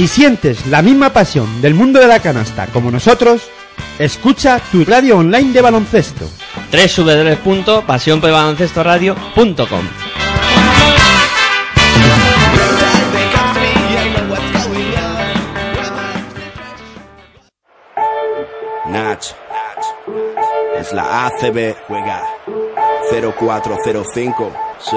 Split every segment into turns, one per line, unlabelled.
Si sientes la misma pasión del mundo de la canasta como nosotros, escucha tu radio online de baloncesto.
www.pasionpelbaloncestoradio.com
Nach. Es la ACB, juega 0405. Sí.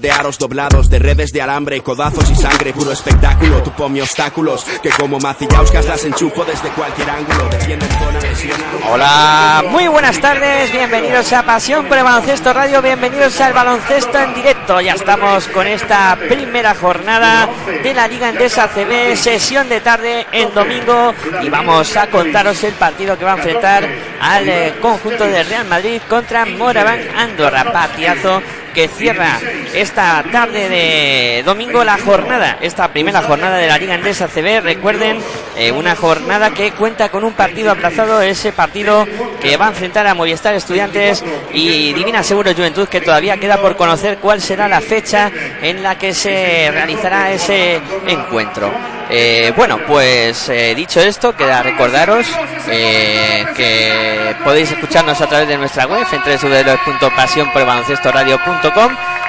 de aros doblados, de redes de alambre, codazos y sangre. Puro espectáculo. Tú ponme obstáculos. Que como macillauscas las enchufo desde cualquier ángulo. Defienden zona.
Hola, muy buenas tardes, bienvenidos a Pasión por el Baloncesto Radio, bienvenidos al baloncesto en directo. Ya estamos con esta primera jornada de la Liga Endesa CB, sesión de tarde en domingo y vamos a contaros el partido que va a enfrentar al eh, conjunto de Real Madrid contra Moraván Andorra. Partidazo que cierra esta tarde de domingo la jornada, esta primera jornada de la Liga Endesa CB. Recuerden, eh, una jornada que cuenta con un partido aplazado, ese partido que va a enfrentar a Movistar Estudiantes y Divina Seguro Juventud, que todavía queda por conocer cuál será la fecha en la que se realizará ese encuentro. Eh, bueno, pues eh, dicho esto, queda recordaros eh, que podéis escucharnos a través de nuestra web en www.pasionporbaloncestoradio.com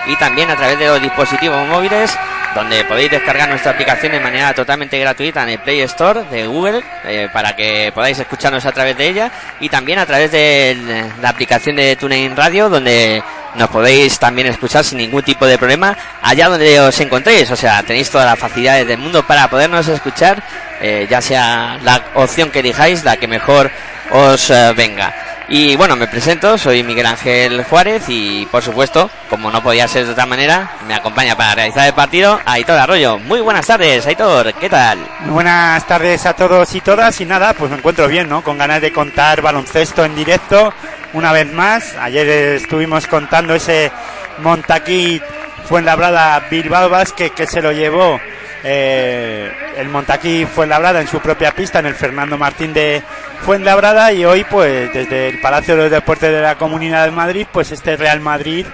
y también a través de los dispositivos móviles donde podéis descargar nuestra aplicación de manera totalmente gratuita en el Play Store de Google eh, para que podáis escucharnos a través de ella y también a través de la aplicación de TuneIn Radio donde nos podéis también escuchar sin ningún tipo de problema allá donde os encontréis, o sea, tenéis todas las facilidades del mundo para podernos escuchar, eh, ya sea la opción que elijáis, la que mejor os eh, venga. Y bueno, me presento, soy Miguel Ángel Juárez y por supuesto, como no podía ser de otra manera, me acompaña para realizar el partido Aitor Arroyo. Muy buenas tardes, Aitor, ¿qué tal?
Buenas tardes a todos y todas y nada, pues me encuentro bien, ¿no? Con ganas de contar baloncesto en directo una vez más. Ayer estuvimos contando ese Montaquí Fuenlabrada Bilbao Basket que se lo llevó eh, el Montaquí Fuenlabrada en su propia pista, en el Fernando Martín de Fuenlabrada y hoy pues desde el Palacio de los Deportes de la Comunidad de Madrid pues este Real Madrid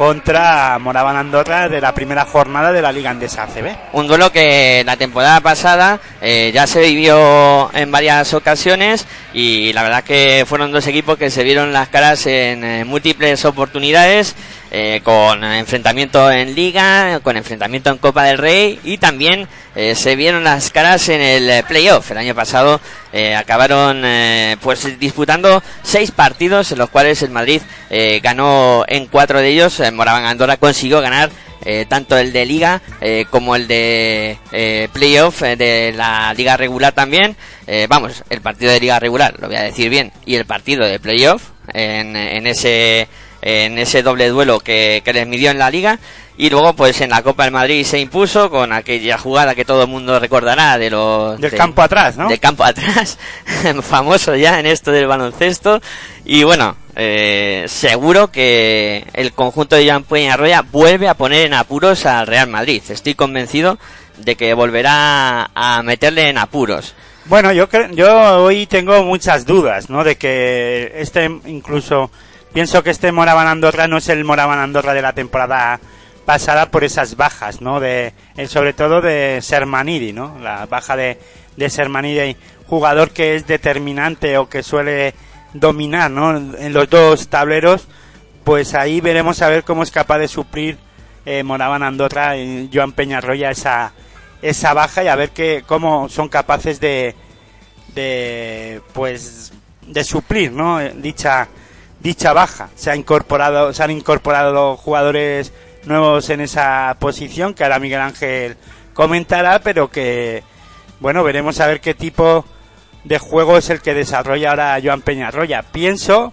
contra Moraban Andorra de la primera jornada de la Liga Andesa ACB.
Un duelo que la temporada pasada eh, ya se vivió en varias ocasiones y la verdad que fueron dos equipos que se vieron las caras en eh, múltiples oportunidades. Eh, con enfrentamiento en Liga, con enfrentamiento en Copa del Rey y también eh, se vieron las caras en el eh, playoff. El año pasado eh, acabaron eh, pues disputando seis partidos en los cuales el Madrid ganó en cuatro de ellos. Moraván Andorra consiguió ganar tanto el de liga como el de playoff de la liga regular también. Vamos, el partido de liga regular, lo voy a decir bien, y el partido de playoff en, en ese en ese doble duelo que, que les midió en la liga y luego pues en la Copa del Madrid se impuso con aquella jugada que todo el mundo recordará de los
Del
de-
campo atrás, ¿no?
del campo atrás, famoso ya en esto del baloncesto. Y bueno, eh, seguro que el conjunto de Joan Peñarroya vuelve a poner en apuros al Real Madrid. Estoy convencido de que volverá a meterle en apuros.
Bueno, yo yo hoy tengo muchas dudas, ¿no? De que este incluso pienso que este Moraban Andorra no es el Moraban Andorra de la temporada pasada por esas bajas, ¿no? De eh, sobre todo de Sermanidi, ¿no? La baja de de Sermanidi, jugador que es determinante o que suele dominar, ¿no? En los dos tableros, pues ahí veremos a ver cómo es capaz de suplir eh, Moraban Andorra y Joan Peñarroya esa esa baja y a ver que, cómo son capaces de, de pues de suplir ¿no? dicha dicha baja se ha incorporado se han incorporado jugadores nuevos en esa posición que ahora Miguel Ángel comentará pero que bueno veremos a ver qué tipo de juego es el que desarrolla ahora Joan Peñarroya pienso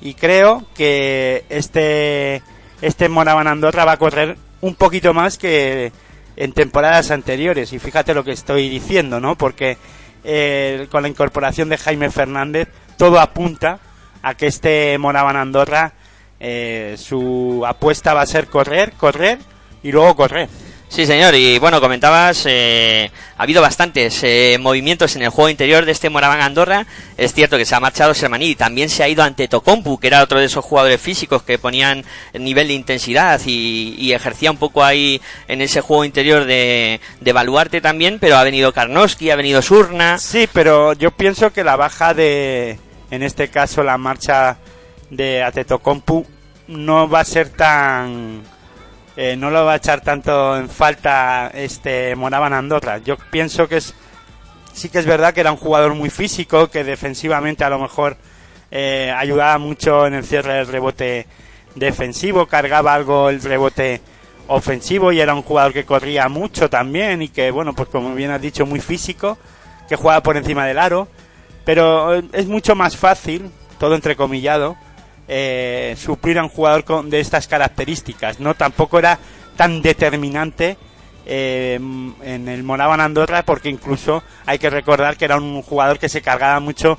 y creo que este este Moraban Andorra va a correr un poquito más que en temporadas anteriores. Y fíjate lo que estoy diciendo, ¿no? Porque eh, con la incorporación de Jaime Fernández, todo apunta a que este Moraban Andorra, eh, su apuesta va a ser correr, correr y luego correr.
Sí, señor. Y bueno, comentabas, eh, ha habido bastantes eh, movimientos en el juego interior de este Moraván Andorra. Es cierto que se ha marchado Sermaní y también se ha ido ante Tocompu, que era otro de esos jugadores físicos que ponían nivel de intensidad y, ejercía un poco ahí en ese juego interior de, de Baluarte también. Pero ha venido Karnowski, ha venido Surna.
Sí, pero yo pienso que la baja de, en este caso, la marcha de Atetocompu no va a ser tan eh, no lo va a echar tanto en falta este Moraban Andorra. Yo pienso que es sí que es verdad que era un jugador muy físico, que defensivamente a lo mejor eh, ayudaba mucho en el cierre del rebote defensivo, cargaba algo el rebote ofensivo y era un jugador que corría mucho también y que, bueno, pues como bien has dicho, muy físico, que jugaba por encima del aro, pero es mucho más fácil, todo entrecomillado, eh, suplir a un jugador con, de estas características. No tampoco era tan determinante eh, en el Moraban Andorra porque incluso hay que recordar que era un jugador que se cargaba mucho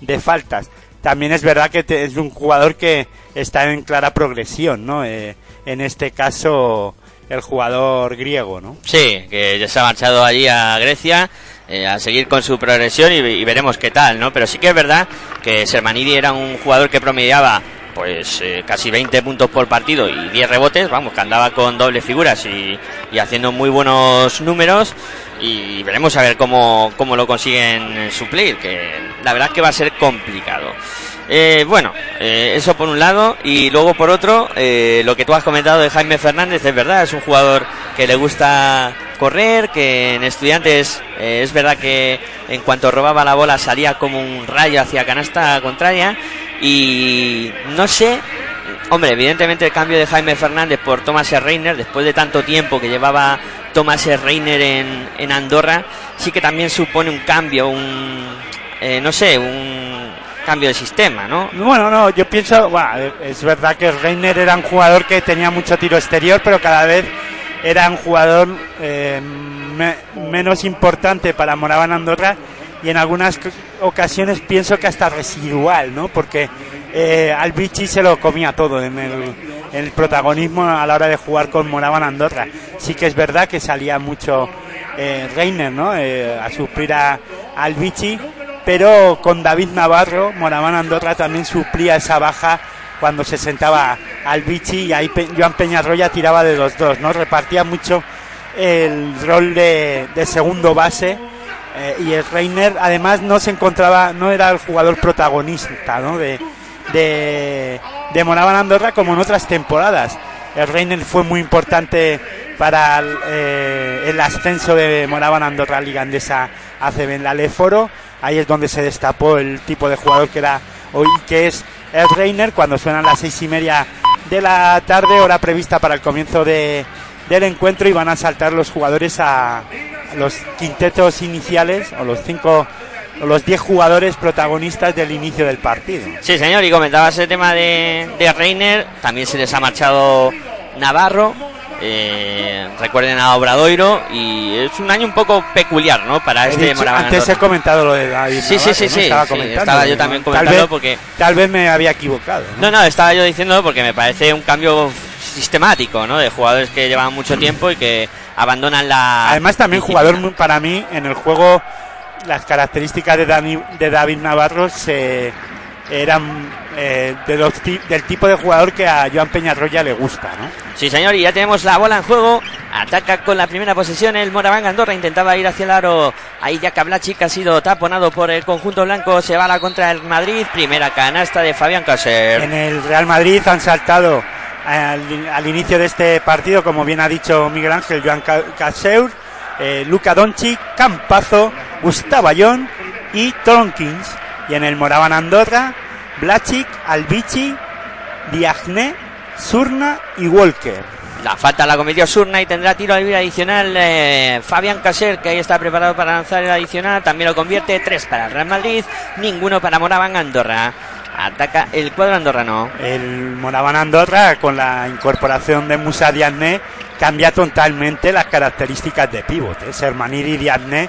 de faltas. También es verdad que es un jugador que está en clara progresión, ¿no? Eh, en este caso el jugador griego, ¿no?
Sí, que ya se ha marchado allí a Grecia eh, a seguir con su progresión y, veremos qué tal, ¿no? Pero sí que es verdad que Sermanidi era un jugador que promediaba pues eh, casi 20 puntos por partido y 10 rebotes, vamos, que andaba con dobles figuras y, haciendo muy buenos números y veremos a ver cómo, cómo lo consiguen suplir, que la verdad es que va a ser complicado. Eh, bueno, eso por un lado y luego por otro, lo que tú has comentado de Jaime Fernández es verdad, es un jugador que le gusta correr, que en estudiantes eh, es verdad que en cuanto robaba la bola salía como un rayo hacia canasta contraria y no sé, hombre, evidentemente el cambio de Jaime Fernández por Thomas Reiner, después de tanto tiempo que llevaba Thomas Reiner en, en Andorra, sí que también supone un cambio, un, eh, no sé, un cambio de sistema, ¿no?
Bueno, no, yo pienso, es verdad que Reiner era un jugador que tenía mucho tiro exterior, pero cada vez era un jugador eh, menos importante para Moraban Andorra y en algunas ocasiones pienso que hasta residual, ¿no? Porque eh, se lo comía todo en el, protagonismo a la hora de jugar con Moraban Andorra. Sí que es verdad que salía mucho eh, Reiner, ¿no? Eh, a suplir a, al pero con David Navarro, Moraban Andorra también suplía esa baja cuando se sentaba al Vichy y ahí Joan Peñarroya tiraba de los dos, ¿no? Repartía mucho el rol de, segundo base eh, y el Reiner además no se encontraba, no era el jugador protagonista, ¿no? De, de, de Moraban Andorra como en otras temporadas. El Reiner fue muy importante para el, eh, ascenso de Moraban Andorra Liga Andesa ACB en la Leforo. Ahí es donde se destapó el tipo de jugador que era hoy, que es el Reiner cuando suenan las seis y media de la tarde, hora prevista para el comienzo de, del encuentro y van a saltar los jugadores a los quintetos iniciales o los cinco o los diez jugadores protagonistas del inicio del partido.
Sí, señor, y comentabas el tema de, de Reiner, también se les ha marchado Navarro, eh, recuerden a Obradoiro y es un año un poco peculiar, ¿no? Para este
Antes he comentado lo de David.
Sí, sí, sí, sí, estaba, yo también comentando
tal vez,
porque
tal vez me había equivocado.
¿no? ¿no? estaba yo diciendo porque me parece un cambio sistemático, ¿no? De jugadores que llevan mucho tiempo y que abandonan la.
Además, también jugador muy- para mí en el juego, las características de, Dani- de David Navarro se eran eh, de los ti- del tipo de jugador que a Joan Peñarroya le gusta, ¿no?
Sí, señor, y ya tenemos la bola en juego. Ataca con la primera posesión el Moraván Andorra. Intentaba ir hacia el aro. Ahí ya Kablacic ha sido taponado por el conjunto blanco. Se va a la contra el Madrid. Primera canasta de Fabián Caser.
En el Real Madrid han saltado al, al inicio de este partido, como bien ha dicho Miguel Ángel, Joan Ca- Caseur, eh, Luca Doncic, Campazo, Gustavo Ayón y Tronkins. Y en el Moraban Andorra, Blachic, Albici, Diagne, Surna y Walker.
La falta la cometió Surna y tendrá tiro libre adicional eh, Fabián Caser, que ahí está preparado para lanzar el adicional. También lo convierte. Tres para el Real Madrid, ninguno para Moraván Andorra. Ataca el cuadro andorrano.
El Moraban Andorra, con la incorporación de Musa Diagne, cambia totalmente las características de pívot. Sermanidi y Diagne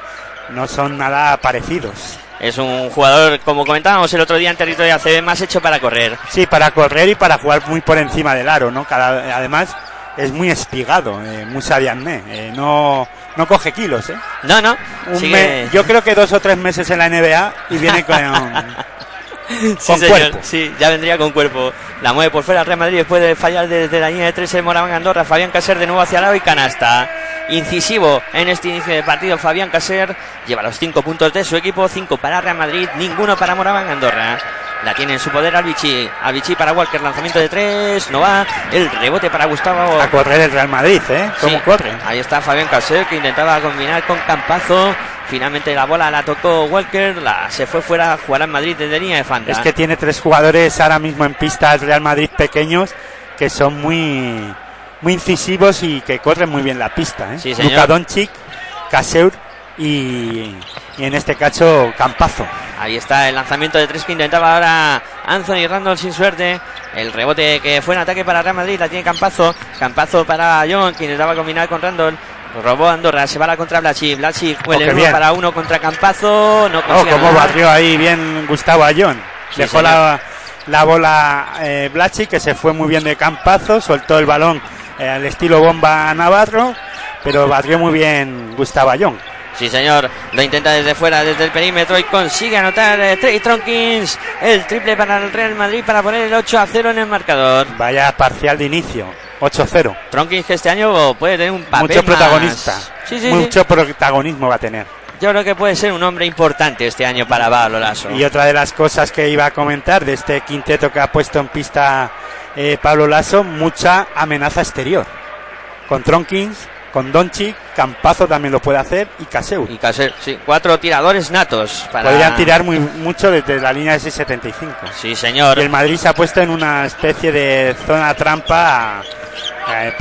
no son nada parecidos.
Es un jugador, como comentábamos el otro día en territorio ACB, más hecho para correr.
Sí, para correr y para jugar muy por encima del aro, ¿no? Cada, además, es muy espigado, eh, Musa Diagne. eh, no, no coge kilos, ¿eh?
No, no.
Un
sigue-
me- yo creo que dos o tres meses en la NBA y viene con,
Sí,
con
señor,
cuerpo.
Sí, ya vendría con cuerpo. La mueve por fuera el Real Madrid después de fallar desde la línea de tres el Moraván Andorra. Fabián Caser de nuevo hacia el lado y canasta. Incisivo en este inicio de partido. Fabián Caser lleva los cinco puntos de su equipo. Cinco para Real Madrid, ninguno para Moraván Andorra. La tiene en su poder Albici. Albici para Walker, lanzamiento de tres. No va. El rebote para Gustavo.
a correr el Real Madrid, ¿eh? ¿Cómo
Sí,
corre?
Ahí está Fabián Caser que intentaba combinar con Campazo. Finalmente la bola la tocó Walker. La, se fue fuera. Jugará en Madrid desde línea de Fanta.
Es que tiene tres jugadores ahora mismo en pista el Real Madrid pequeños que son muy, muy incisivos y que corren muy bien la pista, ¿eh?
Sí, señor.
Luka Doncic, Caseur y, y en este caso Campazo.
Ahí está el lanzamiento de tres que intentaba ahora Anthony Randall sin suerte. El rebote que fue en ataque para Real Madrid la tiene Campazo. Campazo para John que intentaba combinar con Randall. Robó Andorra, se va la contra Blachi. Blachi fue el uno para uno contra Campazo. No
Oh,
nada.
barrió ahí bien Gustavo Ayón.
Sí,
Dejó
señor.
la, la bola eh, Blachi, que se fue muy bien de campazo, soltó el balón eh, al estilo bomba Navarro, pero barrió muy bien Gustavo Ayón.
Sí, señor. Lo intenta desde fuera, desde el perímetro y consigue anotar eh, Trey Tronkins. El triple para el Real Madrid para poner el 8 a 0 en el marcador.
Vaya parcial de inicio, 8-0.
Tronkins que este año puede tener un papel
Mucho protagonista.
Sí, sí.
Mucho protagonismo va a tener.
Yo creo que puede ser un hombre importante este año para Pablo Lasso.
Y otra de las cosas que iba a comentar de este quinteto que ha puesto en pista eh, Pablo Lasso, mucha amenaza exterior. Con Tronkins, con Doncic, Campazo también lo puede hacer y Caseur.
Y Caser, sí, cuatro tiradores natos para...
Podrían tirar muy mucho desde la línea de 675.
Sí, señor.
Y el Madrid se ha puesto en una especie de zona trampa eh,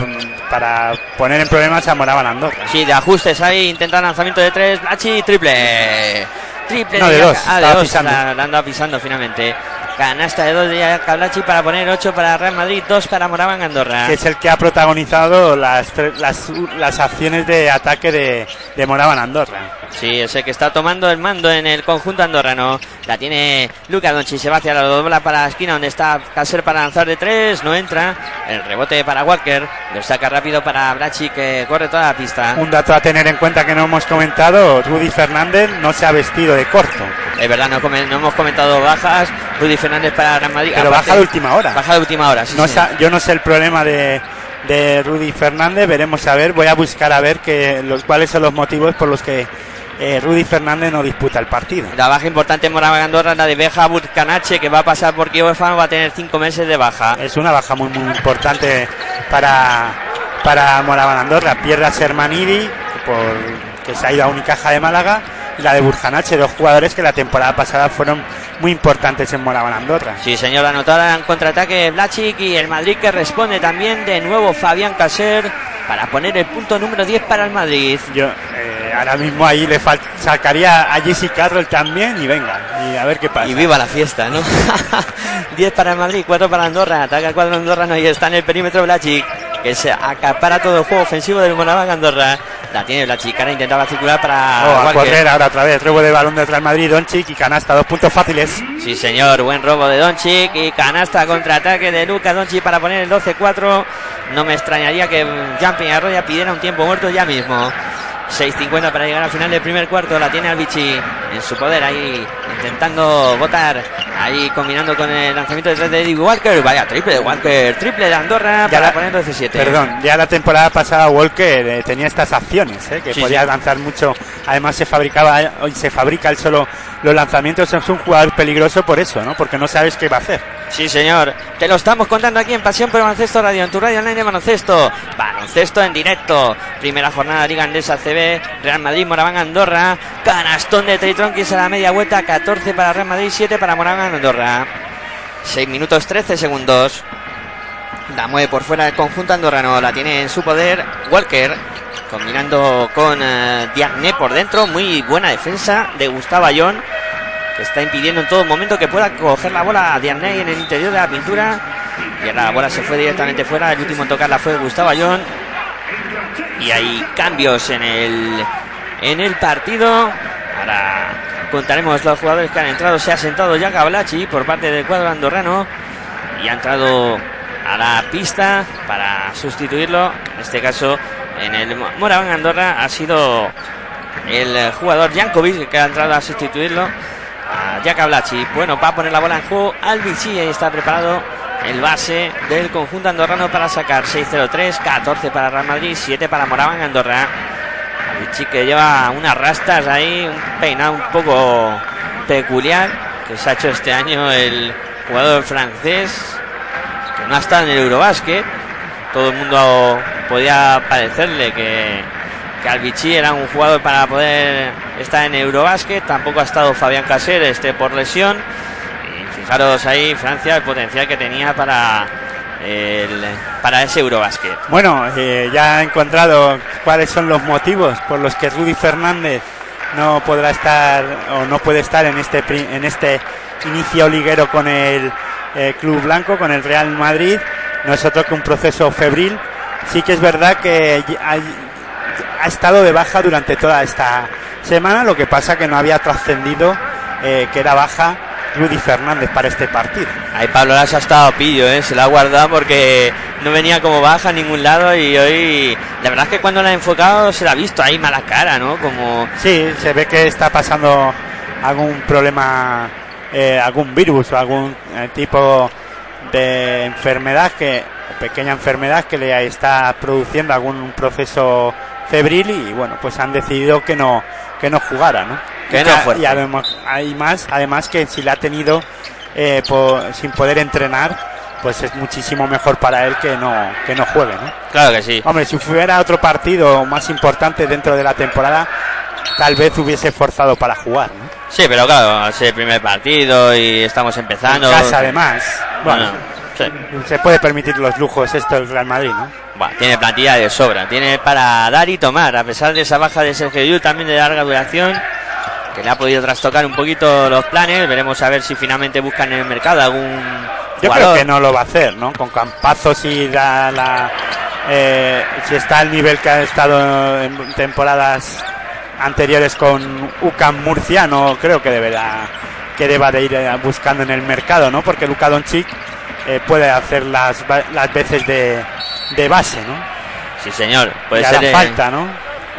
para poner en problemas a Moraban Andorra.
Sí, de ajustes ahí, intenta lanzamiento de tres, Blachi, triple. Triple
No, de dos,
Ah, de dos, la, la anda pisando finalmente. Canasta de dos de Cablachi para poner ocho para Real Madrid, dos para Moraván Andorra.
es el que ha protagonizado las, las, las acciones de ataque de, de Moraban Andorra.
Sí, es el que está tomando el mando en el conjunto andorrano. La tiene Lucas Donchi, se va hacia la dobla para la esquina donde está Caser para lanzar de tres, no entra. El rebote para Walker, lo saca rápido para Blachi que corre toda la pista.
Un dato a tener en cuenta que no hemos comentado, Rudy Fernández no se ha vestido de corto,
Es verdad, no, no hemos comentado bajas. Rudy Fernández para Real Madrid.
pero
Aparte-
baja de última hora.
Baja de última hora, sí.
No
sí.
sa- yo no sé el problema de, de Rudy Fernández, veremos a ver, voy a buscar a ver que, los, cuáles son los motivos por los que eh, Rudy Fernández no disputa el partido.
La baja importante en Moraván Andorra, la de Beja Burkanache, que va a pasar por Kiev va a tener cinco meses de baja.
Es una baja muy muy importante para, para Moraban Andorra. Pierde a Sermanidi, por, que se ha ido a Unicaja de Málaga, y la de Burjanache, dos jugadores que la temporada pasada fueron muy importantes en Moraban Andorra.
Sí, señor, anotada en contraataque Blachic y el Madrid que responde también de nuevo Fabián Caser para poner el punto número 10 para el Madrid.
Yo eh, ahora mismo ahí le sacaría a Jesse Carroll también y venga, y a ver qué pasa.
Y viva la fiesta, ¿no? 10 para Madrid, 4 para Andorra. Ataca el cuadro andorrano y está en el perímetro Blachic, que se acapara todo el juego ofensivo del Moraván Andorra. La tiene la chicana, intentaba circular para.
Oh, a correr ahora otra vez. Robo de balón Real Madrid, Doncic y canasta. Dos puntos fáciles.
Sí, señor, buen robo de Doncic y canasta contraataque de Luca Doncic para poner el 12-4. No me extrañaría que Jean Peñarroya pidiera un tiempo muerto ya mismo. 6.50 para llegar al final del primer cuarto. La tiene Albici en su poder ahí, intentando votar. Ahí combinando con el lanzamiento de tres de Eddie Walker. Vaya, triple de Walker, triple de Andorra
Ya
para
la-
poner 12-7.
Perdón, ya la temporada pasada Walker eh, tenía estas acciones, eh, que
Sí,
podía
sí.
lanzar mucho. Además se fabricaba hoy se fabrica él solo los lanzamientos. Es un jugador peligroso por eso, ¿no? Porque no sabes qué va a hacer.
Sí, señor. Te lo estamos contando aquí en Pasión por Baloncesto Radio, en tu radio online de baloncesto. Baloncesto en directo. Primera jornada Liga Andesa CB, Real Madrid, Moraván, Andorra. Canastón de Tritronquis a la media vuelta, 14 para Real Madrid, 7 para Moraván, Andorra. 6 minutos 13 segundos. La mueve por fuera el conjunto andorrano, la tiene en su poder Walker, combinando con eh, Diagne por dentro. Muy buena defensa de Gustavo Ayón que está impidiendo en todo momento que pueda coger la bola a Diagne en el interior de la pintura. Y ahora la bola se fue directamente fuera. El último en tocarla fue Gustavo Ayón. Y hay cambios en el, en el partido. Ahora contaremos los jugadores que han entrado. Se ha sentado ya Cablachi por parte del cuadro andorrano. Y ha entrado a la pista para sustituirlo. En este caso, en el Moraván Andorra ha sido el jugador Jankovic que ha entrado a sustituirlo a Jack Ablachi. Bueno, va a poner la bola en juego. Albici está preparado el base del conjunto andorrano para sacar 6-0-3, 14 para Real Madrid, 7 para Moraván Andorra. Albici que lleva unas rastas ahí, un peinado un poco peculiar que se ha hecho este año el jugador francés que no ha estado en el Eurobásquet. Todo el mundo podía parecerle que, que era un jugador para poder estar en Eurobásquet. Tampoco ha estado Fabián Caser, este por lesión. Fijaros ahí, Francia, el potencial que tenía para, el, para ese Eurobásquet.
Bueno, eh, ya he encontrado cuáles son los motivos por los que Rudy Fernández no podrá estar o no puede estar en este en este inicio liguero con el eh, Club Blanco, con el Real Madrid. No es otro que un proceso febril. Sí que es verdad que ha, ha estado de baja durante toda esta semana, lo que pasa que no había trascendido eh, que era baja Rudy Fernández para este partido.
Ahí Pablo Las ha estado pillo, ¿eh? se la ha guardado porque no venía como baja a ningún lado y hoy la verdad es que cuando la ha enfocado se la ha visto ahí mala cara, ¿no? Como
Sí, se ve que está pasando algún problema, eh, algún virus o algún eh, tipo de enfermedad que, pequeña enfermedad que le está produciendo algún proceso febril y bueno, pues han decidido que no que no jugara, ¿no?
Que no fuerce.
y además, además, además que si la ha tenido eh, sin poder entrenar, pues es muchísimo mejor para él que no que no juegue, ¿no?
claro que sí.
Hombre, si fuera otro partido más importante dentro de la temporada, tal vez hubiese forzado para jugar, ¿no?
Sí, pero claro, es el primer partido y estamos empezando.
En casa, además. Bueno,
Bueno, sí.
se puede permitir los lujos esto el Real Madrid, ¿no?
Buah, tiene plantilla de sobra, tiene para dar y tomar, a pesar de esa baja de Sergio Llull, también de larga duración, que le ha podido trastocar un poquito los planes. Veremos a ver si finalmente buscan en el mercado algún
Yo
jugador.
creo que no lo va a hacer, ¿no? Con Campazo si da la... eh, si está al nivel que ha estado en temporadas anteriores con UCAM Murcia, no creo que deberá que deba de ir eh, buscando en el mercado, ¿no? Porque Luka Doncic eh, puede hacer las, las veces de, de base, ¿no?
Sí, señor, puede
y
ser
falta, ¿no?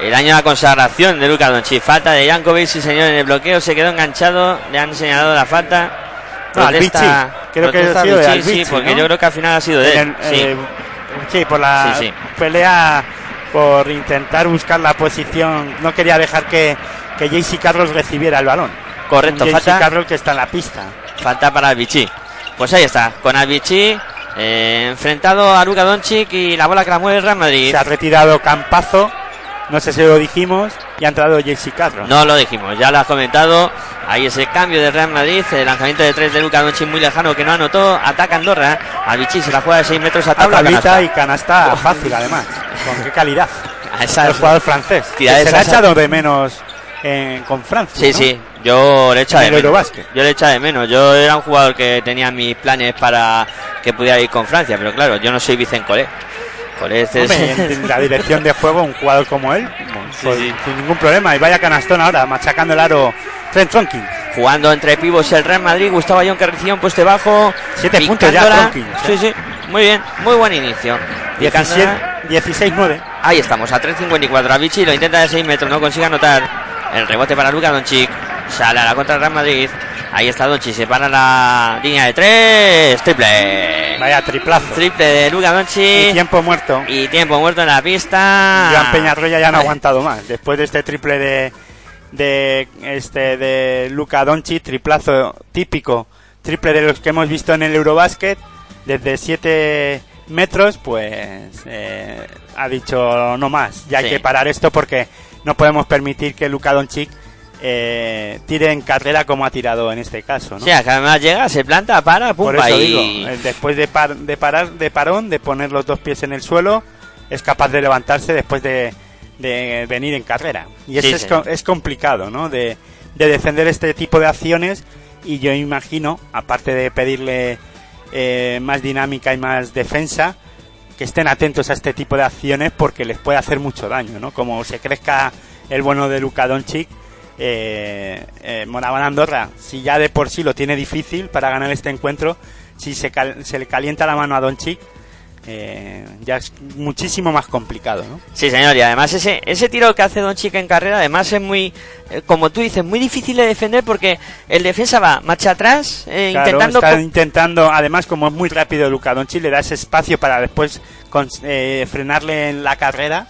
El año de la consagración de Luka Doncic. Falta de Jankovic, sí, señor, en el bloqueo se quedó enganchado, le han señalado la falta.
No, Vichy. Creo que
protesta
ha sido de
Vichy, sí, porque
¿no?
yo creo que al final ha sido de él.
el,
sí.
eh, sí, por la
Sí,
pelea, por intentar buscar la posición. No quería dejar que, que JC Carroll recibiera el balón.
Correcto,
JC
falta,
Carroll que está en la pista.
falta para Albici. Pues ahí está, con Albici eh, enfrentado a Luka Doncic y la bola que la mueve el Real Madrid.
Se ha retirado Campazo, no sé si lo dijimos, y ha entrado JC Carroll.
No lo dijimos, ya lo has comentado. Ahí ese cambio de Real Madrid, el lanzamiento de tres de Luka Doncic muy lejano que no anotó. Ataca Andorra, Albici se la juega de 6 metros a
A
tabla.
tablita
canasta.
y canasta fácil además. Con qué calidad.
A esas-
El jugador francés. Que se le ha echado de menos eh, con Francia.
Sí,
¿no?
sí, yo le echa
En
de menos. Yo le echa de menos. Yo era un jugador que tenía mis planes para que pudiera ir con Francia, pero claro, yo no soy Vicente Colé. Colé es-
Hombre, en la dirección de juego, un jugador como él, pues,
sí.
sin ningún problema. Y vaya canastón ahora, machacando el aro Trent Tronkin.
Jugando entre pivos el Real Madrid, Gustavo Ayón que recibió un poste bajo.
Siete puntos ya. Tronkin.
Sí, sí, muy bien, muy buen inicio. Picándola.
16-9.
Ahí estamos, a 3.54. Avicii lo intenta de 6 metros, no consigue anotar. El rebote para Luka Doncic. Sale a la contra Real Madrid. Ahí está Doncic, se para la línea de 3. Triple.
Vaya triplazo.
Triple de Luka
Y
Doncic.
tiempo muerto.
Y tiempo muerto en la pista.
Joan Peñarroya ya no ha aguantado más. Después de este triple de de este de Luca Doncic, triplazo típico, triple de los que hemos visto en el Eurobasket, desde 7 metros, pues eh, ha dicho no más. Ya hay
Sí.
que parar esto porque no podemos permitir que Luca Doncic eh, tire en carrera como ha tirado en este caso. ¿no?
Que además llega, se planta, para, pum,
Por eso
y...
digo, eh, después de, par- de parar, de parón, de poner los dos pies en el suelo, es capaz de levantarse después de, de venir en carrera. Y eso es, complicado, ¿no? De, de defender este tipo de acciones y yo imagino, aparte de pedirle eh, más dinámica y más defensa, que estén atentos a este tipo de acciones porque les puede hacer mucho daño, ¿no? Como se crezca el bueno de Luka Doncic, eh, eh, Andorra, si ya de por sí lo tiene difícil para ganar este encuentro, si se, cal- se le calienta la mano a Doncic, eh, ya es muchísimo más complicado, ¿no?
Sí, señor, y además ese, ese tiro que hace Don Chica en carrera, además es muy, eh, como tú dices, muy difícil de defender porque el defensa va marcha atrás, eh,
Claro,
intentando...
está intentando, además como es muy rápido Luka Doncic, le da ese espacio para después cons- eh, frenarle en la carrera.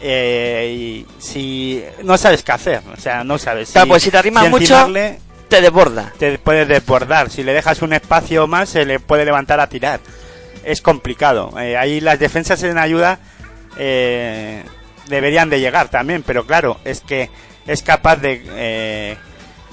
Eh, y si no sabes qué hacer, o sea, no sabes.
Claro, pues si te arrimas mucho-
encimarle,
Te desborda.
te puedes desbordar. Si le dejas un espacio más, se le puede levantar a tirar. Es complicado. Eh, ahí las defensas en ayuda eh, deberían de llegar también, pero claro, es que es capaz de, eh,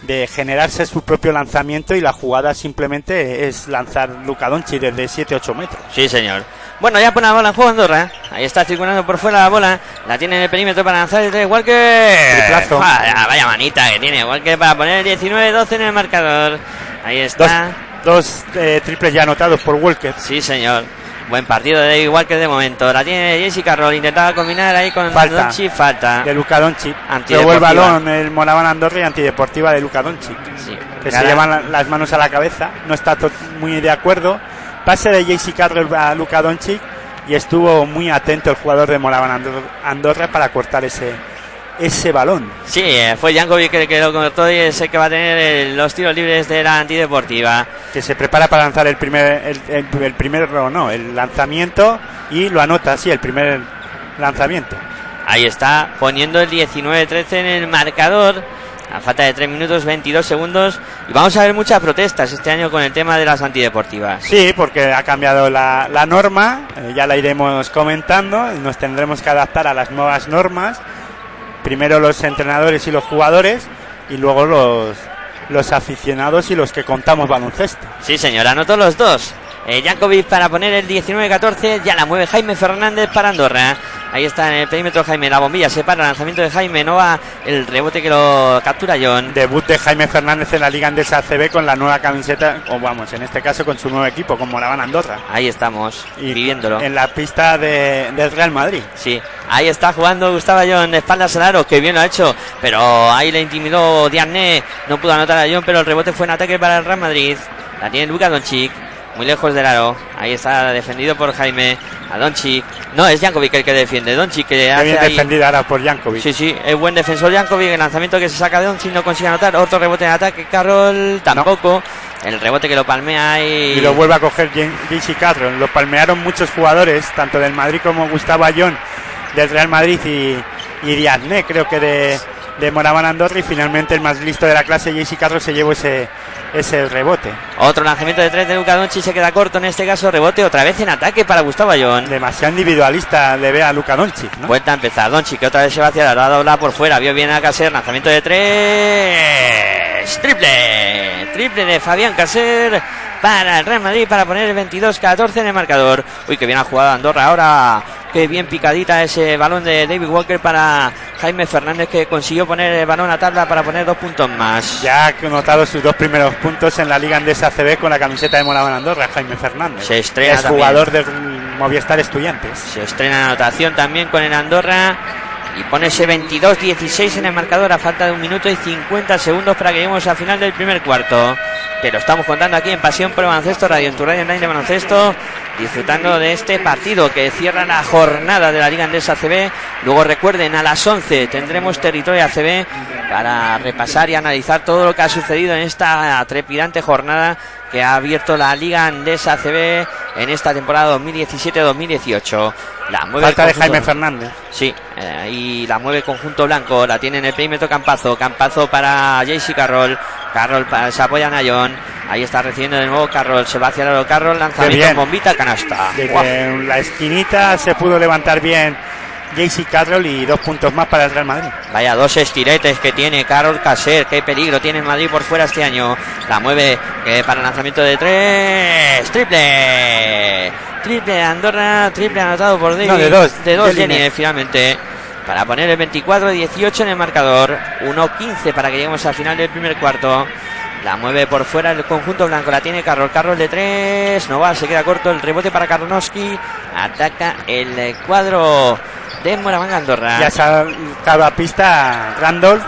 de generarse su propio lanzamiento y la jugada simplemente es lanzar Luka Doncic desde 7-8 metros.
Sí, señor. Bueno, ya pone la bola en juego Andorra. Ahí está circulando por fuera la bola. La tiene en el perímetro para lanzar el tres. Walker.
Triplazo.
Vaya, vaya manita que tiene Walker para poner el 19-12 en el marcador. Ahí está.
dos eh, triples ya anotados por Walker.
Sí, señor. Buen partido de Walker de momento. La tiene Jessica Roll. Intentaba combinar ahí con
Falta.
Doncic. Falta.
De Doncic.
Antideportiva.
Luego el balón, el Moraban Andorra y antideportiva de Luka Doncic.
Sí.
que se llevan la- las manos a la cabeza, no está muy de acuerdo. Pase de JC Carroll a Luka Doncic y estuvo muy atento el jugador de Moraban Andor- Andorra para cortar ese ese balón.
Sí, eh, fue Jankovic el que lo cortó y es el que va a tener el- los tiros libres de la antideportiva.
Que se prepara para lanzar el primer el, el- el primer no, el lanzamiento y lo anota así el primer lanzamiento.
Ahí está, poniendo el 19-13 en el marcador. A falta de 3 minutos 22 segundos. Y vamos a ver muchas protestas este año con el tema de las antideportivas.
Sí, porque ha cambiado la, la norma, eh, ya la iremos comentando, nos tendremos que adaptar a las nuevas normas. Primero los entrenadores y los jugadores y luego los, los aficionados y los que contamos baloncesto.
Sí, señor, anotó los dos. Eh, Jankovic para poner el 19-14. Ya la mueve Jaime Fernández para Andorra. Ahí está en el perímetro Jaime. La bombilla se para. Lanzamiento de Jaime. No va el rebote que lo captura John.
Debut de Jaime Fernández en la Liga Andesa ACB con la nueva camiseta, o vamos, en este caso con su nuevo equipo, con Moraván Andorra.
Ahí estamos,
Y
viviéndolo.
En la pista de, del Real Madrid.
Sí, ahí está jugando Gustavo John espaldas al aro, que bien lo ha hecho, pero ahí le intimidó Diarné, no pudo anotar a John, pero el rebote fue en ataque para el Real Madrid. La tiene Luka Doncic, muy lejos del aro. Ahí está defendido por Jaime, a Doncic. No, es Jankovic el que defiende, Doncic que
Qué
hace
bien
ahí...
defendido ahora por Jankovic.
Sí, sí, es buen defensor Jankovic, el lanzamiento que se saca de Doncic no consigue anotar, otro rebote en ataque, Carroll tampoco. El rebote que lo palmea y...
Y lo vuelve a coger JC Carroll. Lo palmearon muchos jugadores, tanto del Madrid como Gustavo Ayón, del Real Madrid y, y Diazné, creo que de, de Moraván Andorra. Y finalmente el más listo de la clase, JC Carroll, se llevó ese, ese rebote.
Otro lanzamiento de tres de Luka Doncic se queda corto en este caso, rebote otra vez en ataque para Gustavo Ayón.
Demasiado individualista le ve a Luka Doncic, ¿no?
Vuelta a empezar. Doncic que otra vez se va hacia la dobla por fuera. Vio bien a Caser. Lanzamiento de tres. Triple. Triple de Fabián Caser para el Real Madrid para poner el 22-14 en el marcador. Uy, que bien ha jugado Andorra ahora. Qué bien picadita ese balón de David Walker para Jaime Fernández que consiguió poner el balón a tabla para poner dos puntos más.
Ya ha notado sus dos primeros puntos en la Liga Andesa CB con la camiseta de Moraván Andorra, Jaime Fernández.
Se estrena
Es jugador del Movistar Estudiantes.
Se estrena anotación también con el Andorra. Y pone ese 22-16 en el marcador a falta de un minuto y 50 segundos para que lleguemos al final del primer cuarto. Te lo estamos contando aquí en Pasión por Baloncesto, Radio en tu Radio Online de Baloncesto, disfrutando de este partido que cierra la jornada de la Liga Andesa ACB. Luego recuerden, a las 11 tendremos territorio ACB para repasar y analizar todo lo que ha sucedido en esta trepidante jornada que ha abierto la Liga Andesa ACB en esta temporada 2017-2018.
La mueve Falta de Jaime Fernández.
Sí, eh, y la mueve conjunto blanco, la tiene en el perímetro Campazo, Campazo para JC Carroll, Carroll se apoya a Nayon, ahí está recibiendo de nuevo Carroll, se va hacia el Carroll, lanzamiento bombita, canasta.
en la esquinita se pudo levantar bien JC Carroll y dos puntos más para el Real Madrid.
Vaya, dos estiretes que tiene Carroll Caser. Qué peligro tiene el Madrid por fuera este año. La mueve eh, para lanzamiento de tres. Triple. Triple Andorra. Triple anotado por David.
de dos.
De dos, Jenny, finalmente. Para poner el 24-18 en el marcador. 1-15 para que lleguemos al final del primer cuarto. La mueve por fuera el conjunto blanco. La tiene Carroll. Carroll de tres. No va, se queda corto. El rebote para Karnowski. Ataca el cuadro de Moraván Andorra.
Ya se ha dado a pista Randolph,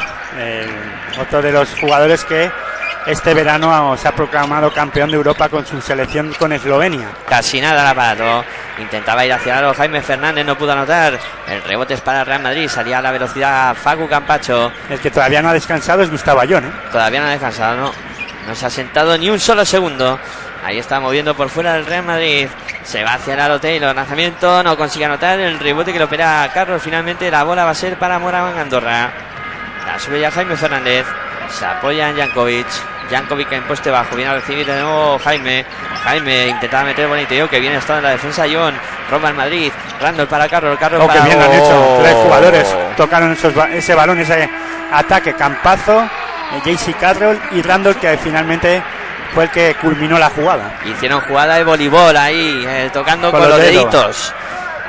otro de los jugadores que este verano se ha proclamado campeón de Europa con su selección con Eslovenia.
Casi nada la parado. Intentaba ir hacia lado Jaime Fernández, no pudo anotar. El rebote es para Real Madrid. Salía a la velocidad Facu Campacho.
El que todavía no ha descansado es Gustavo Ayón. ¿eh?
Todavía no ha descansado, no. No se ha sentado ni un solo segundo. Ahí está moviendo por fuera del Real Madrid. Se va hacia el aro Taylor. Lanzamiento. No consigue anotar. El rebote que lo opera Carlos. Finalmente la bola va a ser para Moraván Andorra. La sube ya Jaime Fernández. Se apoya en Jankovic. Jankovic en poste bajo. Viene a recibir de nuevo Jaime. Jaime intentaba meter bonito que viene estado en la defensa. John. Roba el Madrid. Randall para Carlos. Carlos
oh, para... que bien han hecho. Tres jugadores tocaron ese balón, ese ataque. Campazo. JC Carroll y Randall que finalmente fue el que culminó la jugada.
Hicieron jugada de voleibol ahí, eh, tocando con, los, deditos.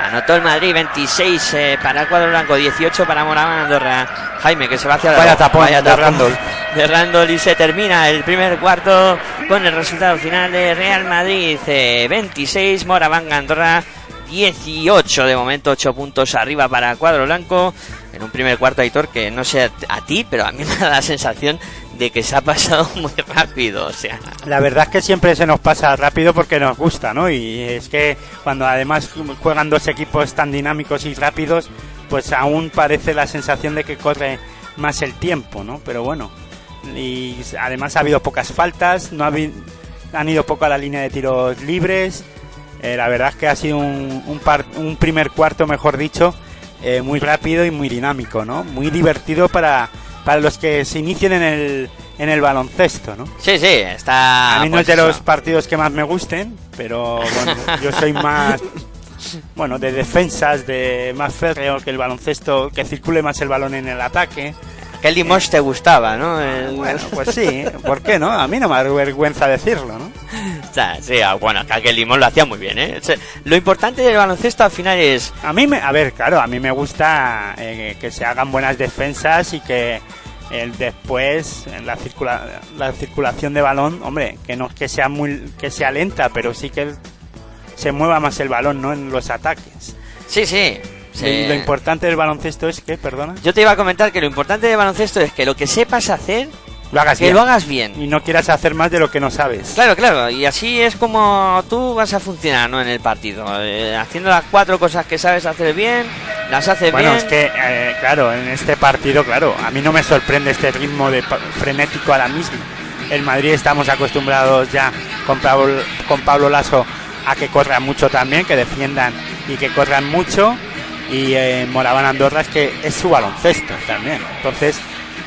Anotó el Madrid 26 eh, para el cuadro blanco, 18 para Morán Andorra. Jaime que se va hacia
la Vaya tapón, vaya
de Randall. y se termina el primer cuarto con el resultado final de Real Madrid 26, eh, Moraván Andorra 18 de momento, 8 puntos arriba para cuadro blanco. En un primer cuarto, Aitor, que no sé a ti, pero a mí me da la sensación de que se ha pasado muy rápido, o sea.
La verdad es que siempre se nos pasa rápido porque nos gusta, ¿no? Y es que cuando además juegan dos equipos tan dinámicos y rápidos, pues aún parece la sensación de que corre más el tiempo, ¿no? Pero bueno, y además ha habido pocas faltas, no ha habido, han ido poco a la línea de tiros libres. Eh, la verdad es que ha sido un, un, un primer cuarto, mejor dicho, eh, muy rápido y muy dinámico, ¿no? Muy divertido para para los que se inician en el, en el baloncesto, ¿no?
Sí, sí, está...
A mí no es de los partidos que más me gusten, pero bueno, yo soy más... Bueno, de defensas, de más férreo que el baloncesto, que circule más el balón en el ataque.
Que el Limos te gustaba, ¿no?
Bueno, pues sí, ¿por qué no? A mí no me da vergüenza decirlo, ¿no?
sí, ah, bueno, que el Limón lo hacía muy bien, ¿eh? Lo importante del baloncesto al final es...
A mí, me, a ver, claro, a mí me gusta eh, que se hagan buenas defensas y que el después la, circula, la circulación de balón, hombre, que no es que sea muy que sea lenta, pero sí que se mueva más el balón, ¿no? En los ataques.
Sí, sí.
Lo importante del baloncesto es que, perdona.
Yo te iba a comentar que lo importante del baloncesto es que lo que sepas hacer
lo hagas
que
bien.
lo hagas bien.
Y no quieras hacer más de lo que no sabes.
Claro, claro. Y así es como tú vas a funcionar ¿no? en el partido. Eh, haciendo las cuatro cosas que sabes hacer bien, las haces
bien.
Bueno,
es que, eh, claro, en este partido, claro, a mí no me sorprende este ritmo de frenético ahora mismo. En Madrid estamos acostumbrados ya con Pablo, con Pablo Lasso a que corran mucho también, que defiendan y que corran mucho. Y en Moraván Andorra es que es su baloncesto también. Entonces,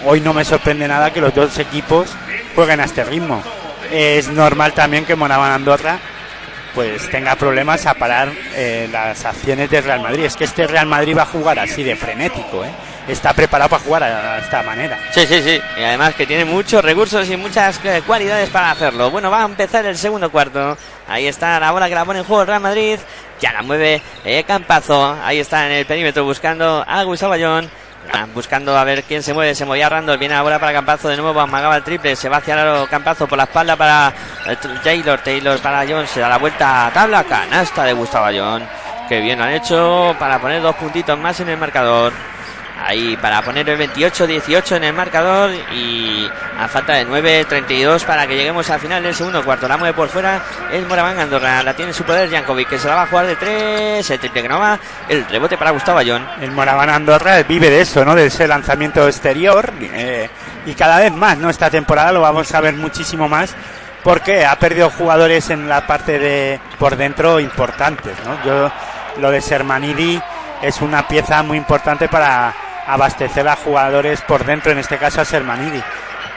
hoy no me sorprende nada que los dos equipos jueguen a este ritmo. Es normal también que Monavan Andorra pues tenga problemas a parar eh, las acciones del Real Madrid. Es que este Real Madrid va a jugar así de frenético, ¿eh? Está preparado para jugar a, esta manera.
Sí, sí, sí. Y además que tiene muchos recursos y muchas eh, cualidades para hacerlo. Bueno, va a empezar el segundo cuarto. Ahí está la bola que la pone en juego el Real Madrid. Ya la mueve Campazo. Ahí está en el perímetro buscando a Gustavo Bayón buscando a ver quién se mueve. Se movía Randall. Viene ahora para Campazo de nuevo. Amagaba el triple. Se va hacia el Campazo por la espalda para eh, Taylor. Taylor para John. Se da la vuelta a tabla. Canasta de Gustavo John. Que bien han hecho para poner dos puntitos más en el marcador. Ahí para poner el 28-18 en el marcador y a falta de 9-32 para que lleguemos al final del segundo cuarto. La mueve por fuera el Moraván Andorra, la tiene en su poder Jankovic que se la va a jugar de 3, el triple que no va, el rebote para Gustavo Ayón.
El Moraván Andorra vive de eso, ¿no? De ese lanzamiento exterior eh, y cada vez más, ¿no? Esta temporada lo vamos a ver muchísimo más porque ha perdido jugadores en la parte de por dentro importantes, ¿no? Yo lo de Sermanidi es una pieza muy importante para abastecer a jugadores por dentro, en este caso a Sermanidi.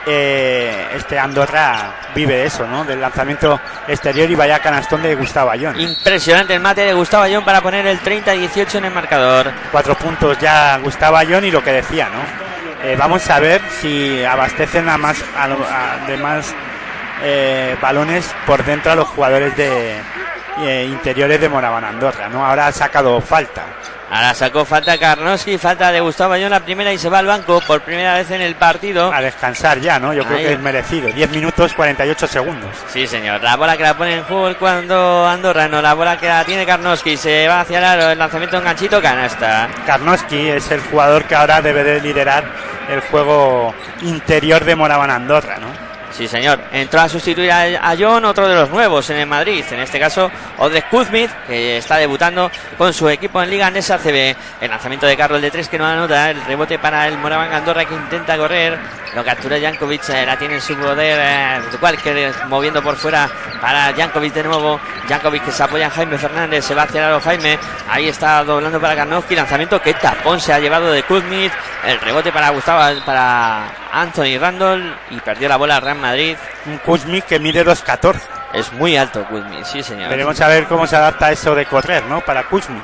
Eh, este Andorra vive eso, ¿no? Del lanzamiento exterior y vaya canastón de Gustavo Ayón.
Impresionante el mate de Gustavo Ayón para poner el 30-18 en el marcador.
Cuatro puntos ya Gustavo Ayón y lo que decía, ¿no? Eh, vamos a ver si abastecen a más, a, de más eh, balones por dentro a los jugadores de eh, interiores de Moraban Andorra, ¿no? Ahora ha sacado falta.
Ahora sacó falta Karnowski, falta de Gustavo Ayón la primera y se va al banco por primera vez en el partido.
A descansar ya, ¿no? Yo creo que es merecido. 10 minutos 48 segundos.
Sí, señor. La bola que la pone en juego cuando Andorra, no, la bola que la tiene Karnowski, se va hacia el aro, el lanzamiento en ganchito, canasta.
Karnowski es el jugador que ahora debe de liderar el juego interior de Moraban Andorra, ¿no?
Sí, señor. Entró a sustituir a, John, otro de los nuevos en el Madrid. En este caso, Odres Kuzmit, que está debutando con su equipo en Liga Andesa CB. El lanzamiento de Carlos de tres que no anota. El rebote para el Moraván Andorra que intenta correr. Lo captura Jankovic, eh, la tiene en su poder. Eh, moviendo por fuera para Jankovic de nuevo. Jankovic que se apoya en Jaime Fernández. Se va hacia el lado Jaime. Ahí está doblando para Karnowski. Lanzamiento que tapón se ha llevado de Kuzmit. El rebote para Gustavo, para Anthony Randall. Y perdió la bola Ram Madrid.
Un Kuzmik que mide 2.14.
Es muy alto Kuzmik, sí señor.
Veremos a ver cómo se adapta eso de correr, ¿no? Para Kuzmik.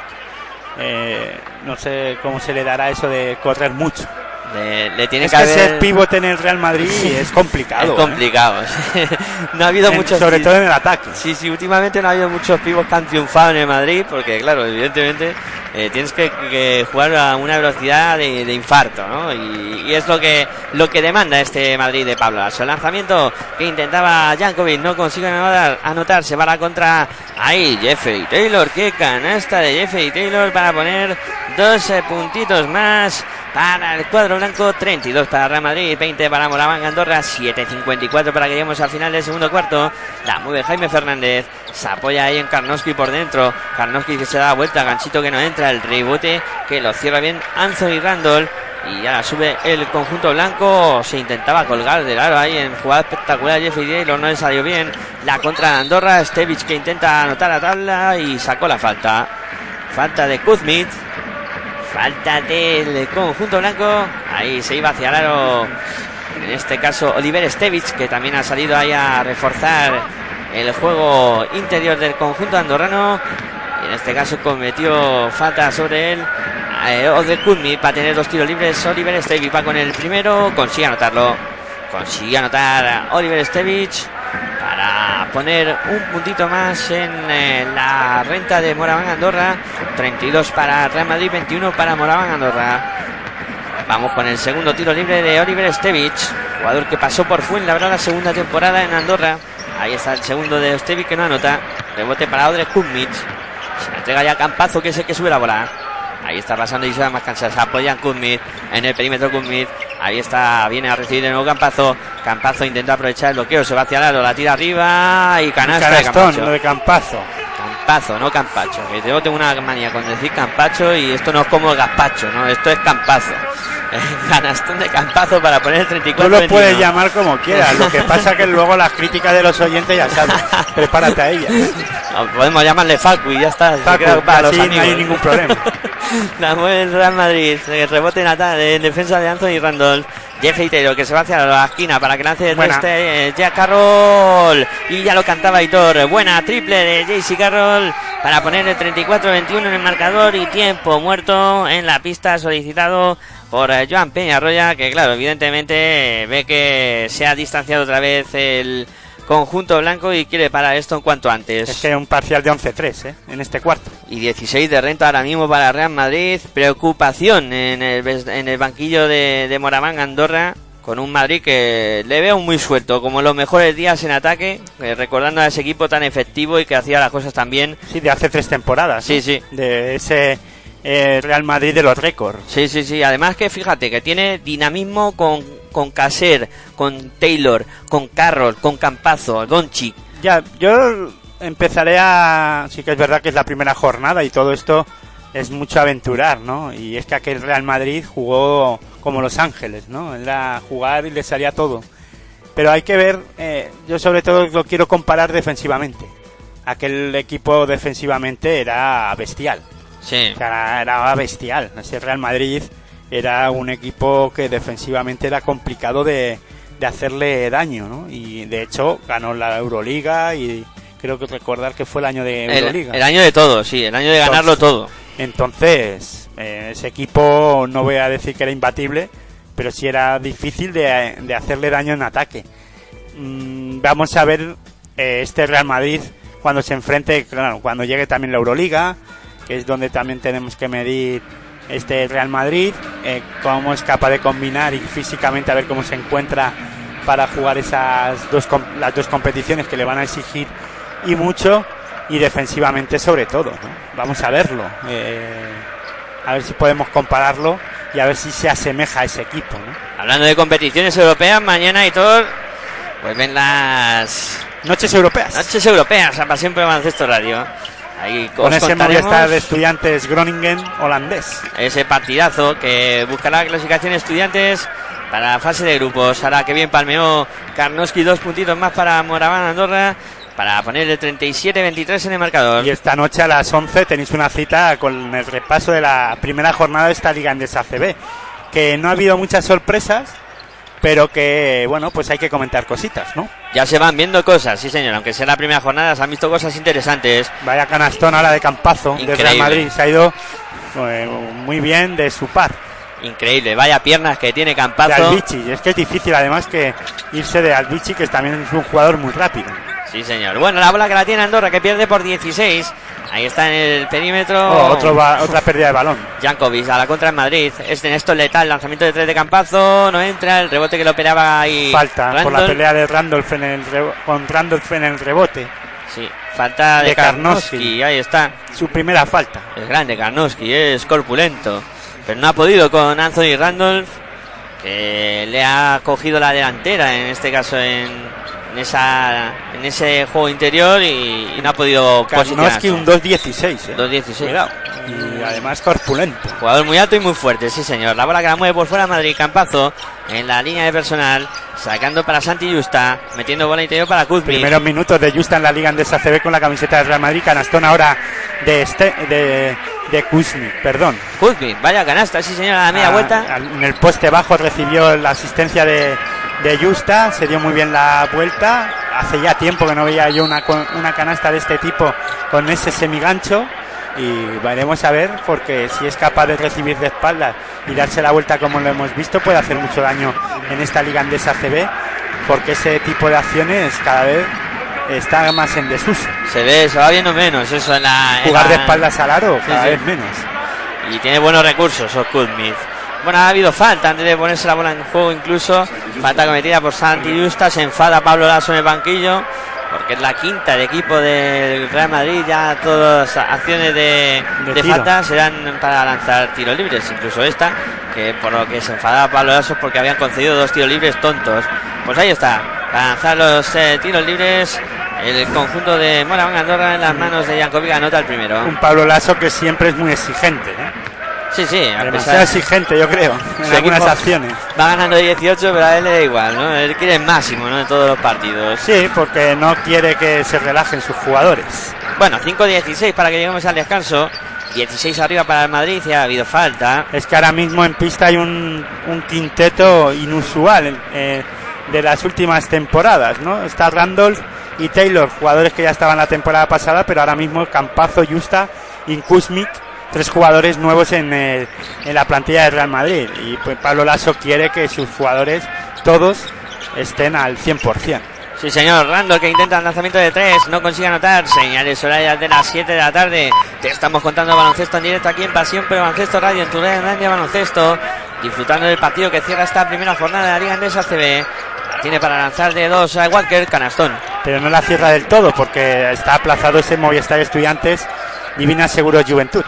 Eh, no sé cómo se le dará eso de correr mucho.
Le, tiene
es
que, haber...
ser pivote en el Real Madrid es complicado.
Es
¿eh?
complicado. no ha habido muchos.
Sobre todo en el ataque.
Sí, sí, últimamente no ha habido muchos pivos que han triunfado en el Madrid, porque, claro, evidentemente eh, tienes que, jugar a una velocidad de, infarto, ¿no? Y, es lo que lo que demanda este Madrid de Pablo. El lanzamiento que intentaba Jankovic no consigue anotar, anotar, se va a la contra ahí Jeffrey Taylor, qué canasta de Jeffrey Taylor para poner 12 puntitos más para el cuadro blanco, 32 para Real Madrid, 20 para Moraván Andorra, 7.54 para que lleguemos al final del segundo cuarto. La mueve Jaime Fernández, se apoya ahí en Karnowski por dentro. Karnowski que se da vuelta, ganchito que no entra, el rebote que lo cierra bien Anthony Randall. Y ahora sube el conjunto blanco. Se intentaba colgar del aro ahí en jugada espectacular. Jeffrey Taylor no le salió bien. La contra de Andorra. Stevich que intenta anotar la tabla y sacó la falta. Falta de Kuzmit. Falta del conjunto blanco. Ahí se iba hacia el. En este caso, Oliver Stevich, que también ha salido ahí a reforzar el juego interior del conjunto andorrano. Y en este caso cometió falta sobre él. Eh, Ode Kudmi para tener dos tiros libres. Oliver Stevich va con el primero. Consigue anotarlo. Consigue anotar Oliver Stevich para poner un puntito más en eh, la renta de Moraván Andorra. 32 para Real Madrid, 21 para Moraván Andorra. Vamos con el segundo tiro libre de Oliver Stevich, jugador que pasó por Fuenlabrada la segunda temporada en Andorra. Ahí está el segundo de Stevich que no anota. Rebote para Odre Kumnich. Se entrega ya Campazo que es el que sube la bola. Ahí está pasando y se va más cansado. Se apoya en el perímetro Kuzmit. Ahí está, viene a recibir de nuevo Campazo. Campazo intenta aprovechar el bloqueo, se va hacia el lado, la tira arriba y canasta
de Campazo. de Campazo.
Campazo, no Campacho. Que yo tengo una manía con decir Campacho y esto no es como el Gaspacho, ¿no? Esto es Campazo. canastón de campazo para poner el 34
Tú lo puedes llamar como quieras. Lo que pasa que luego las críticas de los oyentes ya sabes. Prepárate a ellas.
podemos llamarle Facu y ya está.
Facu, para no hay ningún problema.
La mueve el Real Madrid. Rebote en, defensa de Anthony Randall. Jeffrey Taylor que se va hacia la esquina para que lance este eh, Jack Carroll y ya lo cantaba Hitor. Buena triple de JC Carroll para poner el 34-21 en el marcador y tiempo muerto en la pista solicitado por eh, Joan Peñarroya, que claro, evidentemente ve que se ha distanciado otra vez el conjunto blanco y quiere parar esto en cuanto antes.
Es que un parcial de 11-3 ¿eh? en este cuarto.
Y 16 de renta ahora mismo para Real Madrid. Preocupación en el, en el banquillo de, de Moraván Andorra con un Madrid que le veo muy suelto, como los mejores días en ataque, eh, recordando a ese equipo tan efectivo y que hacía las cosas tan bien.
Sí, de hace tres temporadas.
Sí, sí.
De ese eh, Real Madrid de los récords.
Sí, sí, sí. Además que fíjate que tiene dinamismo con, con Caser, con Taylor, con Carroll, con Campazo, Donchi.
Ya, yo empezaré a... Sí que es verdad que es la primera jornada y todo esto es mucho aventurar, ¿no? Y es que aquel Real Madrid jugó como Los Ángeles, ¿no? Era jugar y le salía todo. Pero hay que ver, eh, yo sobre todo lo quiero comparar defensivamente. Aquel equipo defensivamente era bestial.
Sí.
O sea, era bestial. Ese Real Madrid era un equipo que defensivamente era complicado de, de hacerle daño, ¿no? Y de hecho ganó la Euroliga y creo que recordar que fue el año de Euroliga.
el año de todo, sí, el año de ganarlo todo.
Entonces, eh, ese equipo no voy a decir que era imbatible, pero sí era difícil de, de hacerle daño en ataque. Mm, vamos a ver eh, este Real Madrid cuando se enfrente, claro, cuando llegue también la Euroliga, que es donde también tenemos que medir este Real Madrid, eh, cómo es capaz de combinar y físicamente a ver cómo se encuentra para jugar esas dos las dos competiciones que le van a exigir y mucho y defensivamente sobre todo. ¿no? Vamos a verlo, eh, a ver si podemos compararlo y a ver si se asemeja a ese equipo. ¿no?
Hablando de competiciones europeas, mañana y todo, vuelven las
Noches europeas.
noches europeas a Pasión por el Baloncesto Radio. Ahí
Con ese Movistar de estudiantes Groningen holandés.
ese partidazo que buscará la clasificación estudiantes para la fase de grupos. Ahora que bien palmeó Karnowski, dos puntitos más para Moraván Andorra para poner el 37-23 en el marcador.
Y esta noche a las 11 tenéis una cita con el repaso de la primera jornada de esta Liga Endesa CB. Que no ha habido muchas sorpresas, pero que, bueno, pues hay que comentar cositas, ¿no?
Ya se van viendo cosas, sí señor, aunque sea la primera jornada, se han visto cosas interesantes.
Vaya canastón ahora de Campazo, de
Increíble.
Real Madrid. Se ha ido eh, muy bien de su par.
Increíble, vaya piernas que tiene
De
Campazo.
Albici. Es que es difícil además que irse de Albici, que también es un jugador muy rápido.
Sí señor. Bueno, la bola que la tiene Andorra, que pierde por 16. Ahí está en el perímetro.
Oh, otro ba- otra pérdida de balón.
Jankovic a la contra en Madrid. Este Néstor letal, lanzamiento de tres de Campazo, no entra, el rebote que lo operaba ahí.
Falta por la pelea de Randolph en el rebo- con Randolph en el rebote.
Sí, falta de,
De
Karnowski.
Karnowski.
ahí está.
Su primera falta.
Es grande Karnowski, es corpulento. Pero no ha podido con Anthony Randolph, que le ha cogido la delantera, en este caso en, en esa en ese juego interior y, y no ha podido
Karnowski un 2.16. ¿eh?
2.16.
Cuidado. Y además corpulento.
Jugador muy alto y muy fuerte, sí señor. La bola que la mueve por fuera Madrid, Campazo en la línea de personal, sacando para Santi Justa, metiendo bola interior para Kuzmi.
Primeros minutos de Justa en la Liga Andesa CB con la camiseta de Real Madrid. Canastón ahora de este, de, de Kuzmik, perdón.
Kuzmi, vaya canasta, sí señor, a la media
Ah,
vuelta.
en el poste bajo recibió la asistencia de, de Justa, se dio muy bien la vuelta. Hace ya tiempo que no veía yo una, una canasta de este tipo con ese semigancho. Y veremos a ver, porque si es capaz de recibir de espaldas y darse la vuelta como lo hemos visto, puede hacer mucho daño en esta Liga Andesa CB, porque ese tipo de acciones cada vez está más en desuso.
Se ve, se va viendo menos eso en la. en
Jugar de espaldas al aro, cada
sí.
vez menos.
Y tiene buenos recursos, Kuzmi. Bueno, ha habido falta antes de ponerse la bola en juego, incluso. Falta cometida por Santi Justa. Se enfada Pablo Lasso en el banquillo. Porque es la quinta del equipo del Real Madrid. Ya todas acciones de,
De
de falta serán para lanzar tiros libres. Incluso esta, que por lo que se enfadaba Pablo Lasso porque habían concedido dos tiros libres tontos. Pues ahí está. Para lanzar los eh, tiros libres. El conjunto de Moraván Andorra en las manos de Jankovic anota el primero.
Un Pablo Lasso que siempre es muy exigente, ¿eh?
Sí, sí, a
demasiado
pesar-
exigente, yo creo, en
Su
algunas acciones.
Va ganando 18, pero a él le da igual, ¿no? Él quiere el máximo, ¿no? En todos los partidos.
Sí, porque no quiere que se relajen sus jugadores.
Bueno, 5-16 para que lleguemos al descanso. 16 arriba para el Madrid y ha habido falta.
Es que ahora mismo en pista hay un, un quinteto inusual eh, de las últimas temporadas, ¿no? Está Randolph y Taylor, jugadores que ya estaban la temporada pasada, pero ahora mismo Campazo, Justa y Kuzmik, tres jugadores nuevos en, el- en la plantilla de Real Madrid. Y pues Pablo Lasso quiere que sus jugadores, todos, estén al 100%.
Sí, señor. Randall que intenta el lanzamiento de 3, no consigue anotar. Señales horarias de las 7 de la tarde. Te estamos contando baloncesto en directo aquí en Pasión Pero Baloncesto Radio, en tu red de Baloncesto. Disfrutando del partido que cierra esta primera jornada de la Liga Andesa CB. La tiene para lanzar de 2 a Walker, canastón.
pero no la cierra del todo porque está aplazado ese Movistar Estudiantes Divina Seguro Juventud.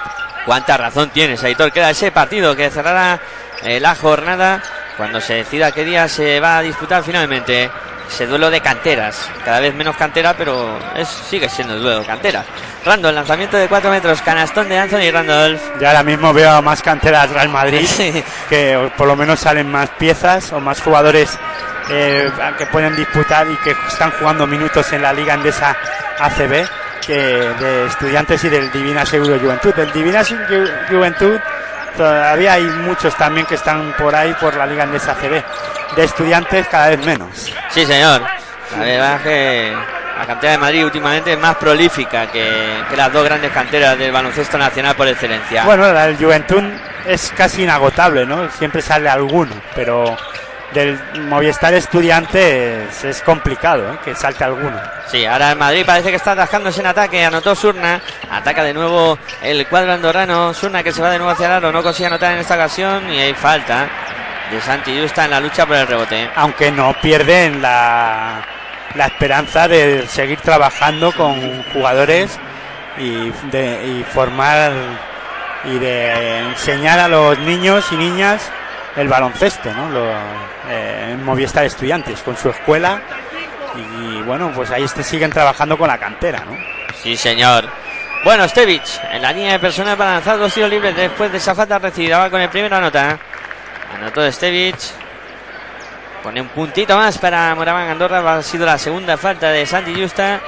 Cuánta razón tienes, Aitor. Queda ese partido que cerrará eh, la jornada cuando se decida qué día se va a disputar finalmente ese duelo de canteras. Cada vez menos cantera, pero es, sigue siendo el duelo de canteras. Randall, lanzamiento de 4 metros, canastón de Anthony Randolph.
Ya ahora mismo veo más canteras Real Madrid, que por lo menos salen más piezas o más jugadores eh, que pueden disputar y que están jugando minutos en la Liga Endesa ACB que de estudiantes y del Divina Seguro Juventud. Del Divina Juventud todavía hay muchos también que están por ahí por la Liga Endesa ACB. De estudiantes cada vez menos.
Sí, señor. La verdad es que la cantera de Madrid últimamente es más prolífica que, que, las dos grandes canteras del baloncesto nacional por excelencia.
Bueno, la del Juventud es casi inagotable, ¿no? Siempre sale alguno, pero del Movistar Estudiantes es complicado ¿eh? que salte alguno.
Sí, ahora el Madrid parece que está atascándose en ataque. Anotó Surna. Ataca de nuevo el cuadro andorrano. Surna que se va de nuevo hacia el aro. No consigue anotar en esta ocasión. Y hay falta de Santi Justa en la lucha por el rebote.
Aunque no pierden la, la esperanza de seguir trabajando con jugadores y, de, y formar y de enseñar a los niños y niñas el baloncesto, ¿no? Lo, eh, Movistar Estudiantes, con su escuela. Y, bueno, pues ahí este, siguen trabajando con la cantera, ¿no?
Sí, señor. Bueno, Stevich, en la línea de personas para lanzar dos tiros libres después de esa falta recibida con el primero anota. Anotó Stevich. Pone un puntito más para Moraván Andorra. Ha sido la segunda falta de Santi Justa.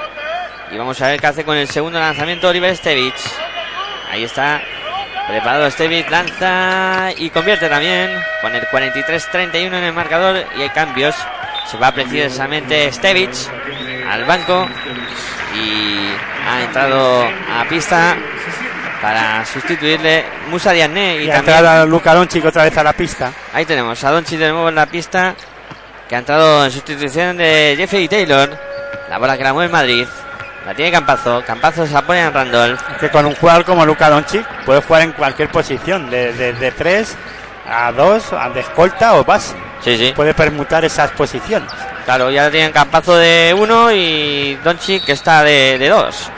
Y vamos a ver qué hace con el segundo lanzamiento Oliver Stevich. Ahí está Preparado Stevich, lanza y convierte también. Con el 43-31 en el marcador y hay cambios. Se va precisamente Stevich al banco y ha entrado a pista para sustituirle Musa Diané.
Y, y ha entrado Luca Doncic otra vez a la pista.
Ahí tenemos a Doncic de nuevo en la pista que ha entrado en sustitución de Jeffrey Taylor. La bola que la mueve Madrid. La tiene Campazo. Campazo se apoya en Randolph.
Que con un jugador como Luca Doncic puede jugar en cualquier posición, de, de, de 3 a 2, a de escolta o base.
Sí, sí.
Puede permutar esas posiciones.
Claro, ya tienen Campazo de 1 y Doncic que está de 2.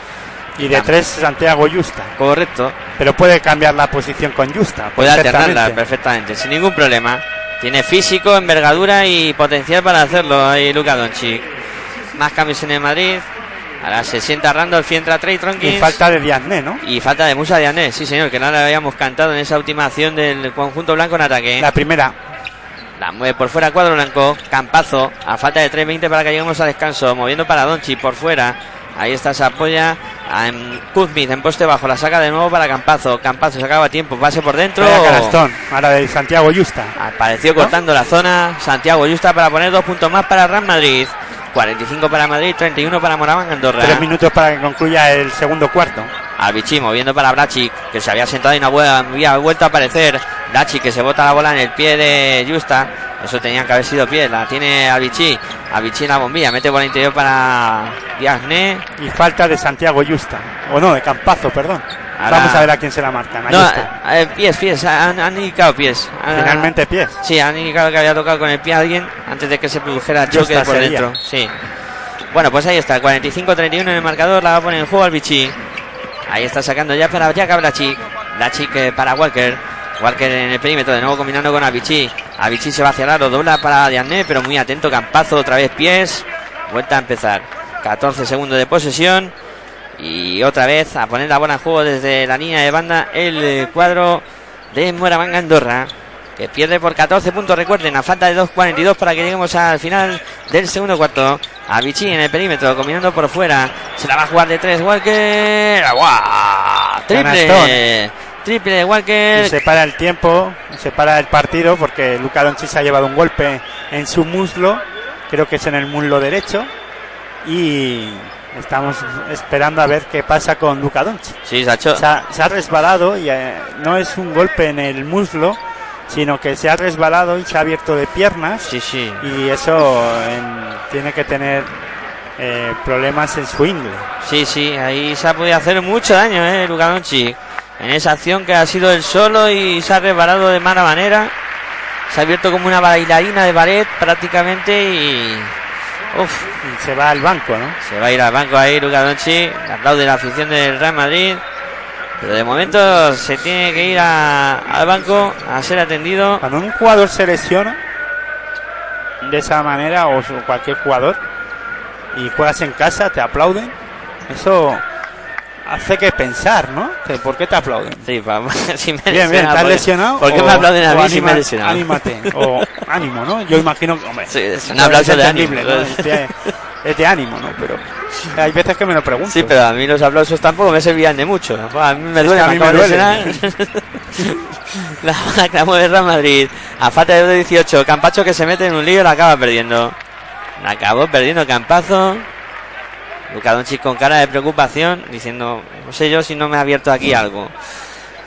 Y de 3 Santiago Justa.
Correcto.
Pero puede cambiar la posición con Justa.
Puede alternarla perfectamente, sin ningún problema. Tiene físico, envergadura y potencial para hacerlo ahí Luca Doncic. Más cambios en el Madrid. Ahora se sienta Randolph y entra Trey Tronquins.
Y falta de Diané, ¿no?
Y falta de Musa Diané, sí señor, que no le habíamos cantado en esa última acción del conjunto blanco en ataque.
La primera.
La mueve por fuera cuadro blanco. Campazo. A falta de 3.20 para que lleguemos a descanso. Moviendo para Donchi por fuera. Ahí está, se apoya a Kuzmith en poste bajo. La saca de nuevo para Campazo. Campazo se acaba tiempo. Pase por dentro.
Canastón. Ahora de Santiago Justa.
Apareció cortando la zona. Santiago Justa para poner dos puntos más para Real Madrid. 45 para Madrid, 31 para Moraván Andorra.
Tres minutos para que concluya el segundo cuarto.
Albichi moviendo para Brachic, que se había sentado y no había vuelto a aparecer. Brachic que se bota la bola en el pie de Justa. Eso tenía que haber sido pie. La tiene Albichi. Albichi en la bombilla. Mete por el interior para Diagne.
Y falta de Santiago Justa. O no, de Campazo, perdón. Ahora, Vamos a ver a quién se la marcan.
No, eh, pies, pies, han, han, indicado pies.
Finalmente pies.
Sí, han indicado que había tocado con el pie a alguien antes de que se produjera choque por sería. dentro. Sí. Bueno, pues ahí está, 45-31 en el marcador, la va a poner en juego al Vichy. Ahí está sacando ya para Jack Blachik. Blachik eh, para Walker. Walker en el perímetro, de nuevo combinando con Avicii. Avicii se va hacia el aro, dobla para Diané, pero muy atento, Campazo, otra vez pies. Vuelta a empezar. 14 segundos de posesión. Y otra vez a poner la bola en juego desde la línea de banda el cuadro de Moravanga Andorra. Que pierde por 14 puntos, recuerden, a falta de 2.42 para que lleguemos al final del segundo cuarto. Avicii en el perímetro, combinando por fuera. Se la va a jugar de 3 Walker. ¡Guau! Triple. Triple de Walker.
Y se para el tiempo, se para el partido porque Luca Doncic ha llevado un golpe en su muslo. Creo que es en el muslo derecho. Y Estamos esperando a ver qué pasa con Luca Doncic.
Sí, se ha, hecho.
Se ha, se ha resbalado y eh, no es un golpe en el muslo, sino que se ha resbalado y se ha abierto de piernas.
Sí, sí.
Y eso en, tiene que tener eh, problemas en su ingle.
Sí, sí, ahí se ha podido hacer mucho daño, eh, Luca Doncic. En esa acción que ha sido el solo y se ha resbalado de mala manera. Se ha abierto como una bailarina de ballet prácticamente y
Uf, y se va al banco, ¿no?
Se va a ir al banco ahí Luca Doncic. Aplaude la afición del Real Madrid. Pero de momento se tiene que ir a- al banco a ser atendido.
Cuando un jugador se lesiona de esa manera, o cualquier jugador, y juegas en casa, te aplauden, eso hace que pensar, ¿no? ¿Por qué te aplauden?
Sí, pa- si me
Bien, bien,
lesionado,
¿te has
¿por-
lesionado?
¿Por qué me aplauden a mí si me he
anima-
lesionado?
Anímate, o ánimo, ¿no? Yo imagino que, hombre,
Sí, es un aplauso
es
de ánimo.
¿no? Es de, es de ánimo, ¿no? Pero hay veces que me lo pregunto.
Sí, pero a mí los aplausos tampoco me servían de mucho. A mí me
Es
duele,
que a
me
mí me
de
duele.
la que la mueve Real Madrid. A falta de 18. Campacho que se mete en un lío y la acaba perdiendo. La acabó perdiendo Campazo. Luka Doncic con cara de preocupación, diciendo, no sé yo si no me ha abierto aquí algo.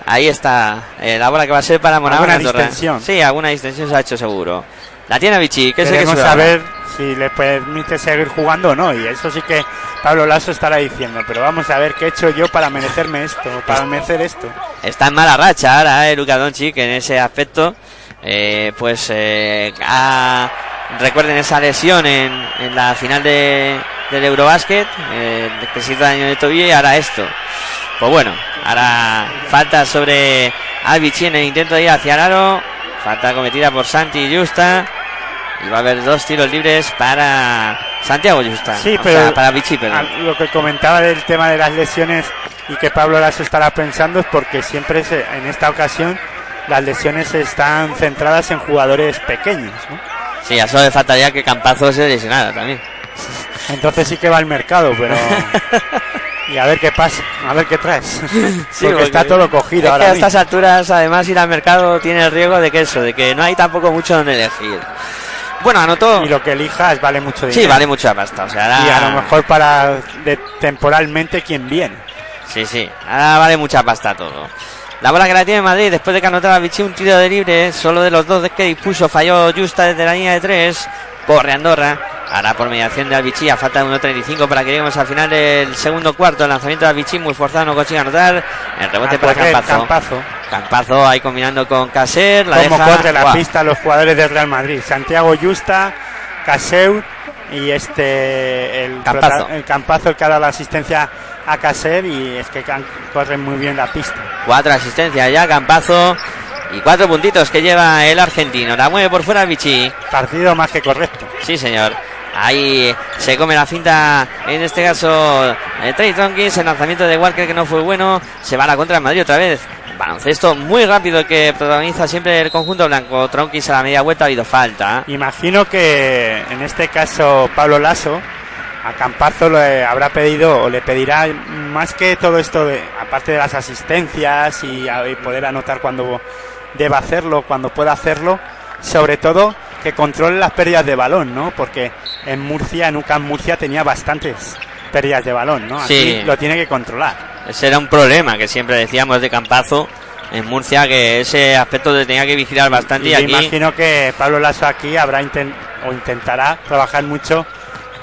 Ahí está eh, la bola que va a ser para Monaghan
Alguna distensión.
Sí, alguna distensión se ha hecho seguro. La tiene Vichy, que es el que
Queremos
ahora.
saber si le permite seguir jugando o no. Y eso sí que Pablo Lasso estará diciendo. Pero vamos a ver qué he hecho yo para merecerme esto, para merecer esto.
está en mala racha ahora, eh, Luka Doncic en ese aspecto. Eh, pues eh, ha- recuerden esa lesión en, en la final de, del Eurobasket, eh, que se hizo daño de tobillo y ahora esto. Pues bueno, ahora falta sobre Albici en el intento de ir hacia el aro. Falta cometida por Santi Justa. Y va a haber dos tiros libres para Santiago Justa.
Sí,
O
pero
sea, para Vichy, perdón.
lo que comentaba del tema de las lesiones y que Pablo Lasso estará pensando es porque siempre se- en esta ocasión las lesiones están centradas en jugadores pequeños. ¿no?
Sí, a solo le faltaría que Campazo se lesionara también.
Entonces sí que va al mercado, pero. y a ver qué pasa, a ver qué traes. porque, está todo cogido
es que
ahora
a
mismo.
estas alturas, además, ir al mercado tiene el riesgo de que eso, de que no hay tampoco mucho donde elegir. Bueno, anotó.
Y lo que elijas vale mucho dinero.
Sí, vale mucha pasta. O sea, ahora-
Y a lo mejor para de- temporalmente quien viene.
Sí, sí, ahora vale mucha pasta todo. La bola que la tiene Madrid después de que anotara Vichy un tiro de libre, solo de los dos que dispuso, falló Justa desde la línea de tres. Corre Andorra. Ahora por mediación de Albici, a falta de 1.35 para que lleguemos al final del segundo cuarto. El lanzamiento de Albici muy forzado, no consigue anotar. El rebote
A
para
correr,
Campazo.
Campazo.
Campazo ahí combinando con Caser. La
Como
deja.
corre la pista los jugadores del Real Madrid. Santiago Justa, Caseu y este el
Campazo.
prota- el Campazo el que ha dado la asistencia a Caser y es que corren muy bien la pista.
Cuatro asistencias ya, Campazo. Y cuatro puntitos que lleva el argentino. La mueve por fuera Vichy.
Partido más que correcto.
Sí, señor. Ahí se come la finta, en este caso, eh, Trey Tonkins. El lanzamiento de Walker que no fue bueno. Se va a la contra de Madrid otra vez. Baloncesto muy rápido que protagoniza siempre el conjunto blanco. Tonkins a la media vuelta ha habido falta.
Imagino que en este caso Pablo Lasso a Campazo le habrá pedido o le pedirá más que todo esto de aparte de las asistencias y, poder anotar cuando deba hacerlo, cuando pueda hacerlo, sobre todo que controle las pérdidas de balón, ¿no? Porque en Murcia, en UCAM Murcia tenía bastantes pérdidas de balón, ¿no? Aquí
Sí.
lo tiene que controlar.
Ese era un problema que siempre decíamos de Campazo en Murcia, que ese aspecto le tenía que vigilar bastante. Y,
Y
aquí,
imagino que Pablo Lasso aquí habrá inten- o intentará trabajar mucho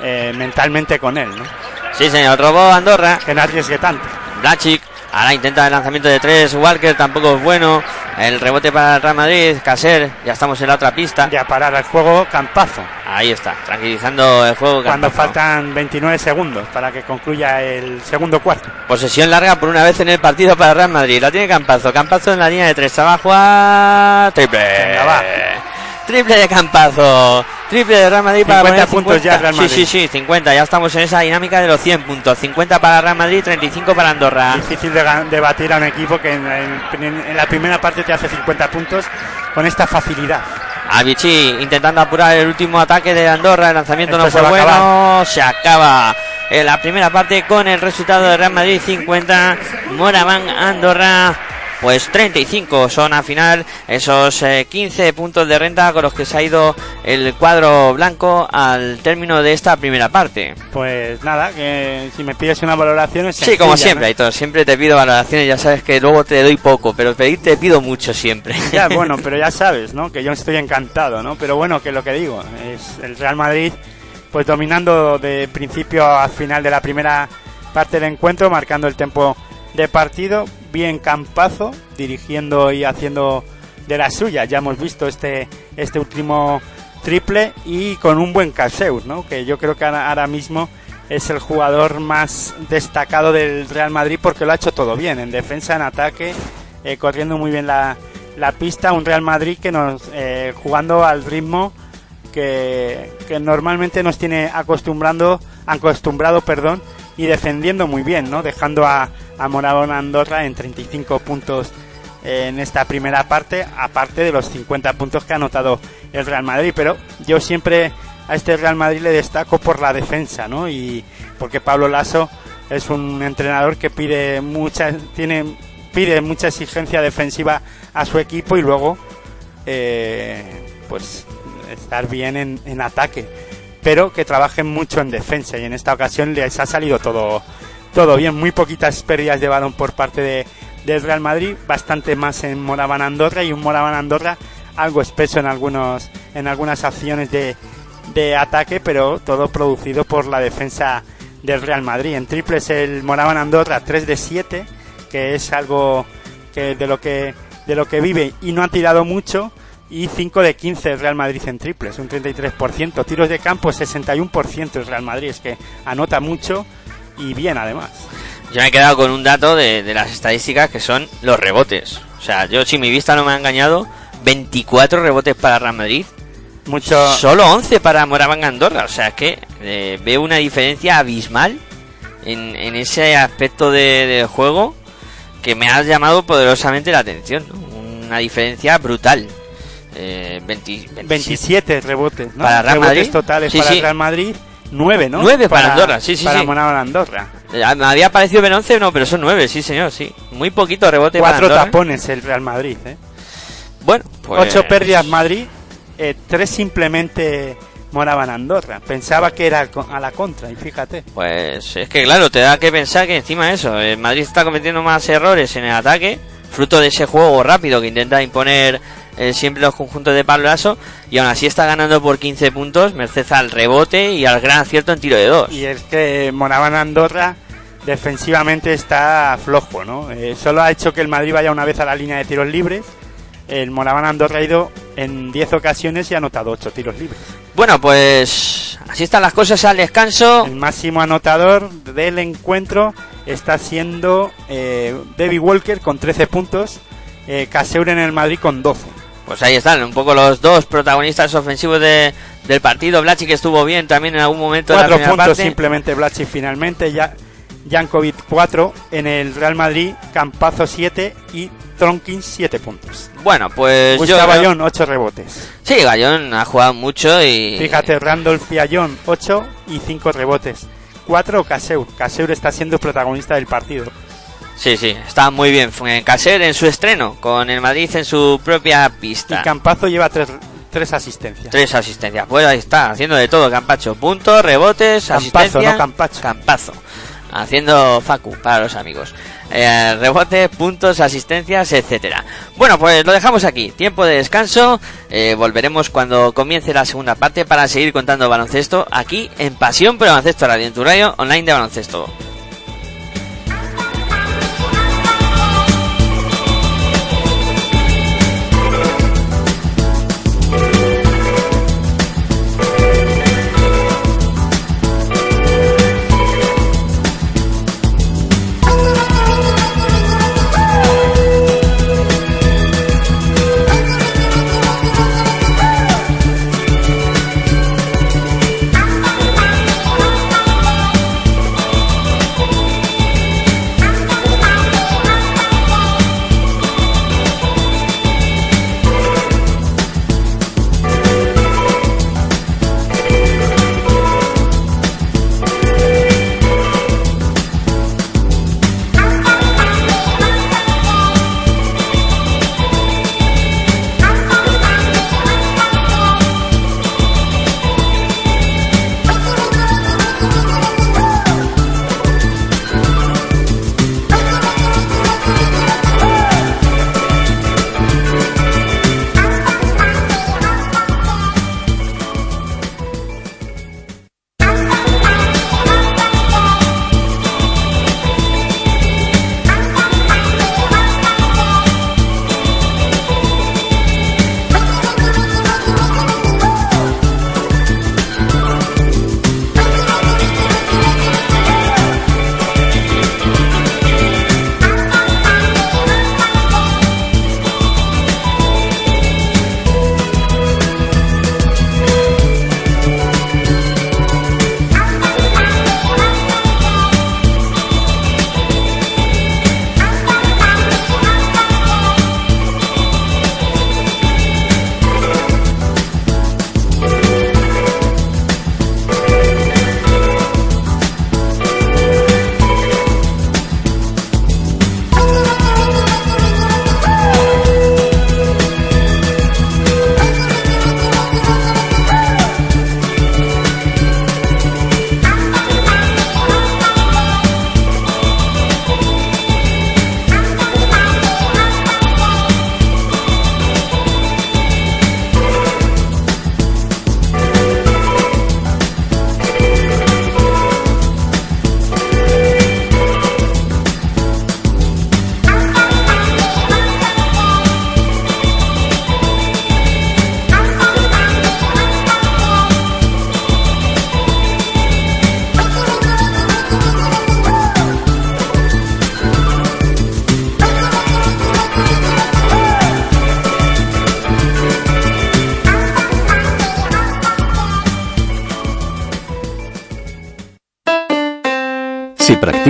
eh, mentalmente con él, ¿no?
sí, señor, robó Andorra.
Que no arriesgue tanto.
Blachic. Ahora intenta el lanzamiento de tres. Walker tampoco es bueno. El rebote para el Real Madrid. Caser. Ya estamos en la otra pista.
Ya parar el juego, Campazo.
Ahí está. Tranquilizando el juego.
Cuando
Campazo.
faltan 29 segundos para que concluya el segundo cuarto.
Posesión larga por una vez en el partido para el Real Madrid. La tiene Campazo. Campazo en la línea de tres. Va a. Triple.
Venga, va.
Triple de Campazo. Triple de Real Madrid para
50
poner
puntos ya Real Madrid.
Sí, sí, sí. 50. Ya estamos en esa dinámica de los 100 puntos. 50 para Real Madrid. 35 para Andorra.
Difícil de, de batir a un equipo que en, en- en la primera parte te hace 50 puntos con esta facilidad.
Avicii intentando apurar el último ataque de Andorra. El lanzamiento
Esto
no fue bueno. Se acaba en la primera parte con el resultado de Real Madrid 50. Moraván Andorra. Pues 35 son a final esos eh, 15 puntos de renta con los que se ha ido el cuadro blanco al término de esta primera parte.
Pues nada, que si me pides una valoración es
Sí, como siempre,
¿no?
Aitor, siempre te pido valoraciones, ya sabes que luego te doy poco, pero pedir te pido mucho siempre.
Ya, bueno, pero ya sabes, ¿no? Que yo estoy encantado, ¿no? Pero bueno, que lo que digo, es el Real Madrid, pues dominando de principio a final de la primera parte del encuentro, marcando el tiempo de partido, bien Campazo, dirigiendo y haciendo de las suyas. Ya hemos visto este, este último triple y con un buen Caseur, ¿no? Que yo creo que ahora, ahora mismo es el jugador más destacado del Real Madrid porque lo ha hecho todo bien, en defensa, en ataque, eh, corriendo muy bien la, la, pista. Un Real Madrid que nos, eh, jugando al ritmo que, que, normalmente nos tiene acostumbrando, acostumbrado perdón, y defendiendo muy bien, ¿no? dejando a, a Andorra en 35 puntos en esta primera parte, aparte de los 50 puntos que ha anotado el Real Madrid. Pero yo siempre a este Real Madrid le destaco por la defensa, ¿no? Y porque Pablo Lasso es un entrenador que pide mucha, tiene, pide mucha exigencia defensiva a su equipo y luego, eh, pues, estar bien en, en, ataque. Pero que trabajen mucho en defensa y en esta ocasión les ha salido todo, todo bien. Muy poquitas pérdidas de balón por parte de, del Real Madrid, bastante más en Moraban Andorra y un Moraban Andorra algo espeso en algunos en algunas acciones de, de ataque, pero todo producido por la defensa del Real Madrid. En triples el Moraban Andorra 3 de 7, que es algo que de lo que de lo que vive y no ha tirado mucho y 5 de 15 el Real Madrid en triples, un 33%, tiros de campo 61% el Real Madrid, es que anota mucho y bien además.
Yo me he quedado con un dato de, de las estadísticas que son los rebotes. O sea, yo si mi vista no me ha engañado, 24 rebotes para Real Madrid
mucho...
Solo 11 para Moraván Andorra. O sea, es que eh, veo una diferencia abismal en, en ese aspecto de, de, juego que me ha llamado poderosamente la atención. ¿no? Una diferencia brutal. Eh, 20, 27,
27, rebotes, ¿no?
Para Real
rebotes
Madrid.
totales
Sí,
para
sí.
Real Madrid. 9, ¿no?
9 para Andorra, sí, sí,
Para
sí.
Andorra.
Me había parecido ver 11, no, pero son 9, sí, señor, sí. Muy poquito rebote
Cuatro
Andorra.
tapones el Real Madrid, ¿eh?
Bueno, pues...
Ocho pérdidas Madrid, eh, tres simplemente moraban Andorra. Pensaba que era a la contra, y fíjate.
Pues es que claro, te da que pensar que encima de eso, el Madrid está cometiendo más errores en el ataque, fruto de ese juego rápido que intenta imponer eh, siempre los conjuntos de Pablo Lasso, y aún así está ganando por 15 puntos, merced al rebote y al gran acierto en tiro de dos.
Y es que moraban Andorra defensivamente está flojo, ¿no? Eh, solo ha hecho que el Madrid vaya una vez a la línea de tiros libres. El Moraban Andorra ha ido en 10 ocasiones y ha anotado 8 tiros libres.
Bueno, pues así están las cosas al descanso.
El máximo anotador del encuentro está siendo eh, Debbie Walker con 13 puntos, eh, Caseur en el Madrid con 12.
Pues ahí están, un poco los dos protagonistas ofensivos de, del partido. Blachi que estuvo bien también en algún momento de la
4
primera
puntos
parte.
simplemente Blachi finalmente, ya Jankovic 4 en el Real Madrid, Campazo 7 y Tronkins 7 puntos.
Bueno, pues yo...
Gustavo Ayón 8 rebotes.
Sí, Gallón ha jugado mucho y...
Fíjate, Randolph y Ayón 8 y 5 rebotes. 4 Caseur. Caseur está siendo protagonista del partido.
Sí, sí, está muy bien. Fue Caser en su estreno, con el Madrid en su propia
Y
pista.
Campazo lleva 3 tres asistencias.
Tres asistencias. Pues ahí está, haciendo de todo, Campacho. Puntos, rebotes,
Campazo,
asistencia.
no Campacho.
Campazo. Haciendo Facu para los amigos. Eh, rebotes, puntos, asistencias, etcétera. Bueno, pues lo dejamos aquí. Tiempo de descanso. Eh, volveremos cuando comience la segunda parte para seguir contando baloncesto aquí en Pasión por Baloncesto Radio, en tu radio online de baloncesto.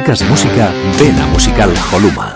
Practicas música, ven a Musical Holuma.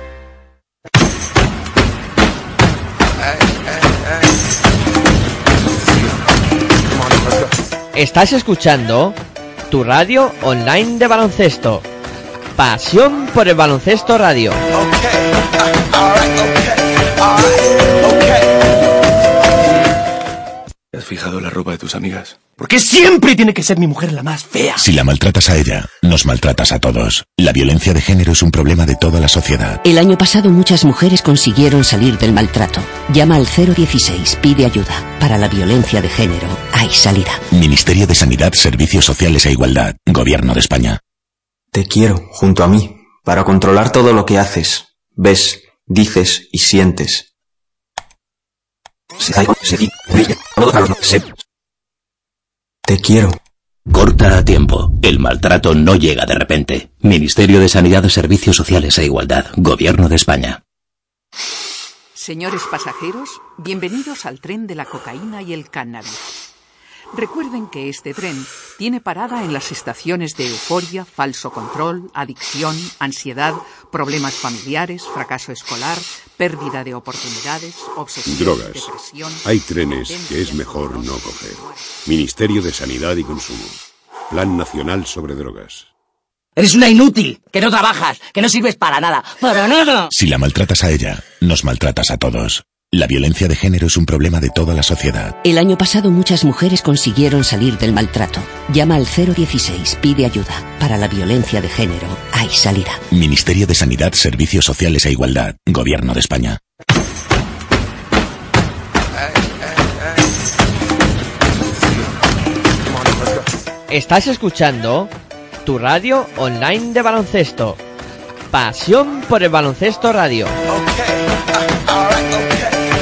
Estás escuchando tu radio online de baloncesto. Pasión por el baloncesto radio.
¿Has fijado la ropa de tus amigas?
¿Por qué siempre tiene que ser mi mujer la más fea?
Si la maltratas a ella, nos maltratas a todos. La violencia de género es un problema de toda la sociedad.
El año pasado muchas mujeres consiguieron salir del maltrato. Llama al 016, pide ayuda. Para la violencia de género hay salida.
Ministerio de Sanidad, Servicios Sociales e Igualdad. Gobierno de España.
Te quiero, junto a mí, para controlar todo lo que haces, ves, dices y sientes. Te quiero.
Corta a tiempo. El maltrato no llega de repente. Ministerio de Sanidad, Servicios Sociales e Igualdad. Gobierno de España.
Señores pasajeros, bienvenidos al tren de la cocaína y el cannabis. Recuerden que este tren tiene parada en las estaciones de euforia, falso control, adicción, ansiedad, problemas familiares, fracaso escolar, pérdida de oportunidades, obsesión,
Drogas.
depresión.
Hay trenes que es mejor no coger. Ministerio de Sanidad y Consumo. Plan Nacional sobre Drogas.
Eres una inútil, que no trabajas, que no sirves para nada. ¡Para nada!
Si la maltratas a ella, nos maltratas a todos. La violencia de género es un problema de toda la sociedad.
El año pasado muchas mujeres consiguieron salir del maltrato. Llama al 016, pide ayuda. Para la violencia de género hay salida.
Ministerio de Sanidad, Servicios Sociales e Igualdad. Gobierno de España.
Estás escuchando tu radio online de baloncesto. Pasión por el baloncesto radio.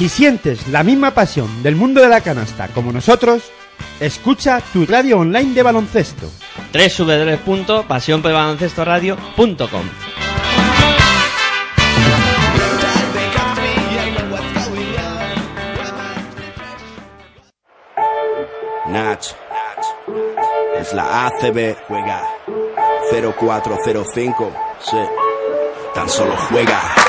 Si sientes la misma pasión del mundo de la canasta como nosotros, escucha tu radio online de baloncesto.
www.pasionporelbaloncestoradio.com
Nach. Es la ACB, juega 0405. Sí. Tan solo juega.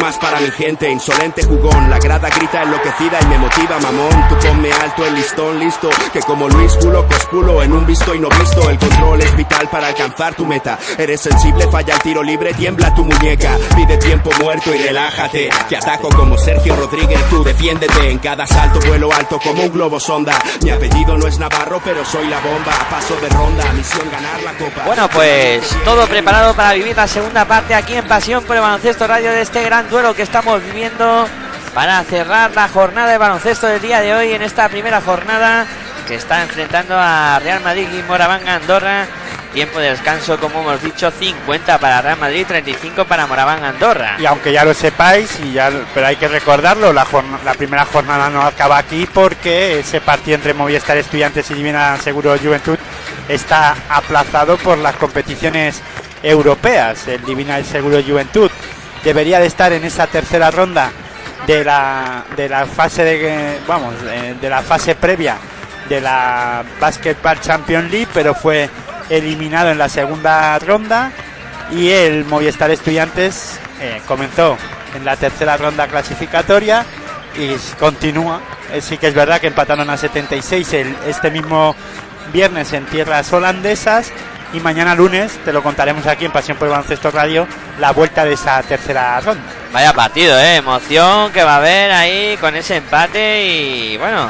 más para mi gente, insolente jugón. La grada grita enloquecida y me motiva, mamón. Tú ponme alto el listón, listo. Que como Luis Pulo, cospulo en un visto y no visto. El control es vital para alcanzar tu meta. Eres sensible, falla el tiro libre, tiembla tu muñeca. Pide tiempo muerto y relájate. Que ataco como Sergio Rodríguez, tú defiéndete. En cada salto vuelo alto como un globo sonda. Mi apellido no es Navarro, pero soy la bomba. Paso de ronda, misión ganar la copa.
Bueno, pues todo preparado para vivir la segunda parte aquí en Pasión por el Baloncesto Radio de este gran duelo que estamos viviendo para cerrar la jornada de baloncesto del día de hoy en esta primera jornada que está enfrentando a Real Madrid y Moravanga Andorra. Tiempo de descanso, como hemos dicho, 50 para Real Madrid, 35 para Moravanga Andorra.
Y aunque ya lo sepáis, y ya, pero hay que recordarlo, la, la primera jornada no acaba aquí porque ese partido entre Movistar Estudiantes y Divina Seguro Juventud está aplazado por las competiciones europeas. El Divina Seguro Juventud debería de estar en esa tercera ronda de la, de la fase de vamos de, de la fase previa de la Basketball Champions League, pero fue eliminado en la segunda ronda y el Movistar Estudiantes eh, comenzó en la tercera ronda clasificatoria y continúa. Eh, sí que es verdad que empataron a 76 el, este mismo viernes en tierras holandesas y mañana lunes te lo contaremos aquí en Pasión por el Baloncesto Radio la vuelta de esa tercera ronda.
Vaya partido, ¿eh? Emoción que va a haber ahí con ese empate y bueno,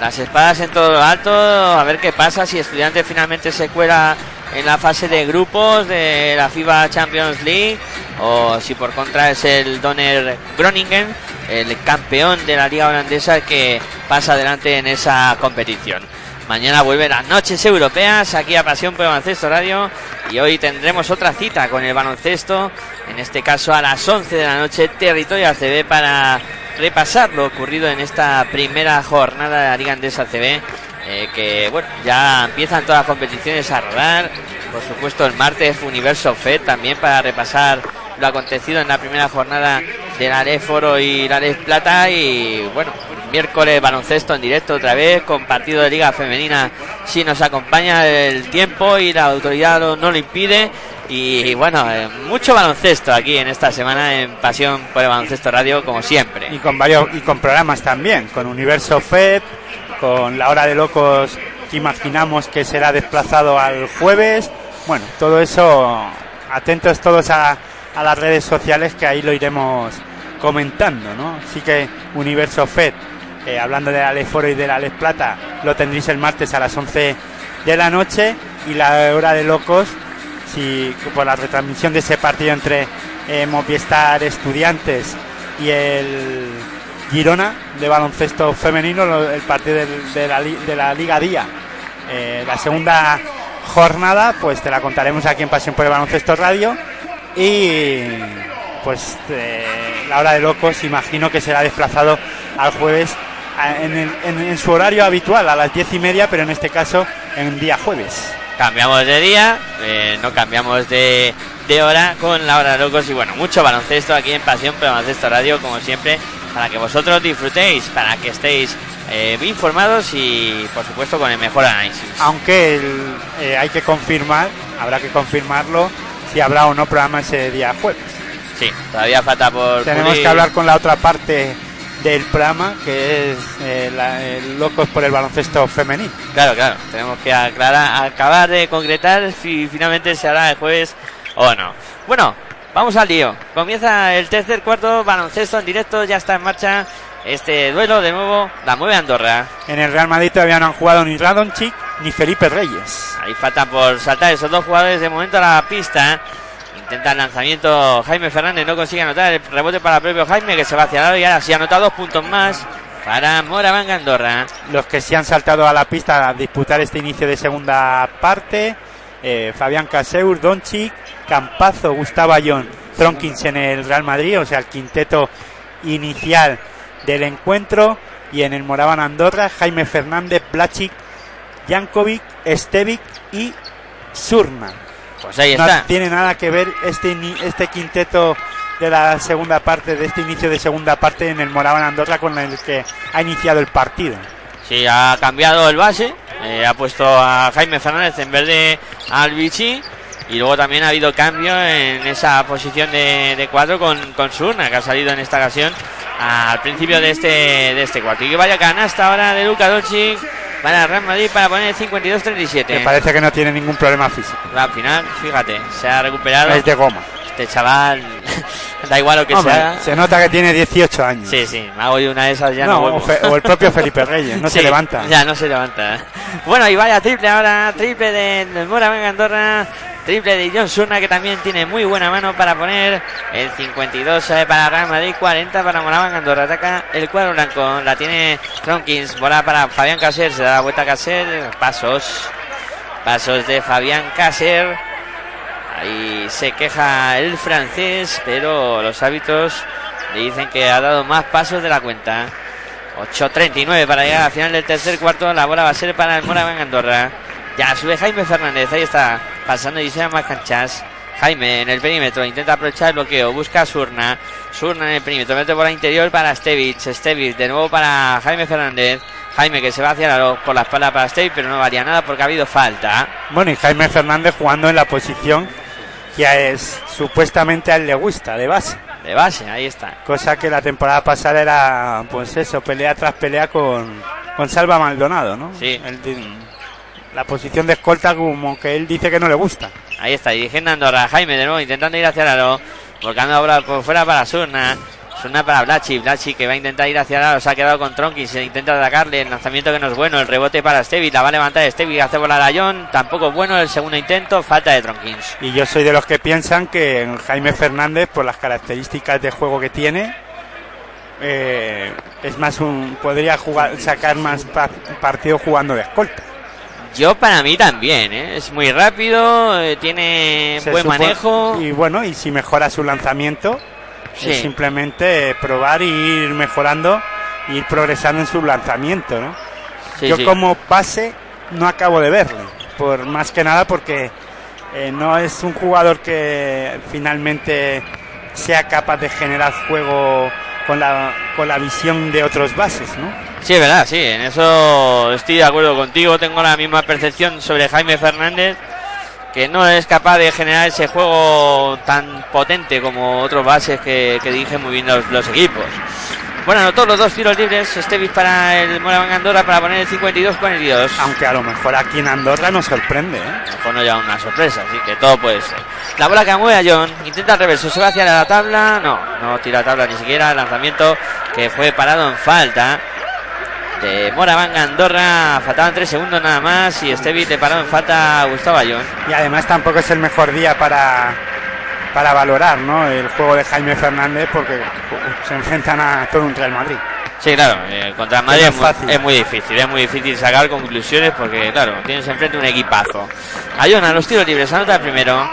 las espadas en todo lo alto, a ver qué pasa si Estudiantes finalmente se cuela en la fase de grupos de la FIBA Champions League o si por contra es el Donner Groningen, el campeón de la liga holandesa que pasa adelante en esa competición. Mañana vuelven las noches europeas aquí a Pasión por el Baloncesto Radio y hoy tendremos otra cita con el baloncesto, en este caso a las 11 de la noche, territorio ACB para repasar lo ocurrido en esta primera jornada de la Liga Andesa ACB, eh, que bueno, ya empiezan todas las competiciones a rodar, por supuesto el martes Universo FED también para repasar lo acontecido en la primera jornada de la Foro y la Lez Plata y bueno, miércoles baloncesto en directo otra vez con partido de liga femenina si nos acompaña el tiempo y la autoridad no, no lo impide y bueno, eh, mucho baloncesto aquí en esta semana en Pasión por el Baloncesto Radio como siempre.
Y con varios y con programas también, con Universo FED, con La Hora de Locos que imaginamos que será desplazado al jueves. Bueno, todo eso, atentos todos a, a las redes sociales que ahí lo iremos comentando, ¿no? Así que Universo FED, eh, hablando de la Les Foro y de la Les Plata, lo tendréis el martes a las 11 de la noche y la Hora de Locos, si por la retransmisión de ese partido entre eh, Movistar Estudiantes y el Girona de baloncesto femenino, el partido de la Liga Día. Eh, la segunda jornada, pues te la contaremos aquí en Pasión por el Baloncesto Radio. Y pues eh, la hora de locos, imagino que será desplazado al jueves en, el- en- en su horario habitual, a las diez y media, pero en este caso en día jueves.
Cambiamos de día, eh, no cambiamos de, de hora con la hora de locos y bueno, mucho baloncesto aquí en Pasión por Baloncesto Radio, como siempre, para que vosotros disfrutéis, para que estéis eh, bien informados y por supuesto con el mejor análisis.
Aunque el- eh, hay que confirmar, habrá que confirmarlo, si habrá o no programa ese día jueves.
Sí, todavía falta por
Tenemos
pulir.
que hablar con la otra parte del programa, que es eh, la- el Locos por el Baloncesto Femenino.
Claro, claro, tenemos que aclarar, acabar de concretar si finalmente se hará el jueves o no. Bueno, vamos al lío. Comienza el tercer cuarto, baloncesto en directo, ya está en marcha este duelo de nuevo, la mueve Andorra.
En el Real Madrid todavía no han jugado ni Radonchik ni Felipe Reyes.
Ahí falta por saltar esos dos jugadores de momento a la pista. Intenta el lanzamiento Jaime Fernández, no consigue anotar el rebote para el propio Jaime que se va hacia el lado y ahora sí anota dos puntos más para Moravanga Andorra.
Los que se han saltado a la pista a disputar este inicio de segunda parte, eh, Fabián Caseur, Donchik, Campazo, Gustavo Ayón, Tronkins en el Real Madrid, o sea, el quinteto inicial del encuentro. Y en el Moraban Andorra, Jaime Fernández, Blachik, Jankovic, Stevic y Surman.
Pues ahí
no
está.
tiene nada que ver este, este quinteto de la segunda parte, de este inicio de segunda parte en el Moraban Andorra con el que ha iniciado el partido.
Sí, ha cambiado el base. eh, ha puesto a Jaime Fernández en vez de al Vichy. Y luego también ha habido cambio en esa posición de, de cuatro con, con Surna, que ha salido en esta ocasión al principio de este, de este cuarto. Y que vaya canasta ahora de Luka Doncic para Real Madrid para poner 52-37.
Me parece que no tiene ningún problema físico.
Al final, fíjate, se ha recuperado.
Es de goma.
Este chaval, da igual lo que
Hombre,
sea.
Se nota que tiene 18 años.
Sí, sí, me hago yo una de esas ya no,
o, Fe- o el propio Felipe Reyes, no se levanta.
Ya no se levanta. Bueno, y vaya triple ahora, triple de, del Moraván Andorra, triple de John Surna que también tiene muy buena mano para poner el 52 eh, para Real Madrid, 40 para Moraván Andorra. Ataca el cuadro blanco, la tiene Tronkins, bola para Fabián Caser, se da la vuelta a Caser, pasos, pasos de Fabián Caser. Ahí se queja el francés, pero los hábitos dicen que ha dado más pasos de la cuenta. 8.39 para llegar al final del tercer cuarto. La bola va a ser para el Moraván Andorra. Ya sube Jaime Fernández. Ahí está. Pasando y se más canchas. Jaime en el perímetro. Intenta aprovechar el bloqueo. Busca a Surna. Surna en el perímetro. Mete por la interior para Stevich. Stevich de nuevo para Jaime Fernández. Jaime que se va hacia la, por la espalda para Stevich. Pero no valía nada porque ha habido falta.
Bueno, y Jaime Fernández jugando en la posición que es supuestamente a él le gusta, de base.
De base, ahí está.
Cosa que la temporada pasada era, pues eso, pelea tras pelea con, con Salva Maldonado, ¿no?
Sí.
Di- la posición de escolta como que él dice que no le gusta.
Ahí está, dirigiendo a Andorra. Jaime de nuevo intentando ir hacia el aro. Volcando ahora por fuera para Surna. Surna para Blachi. Blachi que va a intentar ir hacia el aro. Se ha quedado con Tronki. Se intenta atacarle. El lanzamiento que no es bueno. El rebote para Stevie. La va a levantar Stevie. Hace volar a John. Tampoco es bueno el segundo intento. Falta de Tronkins.
Y yo soy de los que piensan que Jaime Fernández, por las características de juego que tiene, eh, es más un podría jugar sacar más pa- partido jugando de escolta.
Yo para mí también, ¿eh? Es muy rápido. eh, tiene
Se
buen
supo-
manejo.
Y bueno, y si mejora su lanzamiento,
Sí.
es simplemente probar y ir mejorando, e ir progresando en su lanzamiento, ¿no?
Sí,
Yo
sí.
como pase no acabo de verle, por más que nada porque eh, no es un jugador que finalmente sea capaz de generar juego con la, con la visión de otros bases, ¿no?
Sí, es verdad, sí, en eso estoy de acuerdo contigo. Tengo la misma percepción sobre Jaime Fernández, que no es capaz de generar ese juego tan potente como otros bases que, que dirigen muy bien los, los equipos. Bueno, anotó los dos tiros libres, Estevis para el Moraván Andorra para poner el 52-42.
Aunque a lo mejor aquí en Andorra nos sorprende, ¿eh?
A lo mejor no ya una sorpresa, así que todo puede ser. La bola que mueve a John, intenta el reverso, se va hacia la tabla, no, no tira la tabla ni siquiera, el lanzamiento que fue parado en falta de Moraván Andorra, faltaban tres segundos nada más y Estevi le paró en falta a Gustavo Ayón.
Y además tampoco es el mejor día para, para valorar ¿no? el juego de Jaime Fernández porque se enfrentan a todo un Real Madrid.
Sí, claro, eh, contra el Madrid es muy,
fácil.
es muy difícil, es muy difícil sacar conclusiones porque, claro, tienes enfrente un equipazo. Ayón a los tiros libres, anota primero.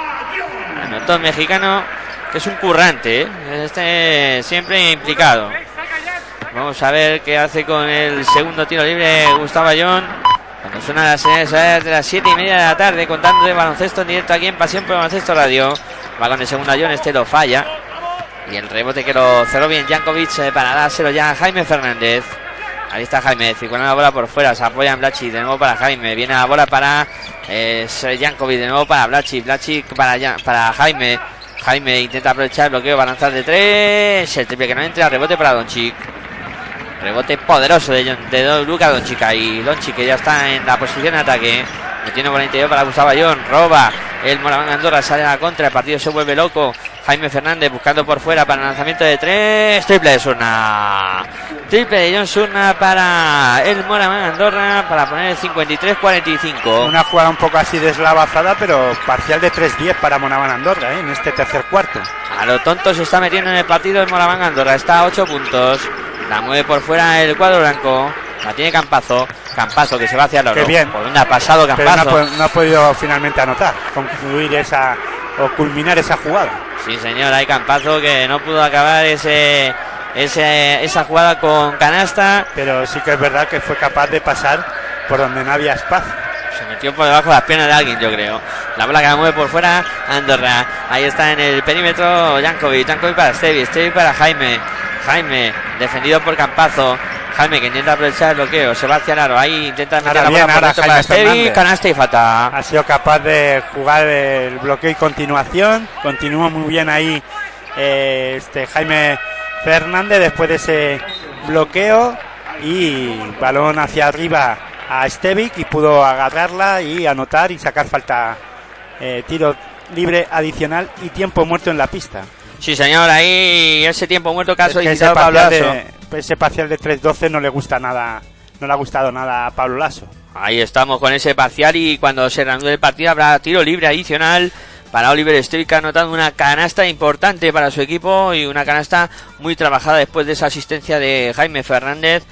Anotó el mexicano, que es un currante, ¿eh? este siempre implicado. Vamos a ver qué hace con el segundo tiro libre Gustavo Ayón. Cuando suena las señales de las 7 y media de la tarde, contando de baloncesto en directo aquí en Pasión por Baloncesto Radio. Va con el segundo Ayón, este lo falla. Y el rebote que lo cerró bien Jankovic eh, para dárselo ya a Jaime Fernández. Ahí está Jaime, circulando la bola por fuera, se apoya en Blachi, de nuevo para Jaime, viene la bola para eh, Jankovic, de nuevo para Blachi, Blachi para, para Jaime, Jaime intenta aprovechar el bloqueo para lanzar de tres, el triple que no entra, rebote para Doncic, rebote poderoso de, de Don- Luka Doncic y Doncic que ya está en la posición de ataque, metiendo por el interior para Gustavo Ayón, roba el Moraván Andorra, sale a la contra, el partido se vuelve loco, Jaime Fernández buscando por fuera para el lanzamiento de tres, triple de Surna, triple de John Surna para el Moraván Andorra para poner el 53-45.
Una jugada un poco así deslavazada, pero parcial de 3-10 para Monavan Andorra ¿eh? en este tercer cuarto.
A lo tonto se está metiendo en el partido el Moraván Andorra. Está a 8 puntos. La mueve por fuera el cuadro blanco. La tiene Campazo. Campazo que se va hacia el oro.
Qué bien.
Por dónde ha pasado
Pero no ha,
Campazo.
no ha podido finalmente anotar, concluir esa o culminar esa jugada.
Sí, señor. Hay Campazo que no pudo acabar ese, ese esa jugada con canasta.
Pero sí que es verdad que fue capaz de pasar por donde no había espacio.
Se metió por debajo de las piernas de alguien, yo creo. La bola que la mueve por fuera, Andorra. Ahí está en el perímetro Jankovic. Jankovic para Stevi. Stevi para Jaime. Jaime, defendido por Campazo. Jaime que intenta aprovechar el bloqueo, Sebastián Aro, ahí intenta meter
Ahora
la bola
ahora
para Estevi, canasta y falta.
Ha sido capaz de jugar el bloqueo y continuación. Continúa muy bien ahí eh, este Jaime Fernández después de ese bloqueo y balón hacia arriba a Stevic y pudo agarrarla y anotar y sacar falta eh, tiro libre adicional y tiempo muerto en la pista.
Sí, señor, ahí ese tiempo muerto que ha solicitado Pablo Lasso.
de, ese parcial de 3-12 no le gusta nada, no le ha gustado nada a Pablo Lasso.
Ahí estamos con ese parcial y cuando se reanude el partido habrá tiro libre adicional para Oliver ha anotado una canasta importante para su equipo y una canasta muy trabajada después de esa asistencia de Jaime Fernández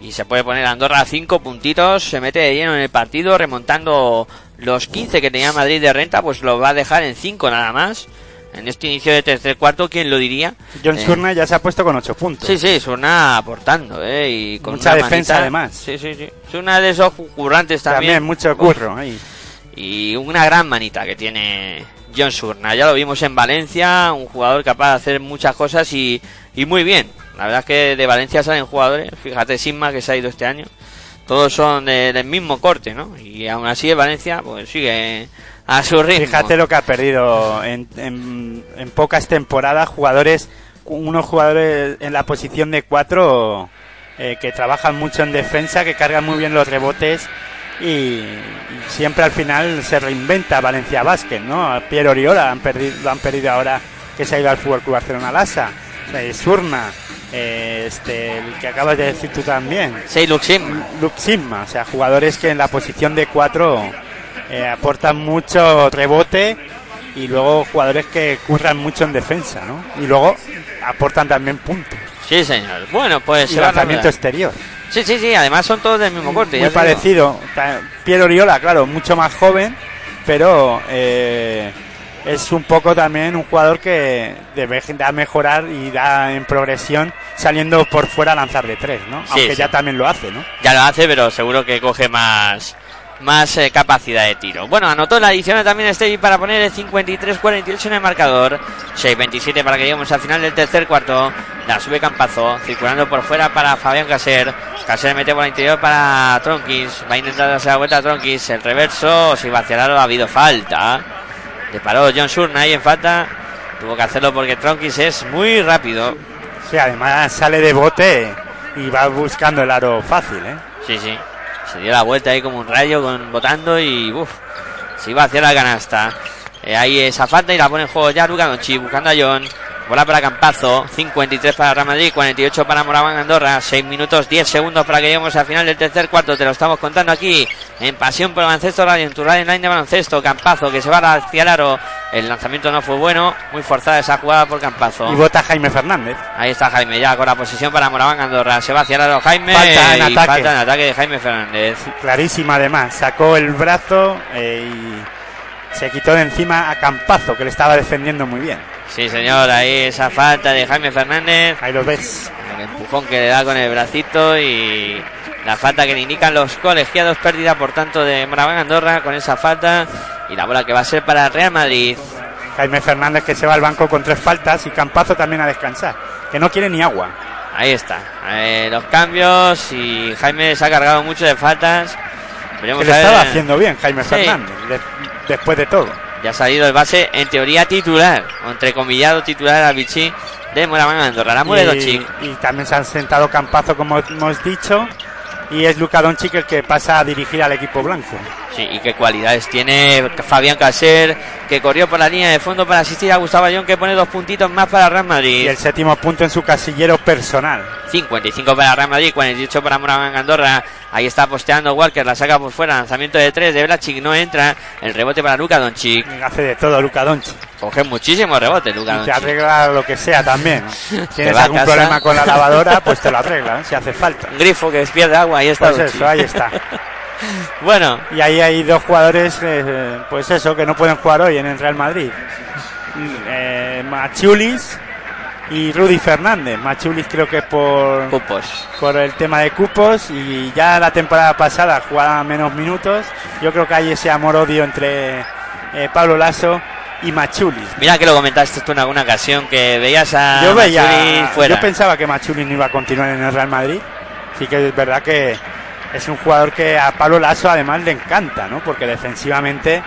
y se puede poner Andorra a cinco puntitos, se mete de lleno en el partido remontando los 15 que tenía Madrid de renta, pues lo va a dejar en 5 nada más. En este inicio de tercer cuarto, ¿quién lo diría?
John
Eh,
Surna ya se ha puesto con 8 puntos.
Sí, sí, Surna aportando, ¿eh? Y con
Mucha defensa,
manita-
además.
Sí, sí, sí. Es una de esos currantes también.
También mucho
Uf.
curro ahí.
Y una gran manita que tiene John Surna. Ya lo vimos en Valencia, un jugador capaz de hacer muchas cosas y, y muy bien. La verdad es que de Valencia salen jugadores, fíjate Sigma que se ha ido este año, todos son de- del mismo corte, ¿no? Y aún así el Valencia pues sigue a su ritmo.
Fíjate lo que ha perdido en, en- en pocas temporadas jugadores, unos jugadores en la posición de cuatro eh, que trabajan mucho en defensa, que cargan muy bien los rebotes y, siempre al final se reinventa Valencia Basket, ¿no? A Pierre Oriola han perdido, lo han perdido ahora que se ha ido al Fútbol Club Barcelona Lasa, eh, Surna, eh, este, el que acabas de decir tú también.
Sí, Luxim.
Luximma, o sea, jugadores que en la posición de cuatro eh, aportan mucho rebote y luego jugadores que curran mucho en defensa, ¿no? Y luego aportan también puntos.
Sí, señor. Bueno, pues
y lanzamiento exterior.
Sí, sí, sí, además son todos del mismo corte.
Muy parecido. Piero Oriola, claro, mucho más joven, pero eh, es un poco también un jugador que debe da mejorar y da en progresión saliendo por fuera a lanzar de tres, ¿no?
Sí,
Aunque
sí.
ya también lo hace, ¿no?
Ya lo hace, pero seguro que coge más más eh, capacidad de tiro. Bueno, anotó la adición también Stevie para poner el 53-48 en el marcador. 6-27 para que lleguemos al final del tercer cuarto. La sube Campazo, circulando por fuera para Fabián Caser. Caser mete por el interior para Tronkis. Va a intentar darse la vuelta a Tronkis. El reverso, si va hacia el aro, ha habido falta. Le paró John Surna ahí en falta. Tuvo que hacerlo porque Tronkis es muy rápido.
Sí, además sale de bote y va buscando el aro fácil, ¿eh?
Sí, sí. Se dio la vuelta ahí como un rayo con botando y uff, se iba hacia la canasta. Eh, ahí esa falta y la pone en juego ya Luca Donchi buscando a John. Bola para Campazo, 53 para Real Madrid, 48 para Moraván Andorra, 6 minutos 10 segundos para que lleguemos al final del tercer cuarto. Te lo estamos contando aquí en Pasión por el Baloncesto Radio, en tu radio online de baloncesto. Campazo que se va hacia el aro. El lanzamiento no fue bueno, muy forzada esa jugada por Campazo.
Y vota Jaime Fernández.
Ahí está Jaime ya con la posición para Moraván Andorra. Se va hacia el aro Jaime.
Falta en
y
ataque.
falta en ataque de Jaime Fernández.
Clarísima además. Sacó el brazo eh, y se quitó de encima a Campazo, que le estaba defendiendo muy bien.
Sí, señor, ahí esa falta de Jaime Fernández.
Ahí lo ves.
El empujón que le da con el bracito y la falta que le indican los colegiados. Pérdida, por tanto, de Moraván Andorra con esa falta. Y la bola que va a ser para Real Madrid.
Jaime Fernández que se va al banco con tres faltas y Campazo también a descansar. Que no quiere ni agua.
Ahí está. Eh, los cambios y Jaime se ha cargado mucho de faltas.
Que le estaba haciendo bien Jaime
Sí.
Fernández. de- después de todo.
Ya ha salido el base en teoría titular, o entrecomillado titular al Vichy de Moraván Andorra. La
y, y también se han sentado Campazo, como hemos dicho. Y es Luca Doncic el que pasa a dirigir al equipo blanco.
Sí, y qué cualidades tiene Fabián Caser, que corrió por la línea de fondo para asistir a Gustavo Ayón, que pone dos puntitos más para Real
Y
Madrid.
el séptimo punto en su casillero personal.
55 para Real Madrid, 48 para Moraván Andorra. Ahí está posteando Walker, la saca por fuera, lanzamiento de tres de Blachik, no entra. El rebote para Luca Doncic.
Hace de todo Luca Doncic.
Coge muchísimos rebotes Luca
Y te arregla lo que sea también. ¿no? Tienes algún problema con la lavadora, pues te lo arregla, ¿eh? si hace falta.
Un grifo que despierde agua, ahí está
Pues eso, ahí está.
Bueno,
Y ahí hay dos jugadores, eh, pues eso, que no pueden jugar hoy en el Real Madrid. Eh, Machulis y Rudy Fernández. Machulis creo que por,
cupos.
por el tema de cupos y ya la temporada pasada jugaba menos minutos. Yo creo que hay ese amor-odio entre eh, Pablo Lasso y Machulis.
Mira que lo comentaste tú en alguna ocasión que veías a
Yo veía,
Mazzuri fuera.
yo pensaba que Machulis no iba a continuar en el Real Madrid sí que es verdad que es un jugador que a Pablo Lasso además le encanta, ¿no? Porque defensivamente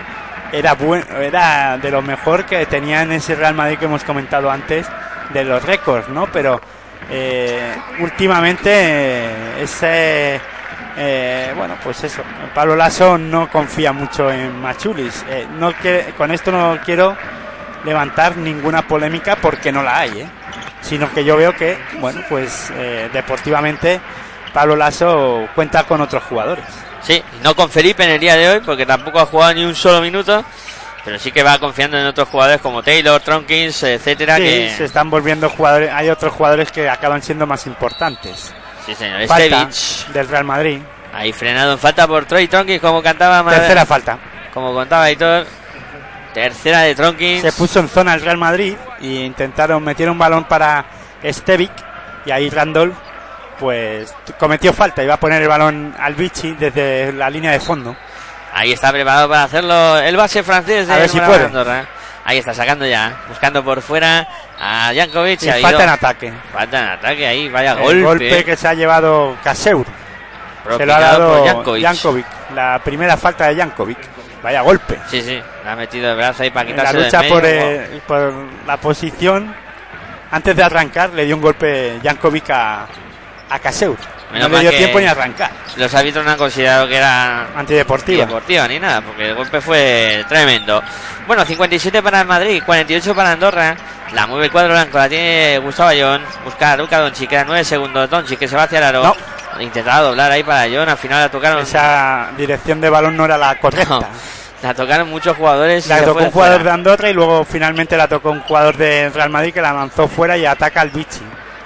era buen, era de lo mejor que tenía en ese Real Madrid que hemos comentado antes de los récords, ¿no? Pero eh, últimamente eh, ese eh, bueno, pues eso. Pablo Lasso no confía mucho en Machulis. Eh, no con esto no quiero levantar ninguna polémica porque no la hay, sino que yo veo que, bueno, pues deportivamente Pablo Lasso cuenta con otros jugadores.
Sí, no con Felipe en el día de hoy porque tampoco ha jugado ni un solo minuto. Pero sí que va confiando en otros jugadores como Taylor, Tronkins, etcétera.
Sí,
que...
se están volviendo jugadores. Hay otros jugadores que acaban siendo más importantes.
Sí, señor.
Falta
Stevich.
del Real Madrid.
Ahí frenado en falta por Troy Tronkins, como cantaba Mar-
Tercera falta.
Como contaba Aitor. Tercera de Tronkins.
Se puso en zona el Real Madrid y intentaron metieron un balón para Stevic y ahí Randolph pues cometió falta iba a poner el balón al Vichy desde la línea de fondo.
Ahí está preparado para hacerlo el base francés de
A ver si puede.
Andorra. Ahí está sacando ya, buscando por fuera a Jankovic.
Y falta en ataque.
Falta en ataque ahí, vaya
El
golpe.
golpe que se ha llevado Caseur. Se lo ha dado
Jankovic.
Jankovic. La primera falta de Jankovic. Vaya golpe.
Sí, sí, le ha metido el brazo ahí para
En la
quitarse
lucha por, eh, por la posición, antes de arrancar, le dio un golpe Jankovic a, a Caseur.
Menos
no
mal
le dio tiempo ni arrancar.
Los árbitros no han considerado que era
Antideportiva.
deportiva ni nada, porque el golpe fue tremendo. Bueno, 57 para el Madrid, 48 para Andorra. La mueve el cuadro blanco, la tiene Gustavo Ayón. Busca a Luca Donchi, quedan 9 segundos. Donchi que se va hacia el aro. Intentaba doblar ahí para Ayón, al final la tocaron.
Esa dirección de balón no era la correcta.
No, la tocaron muchos jugadores.
La tocó un jugador de. Andorra y luego finalmente la tocó un jugador de Real Madrid que la lanzó fuera y ataca al Vichy.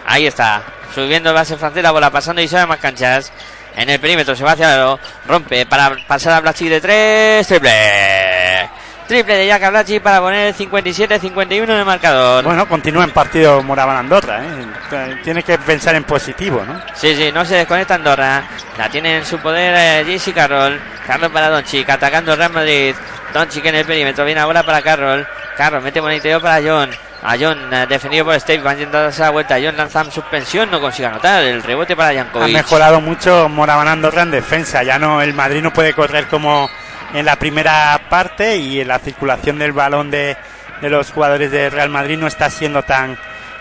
Ahí está, subiendo el base francés, la bola pasando y sabe más canchas. En el perímetro se va hacia el rompe para pasar a Blachi de 3, triple. Triple de Jaka Blachi para poner 57-51 en el marcador.
Bueno, continúa en partido Moraban Andorra. ¿eh? Tiene que pensar en positivo, ¿no?
Sí, sí, no se desconecta Andorra. La tiene en su poder eh, JC Carroll. Carroll para Doncic, atacando Real Madrid. Doncic en el perímetro, viene ahora para Carroll. Carroll mete interior para John. A John, eh, defendido por Steve, va a intentar darse la vuelta. John lanza en suspensión, no consigue anotar. El rebote para
Ha
Jankovic.
mejorado mucho Moraban Andorra en defensa. Ya no, el Madrid no puede correr como en la primera parte y en la circulación del balón de, de los jugadores de Real Madrid no está siendo tan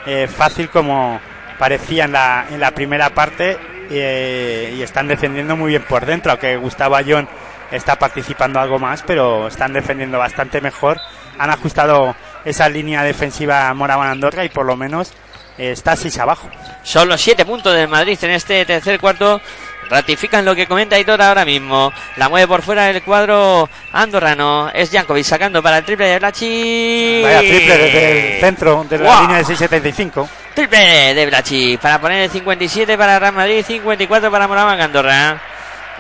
eh, fácil como parecía en la, en la primera parte eh, y están defendiendo muy bien por dentro, aunque Gustavo Ayón está participando algo más, pero están defendiendo bastante mejor. Han ajustado esa línea defensiva Moraban Andorra y por lo menos eh, está 6 abajo.
Son los 7 puntos del Madrid en este tercer cuarto. Ratifican lo que comenta Aitor ahora mismo. La mueve por fuera del cuadro andorrano. Es Jankovic sacando para el triple de Blachi.
Vaya triple desde el centro de la línea de 6.75.
Triple de Blachi para poner el 57 para Real Madrid, 54 para Moraván Andorra.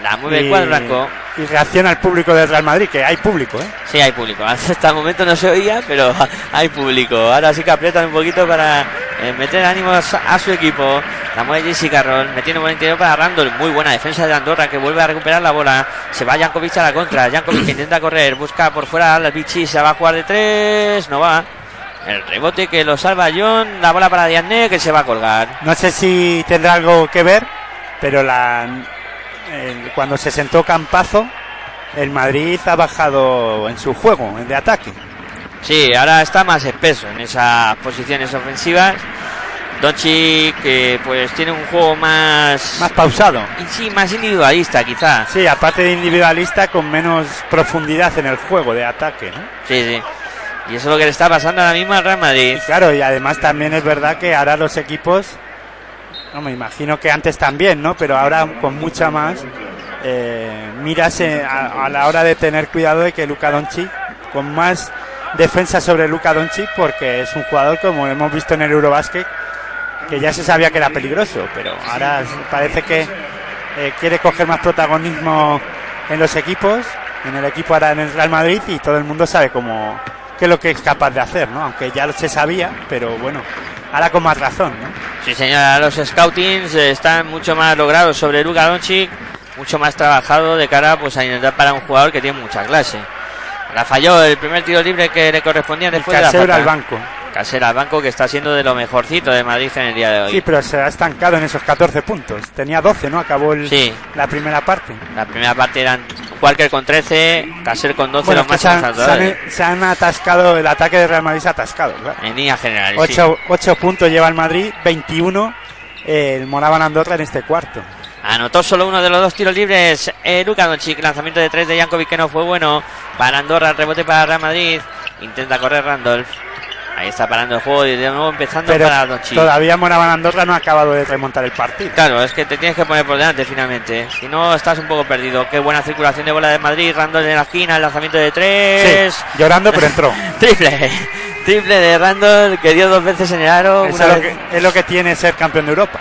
La mueve el
Y-
cuadro blanco.
Y reacciona el público del Real Madrid, que hay público, ¿eh?
Sí, hay público. Hasta el momento no se oía, pero hay público. Ahora sí que aprietan un poquito para eh, meter ánimos a su equipo. La mueve Jesse Carroll, metiendo buen interior para Randall. Muy buena defensa de Andorra que vuelve a recuperar la bola. Se va Jankovic a la contra. Jankovic intenta correr, busca por fuera al Vichy. Se va a jugar de tres, no va. El rebote que lo salva John. La bola para Diane que se va a colgar.
No sé si tendrá algo que ver, pero la, el- cuando se sentó Campazo, el Madrid ha bajado en su juego, en de ataque.
Sí, ahora está más espeso en esas posiciones ofensivas. Donchi que pues tiene un juego más
Más pausado.
y sí, más individualista quizá.
Sí, aparte de individualista, con menos profundidad en el juego de ataque, ¿no?
Sí, sí. Y eso es lo que le está pasando ahora mismo al Real Madrid.
Claro, y además también es verdad que ahora los equipos, no me imagino que antes también, ¿no? Pero ahora con mucha más eh, miras eh, a, la hora de tener cuidado de que Luca Doncic con más defensa sobre Luca Doncic porque es un jugador como hemos visto en el Eurobasket que ya se sabía que era peligroso, pero ahora parece que eh, quiere coger más protagonismo en los equipos, en el equipo ahora en el Real Madrid y todo el mundo sabe cómo qué es lo que es capaz de hacer, ¿no? Aunque ya se sabía, pero bueno, ahora con más razón, ¿no?
Sí, señora, los scoutings están mucho más logrados sobre Luka Doncic, mucho más trabajado de cara pues a intentar para un jugador que tiene mucha clase. La falló el primer tiro libre que le correspondía después de la falta.
al banco.
Casera al banco que está siendo de lo mejorcito de Madrid en el día de hoy.
Sí, pero se ha estancado en esos 14 puntos. Tenía 12, ¿no? Acabó el,
Sí.
la primera parte.
La primera parte eran Walker con 13, Caser con 12,
Bueno,
los
que se, han, se, han,
anotadores.
se han atascado, el ataque de Real Madrid se ha atascado. claro.
En línea general. sí.
8, puntos lleva el Madrid, 21 eh, el Moraban Andorra en este cuarto.
Anotó solo uno de los dos tiros libres. Eh, Luka Doncic, lanzamiento de tres de Jankovic que no fue bueno. Para Andorra, rebote para Real Madrid. Intenta correr Randolph. Ahí está parando el juego y de nuevo empezando
Pero
para Doncic.
todavía Moraban Andorra no ha acabado de remontar el partido.
Claro, es que te tienes que poner por delante finalmente. Si no, estás un poco perdido. Qué buena circulación de bola de Madrid. Randolph en la esquina, el lanzamiento de tres.
Sí, llorando, pero entró.
Triple. Triple de Randolph que dio dos veces en el aro. Una
es, lo que, es lo que tiene ser campeón de Europa.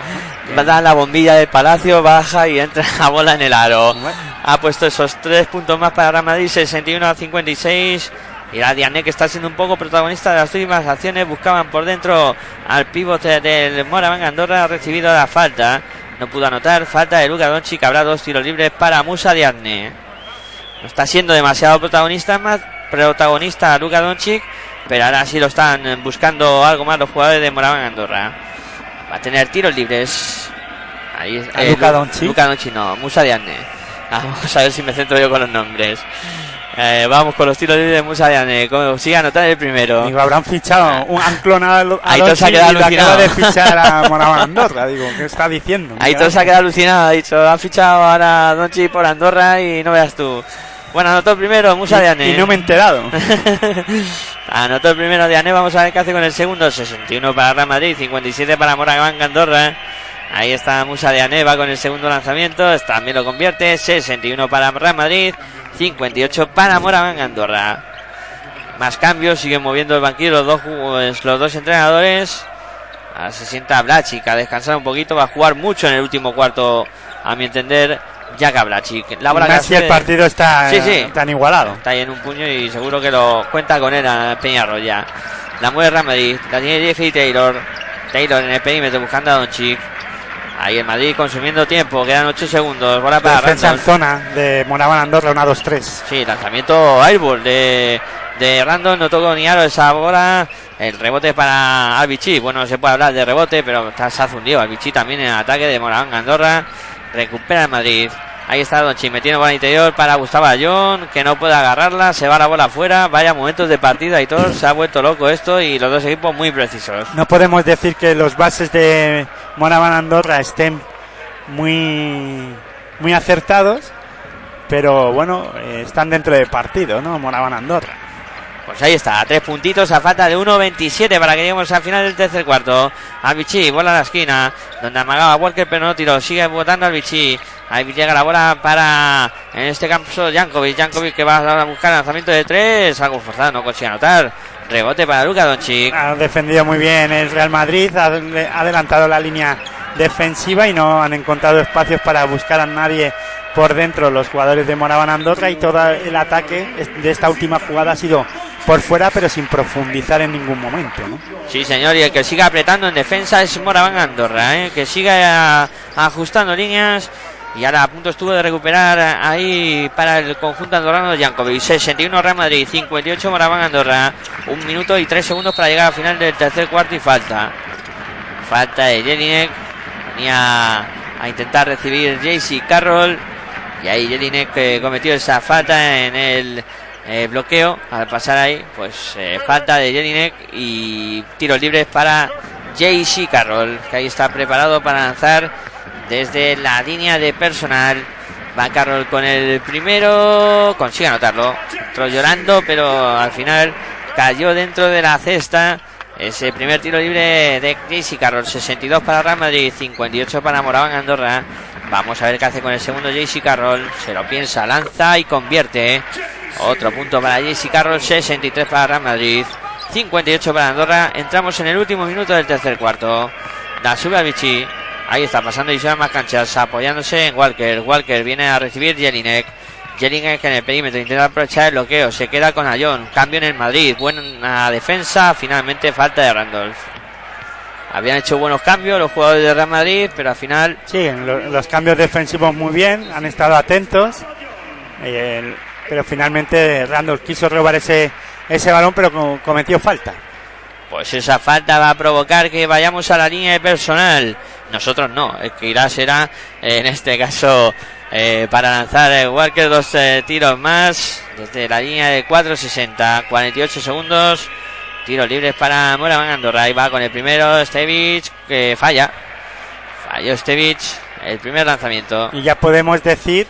da la bombilla del Palacio, baja y entra la bola en el aro. Ha puesto esos tres puntos más para Real Madrid, 61 a 56. Y la Diané que está siendo un poco protagonista de las últimas acciones. Buscaban por dentro al pivote del Moraván Andorra. Ha recibido la falta. No pudo anotar. Falta de Luka Doncic. Habrá dos tiros libres para Musa Diagne. No está siendo demasiado protagonista más protagonista Luka Doncic. Pero ahora sí lo están buscando algo más los jugadores de Moraván Andorra. Va a tener tiros libres. Ahí es-
¿A
eh,
Luka
Lu-
Doncic?
Luka Doncic no, Musa Diagne. Vamos a ver si me centro yo con los nombres. Eh, vamos con los tiros libres de Musa Diagne. Como sigue a anotar el primero.
Digo, habrán fichado, un, han clonado a
Aitor se ha quedado
acaba
alucinado.
de fichar a Moraban Andorra. Digo, ¿qué está diciendo?
Se ha quedado alucinado. Ha dicho, ha fichado ahora a Doncic por Andorra y no veas tú. Bueno, anotó el primero, Musa
Y-
Diagne.
y no me he enterado.
Anotó el primero Diané, vamos a ver qué hace con el segundo. 61 para Real Madrid, 57 para Moraván Andorra. Ahí está Musa Diané, va con el segundo lanzamiento, también lo convierte. 61 para Real Madrid, 58 para Moraván Andorra. Más cambios, siguen moviendo el banquillo los dos, ju- los dos entrenadores. Ahora se sienta a descansar un poquito, va a jugar mucho en el último cuarto, a mi entender, Jaka Blachik. La bola que
Más si el partido está
Sí, sí.
tan igualado.
Está ahí en un puño y seguro que lo cuenta con él a Peñarro ya. La mueve Real Madrid. La tiene Jeffrey Taylor. Taylor en el perímetro buscando a Doncic. Ahí el Madrid consumiendo tiempo. Quedan 8 segundos. Bola para
Defensa en
Randolph.
zona de Moraban Andorra, una 2-3.
Sí, lanzamiento airball de, de Randall. No tocó ni aro esa bola. El rebote para Albichi. Bueno, no se puede hablar de rebote, pero está, se ha fundido. Albichi también en el ataque de Moraván Andorra. Recupera el Madrid. Ahí está Donchi metiendo bola interior para Gustavo Ayón, que no puede agarrarla, se va la bola afuera, vaya momentos de partida y todo, se ha vuelto loco esto y los dos equipos muy precisos.
No podemos decir que los bases de Moraban Andorra estén muy, muy acertados, pero bueno, eh, están dentro del partido, ¿no? Moraban Andorra.
Pues ahí está, tres puntitos a falta de 1.27 para que lleguemos al final del tercer cuarto. Albichi, bola a la esquina, donde amagaba Walker, pero no tiró. Sigue votando Albichi. Ahí llega la bola para, en este caso, Jankovic. Jankovic que va a buscar lanzamiento de tres. Algo forzado, no consigue anotar. Rebote para Luka Doncic.
Ha defendido muy bien el Real Madrid, ha adel- ha adelantado la línea defensiva y no han encontrado espacios para buscar a nadie por dentro los jugadores de Moraban Andorra y todo el ataque de esta última jugada ha sido por fuera pero sin profundizar en ningún momento. ¿no?
Sí, señor, y el que sigue apretando en defensa es Moraván Andorra, ¿eh? que siga ajustando líneas. Y ahora a punto estuvo de recuperar ahí para el conjunto andorrano de Jankovic. 61 Real Madrid, 58 Moraván Andorra. Un minuto y tres segundos para llegar al final del tercer cuarto y falta. Falta de Jelinek. Venía a intentar recibir JC Carroll. Y ahí Jelinek cometió esa falta en el eh, bloqueo. Al pasar ahí, pues eh, falta de Jelinek y tiros libres para JC Carroll. Que ahí está preparado para lanzar desde la línea de personal. Va Carroll con el primero. Consigue anotarlo. Entró llorando, pero al final cayó dentro de la cesta. Ese primer tiro libre de JC Carroll. 62 para Real Madrid, 58 para Moraván Andorra. Vamos a ver qué hace con el segundo JC Carroll. Se lo piensa, lanza y convierte. Otro punto para JC Carroll, 63 para Real Madrid, 58 para Andorra. Entramos en el último minuto del tercer cuarto. La sube a Vichy. Ahí está pasando y se más canchas, apoyándose en Walker. Walker viene a recibir Jelinek. Jelinek en el perímetro, intenta aprovechar el bloqueo, se queda con Ayón. Cambio en el Madrid, buena defensa, finalmente falta de Randolph. Habían hecho buenos cambios los jugadores de Real Madrid, pero al final
Sí, lo- los cambios defensivos muy bien, han estado atentos. eh, pero finalmente Randall quiso robar ese, ese balón, pero co- cometió falta.
Pues esa falta va a provocar que vayamos a la línea de personal. Nosotros no, el que irá será en este caso eh, para lanzar el Walker dos eh, tiros más desde la línea de 4.60, 48 segundos. Tiros libres para Moraván Andorra. Ahí va con el primero Stevich que falla. Falló Stevich el primer lanzamiento.
Y ya podemos decir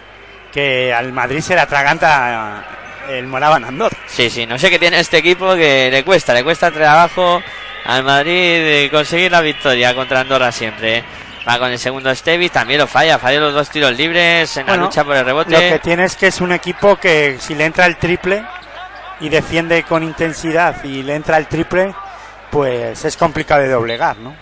que al Madrid se le atraganta el Moraván Andorra.
Sí, sí, no sé qué tiene este equipo que le cuesta, le cuesta trabajo al Madrid conseguir la victoria contra Andorra siempre. Va con el segundo Stevie, también lo falla, falla los dos tiros libres en la lucha por el rebote.
Lo que tiene es que es un equipo que si le entra el triple y defiende con intensidad y le entra el triple, pues es complicado de doblegar, ¿no?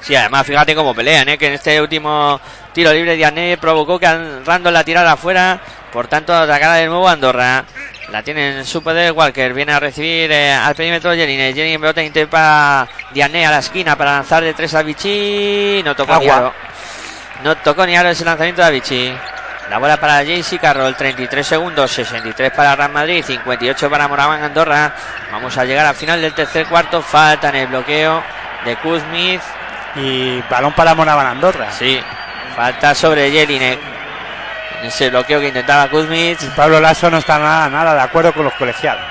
Sí, además fíjate cómo pelean, ¿eh? que en este último tiro libre Diané provocó que Randall la tirara afuera, por tanto atacará de nuevo Andorra. La tiene en su poder Walker. Viene a recibir eh, al perímetro. Jelin en pelota intenta Diané a la esquina para lanzar de tres a Vichy. No tocó ni aro. No tocó ni aro ese lanzamiento de Vichy. La bola para JC Carroll, 33 segundos, 63 para Real Madrid, 58 para Moraván Andorra. Vamos a llegar al final del tercer cuarto. Falta en el bloqueo de Kuzmith.
Y balón para Moraván Andorra.
Sí, falta sobre Jelinek ese bloqueo que intentaba Kuzmich.
Pablo Lasso no está nada, nada de acuerdo con los colegiados.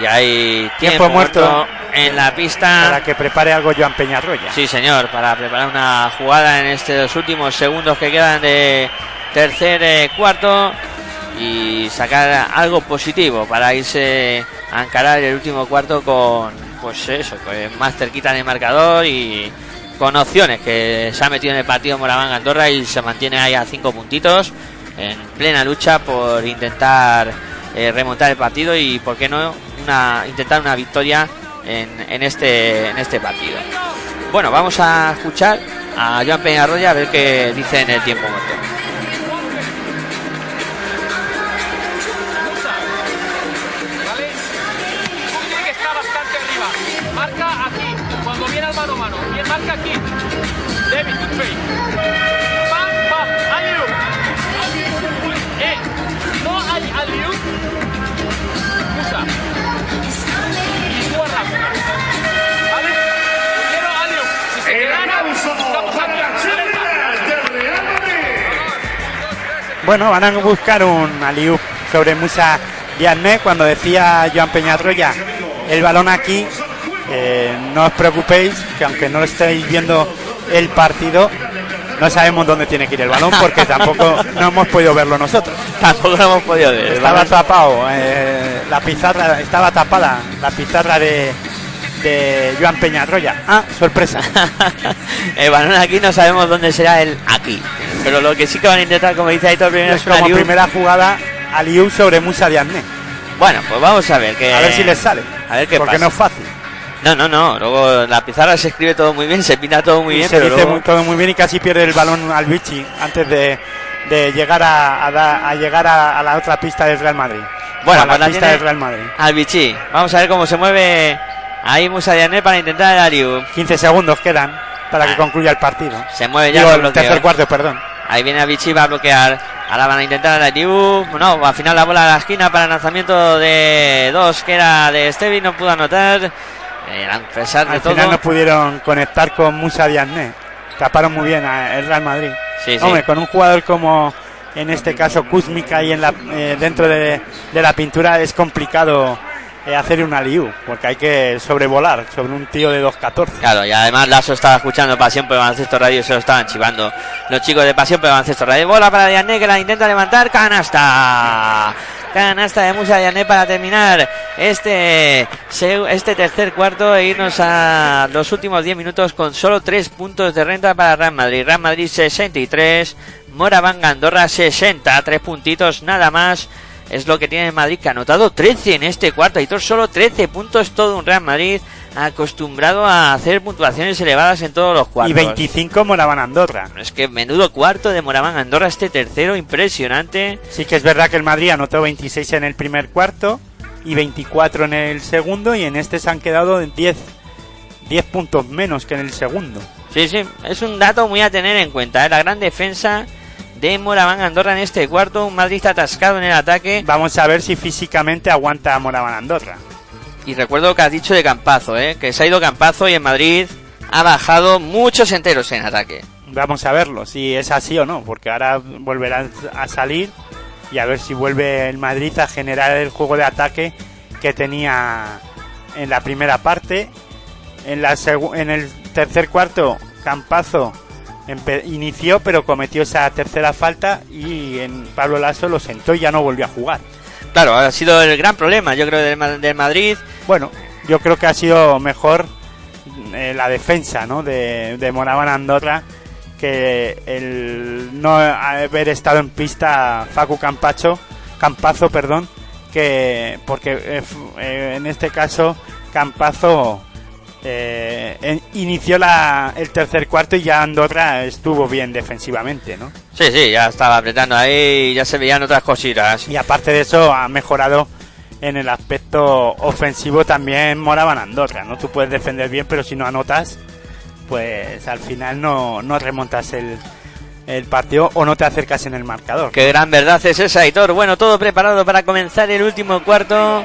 Y hay tiempo, muerto, en la pista.
Para que prepare algo Joan Peñarroya.
Sí, señor, para preparar una jugada en estos últimos segundos que quedan de tercer eh, cuarto y sacar algo positivo para irse a encarar el último cuarto con, pues eso, más cerquita en el marcador y con opciones que se ha metido en el partido Moraván Andorra y se mantiene ahí a cinco puntitos en plena lucha por intentar eh, remontar el partido y, por qué no, intentar una victoria en, en, este, en este partido. Bueno, vamos a escuchar a Joan Peñarroya a ver qué dice en el tiempo muerto.
Bueno, van a buscar un aliup sobre Musa Diagne cuando decía Joan Peñarroya el balón aquí. Eh, no os preocupéis, que aunque no estéis viendo el partido, no sabemos dónde tiene que ir el balón porque tampoco no hemos podido verlo nosotros.
Tampoco lo hemos podido ver.
Estaba tapado, eh, la pizarra, estaba tapada la pizarra de, de Joan Peñarroya. Ah, sorpresa.
el balón aquí no sabemos dónde será el aquí. Pero lo que sí que van a intentar, como dice Aitor, primero
es como primera jugada Aliu sobre Musa Diagne.
Bueno, pues vamos a ver que
a ver si les sale.
A ver qué
Porque no es fácil.
No, no, no. Luego la pizarra se escribe todo muy bien, se pinta todo muy bien.
Se dice todo muy bien y casi pierde el balón al Vichy antes de, de llegar a, a, llegar a, la otra pista del Real Madrid.
Bueno,
a la pues pista del Real Madrid.
Al Vichy. Vamos a ver cómo se mueve ahí Musa Diané para intentar el Ariu.
15 segundos quedan para que ah. concluya el partido.
Se mueve ya
el tercer cuarto, perdón.
Ahí viene a Vichy, va a bloquear. Ahora van a intentar el Ariu. No, al final la bola a la esquina para el lanzamiento de dos que era de Stevie, no pudo anotar. Eh, a pesar de
Al final no pudieron conectar con Musa Diagne. Taparon muy bien el Real Madrid. Hombre, con un jugador como en este caso Kuzmik ahí en la, eh, dentro de, la pintura es complicado eh, hacer un aliu, porque hay que sobrevolar sobre un tío de 2.14.
Claro, y además Lazo estaba escuchando Pasión por Baloncesto Radio y se lo estaban chivando los chicos de Pasión por Baloncesto Radio. Bola para Diané que la intenta levantar, canasta canasta de Musa Yané para terminar este, este tercer cuarto e irnos a los últimos 10 minutos con solo 3 puntos de renta para Real Madrid. Real Madrid 63, Moraván Andorra 60, 3 puntitos nada más. Es lo que tiene Madrid que ha anotado 13 en este cuarto. Y solo 13 puntos, todo un Real Madrid acostumbrado a hacer puntuaciones elevadas en todos los cuartos.
Y 25 Moraván Andorra.
Es que menudo cuarto de Moraván Andorra, este tercero impresionante.
Sí que es verdad que el Madrid anotó 26 en el primer cuarto y 24 en el segundo y en este se han quedado 10, 10 puntos menos que en el segundo.
Sí, sí, es un dato muy a tener en cuenta. ¿eh? La gran defensa de Moraván Andorra en este cuarto, un Madrid atascado en el ataque.
Vamos a ver si físicamente aguanta Moraván Andorra.
Y recuerdo lo que has dicho de Campazo, ¿eh? que se ha ido Campazo y en Madrid ha bajado muchos enteros en ataque.
Vamos a verlo, si es así o no, porque ahora volverá a salir y a ver si vuelve el Madrid a generar el juego de ataque que tenía en la primera parte. En, la en el tercer cuarto, Campazo inició, pero cometió esa tercera falta y en Pablo Lasso lo sentó y ya no volvió a jugar.
Claro, ha sido el gran problema, yo creo, del, del Madrid.
Bueno, yo creo que ha sido mejor eh, la defensa ¿no? de, de Moraban Andorra que el no haber estado en pista Facu Campacho, Campazo, perdón, que porque eh, eh, en este caso Campazo eh, inició la, el tercer cuarto y ya Andorra estuvo bien defensivamente, ¿no?
Sí, sí, ya estaba apretando ahí y ya se veían otras cositas.
Y aparte de eso ha mejorado en el aspecto ofensivo también moraban Andorra, ¿no? Tú puedes defender bien, pero si no anotas, pues al final no, no remontas el, el partido o no te acercas en el marcador.
Qué gran verdad es esa, Aitor. Bueno, todo preparado para comenzar el último cuarto.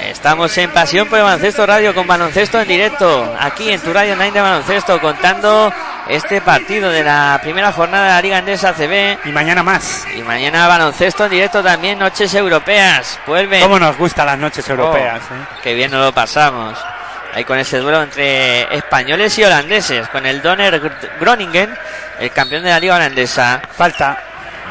Estamos en Pasión por el Baloncesto Radio con baloncesto en directo, aquí en tu radio online de baloncesto, contando este partido de la primera jornada de la Liga Andesa CB.
Y mañana más.
Y mañana baloncesto en directo también, noches europeas. Vuelven.
¿Cómo nos gustan las noches europeas?
Oh, eh? Qué bien nos lo pasamos. Ahí con ese duelo entre españoles y holandeses, con el Donner Groningen, el campeón de la liga holandesa.
Falta.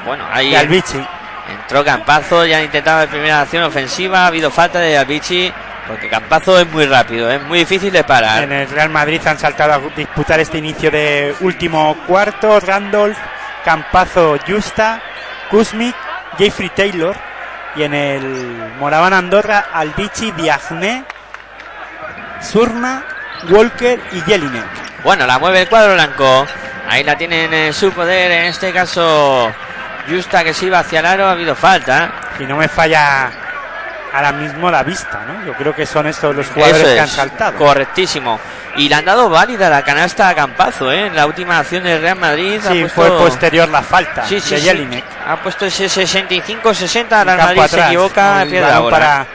Bueno, ahí
y Albici.
Entró Campazo, ya han intentado la primera acción ofensiva, ha habido falta de Albici, porque Campazo es muy rápido, es muy difícil de parar.
En el Real Madrid han saltado a disputar este inicio de último cuarto, Randolph, Campazo, Justa, Kuzmik, Jeffrey Taylor, y en el Moraban Andorra, Albici, Diagne, Surma, Walker y Jelinek.
Bueno, la mueve el cuadro blanco. Ahí la tienen en su poder. En este caso, Justa que se iba hacia el aro. Ha habido falta.
Y no me falla ahora mismo la vista, ¿no? Yo creo que son estos los jugadores que han saltado.
Correctísimo. Y le han dado válida la canasta a Campazo, ¿eh? En la última acción del Real Madrid.
Sí, puesto... fue posterior la falta
sí, sí,
de.
Sí. Ha puesto ese 65-60. El Real Madrid atrás. se equivoca. Pierde la bola.
Para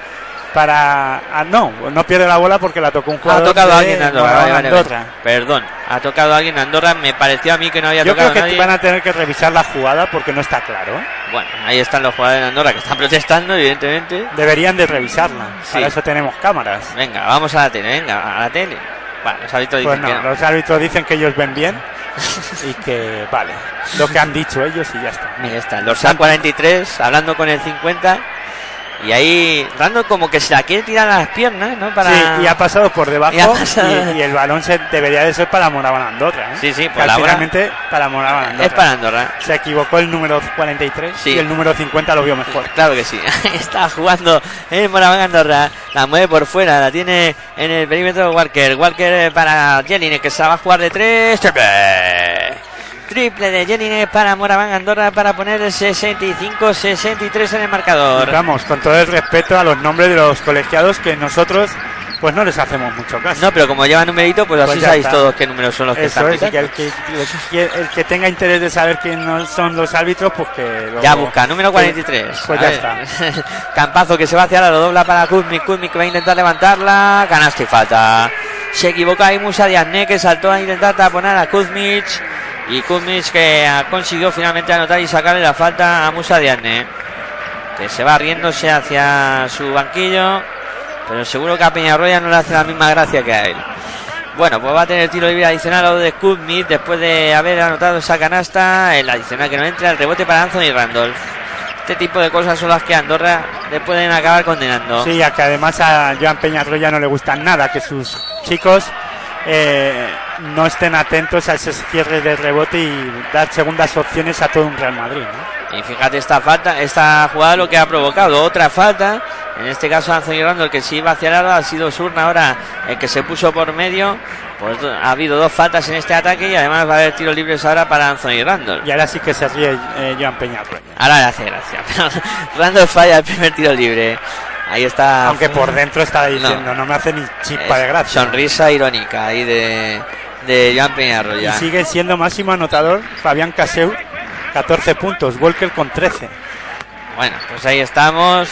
para ah, no no pierde la bola porque la tocó un jugador
ha tocado a alguien Andorra, vale, vale, Andorra. perdón ha tocado a alguien Andorra me pareció a mí que no había
yo
tocado
creo que
nadie.
van a tener que revisar la jugada porque no está claro.
Bueno ahí están los jugadores de Andorra que están protestando evidentemente.
Deberían de revisarla sí. para eso tenemos cámaras.
Venga vamos a la tele venga a la tele. Bueno, los árbitros
pues
dicen
no,
que
los árbitros dicen que ellos ven bien y que vale lo que han dicho ellos y ya está.
Mira está el dorsal 43 hablando con el 50 y ahí Randall como que se la quiere tirar a las piernas, ¿no? Para...
Sí, y ha pasado por debajo y,
pasado...
y, y el balón se debería de ser para Moraban Andorra. ¿eh?
Sí, sí, la
finalmente para Moraban Andorra.
Es para Andorra.
Se equivocó el número 43
sí.
y el número 50 lo vio mejor.
Claro que sí. Está jugando el Moraban Andorra. La mueve por fuera, la tiene en el perímetro Walker. Walker para Jelinek que se va a jugar de tres. Triple de Jelinek para Moraván Andorra para poner el 65-63 en el marcador.
Vamos, con todo el respeto a los nombres de los colegiados que nosotros pues no les hacemos mucho caso.
No, pero como lleva numerito, pues, pues así sabéis está. todos qué números son los que
Eso
están
es, que el, que, el, que, tenga interés de saber quiénes son los árbitros, pues que lo,
Ya busca, número 43.
Pues ya está.
Campazo que se va hacia la lo dobla para Kuzmik. Kuzmik que va a intentar levantarla. Canasta y falta. Se equivoca ahí Musa Diazné que saltó a intentar taponar a Kuzmich. Y Kuzmich que consiguió finalmente anotar y sacarle la falta a Musa Diazné. Que se va riéndose hacia su banquillo. Pero seguro que a Peñarroya no le hace la misma gracia que a él. Bueno, pues va a tener tiro libre adicional a lo de Kuzmich después de haber anotado esa canasta. El adicional que no entra, el rebote para Anthony Randolph. Este tipo de cosas son las que Andorra le pueden acabar condenando.
Sí, a que además a Joan Peñarroya no le gustan nada que sus chicos eh, no estén atentos a ese cierre de rebote y dar segundas opciones a todo un Real Madrid. ¿no?
Y fíjate esta falta, esta jugada lo que ha provocado, otra falta. En este caso Anthony Randall que se iba hacia el ha sido Surna ahora el que se puso por medio. Pues ha habido dos faltas en este ataque y además va a haber tiros libres ahora para Anthony Randall.
Y ahora sí que se ríe eh, Joan Peñarroya.
Ahora le hace gracia. Randall falla el primer tiro libre. Ahí está.
Aunque por dentro está diciendo, no, no me hace ni chispa de gracia.
Sonrisa irónica ahí de, de Joan Peñarroya.
Y sigue siendo máximo anotador Fabián Caseu, 14 puntos, Walker con 13.
Bueno, pues ahí estamos.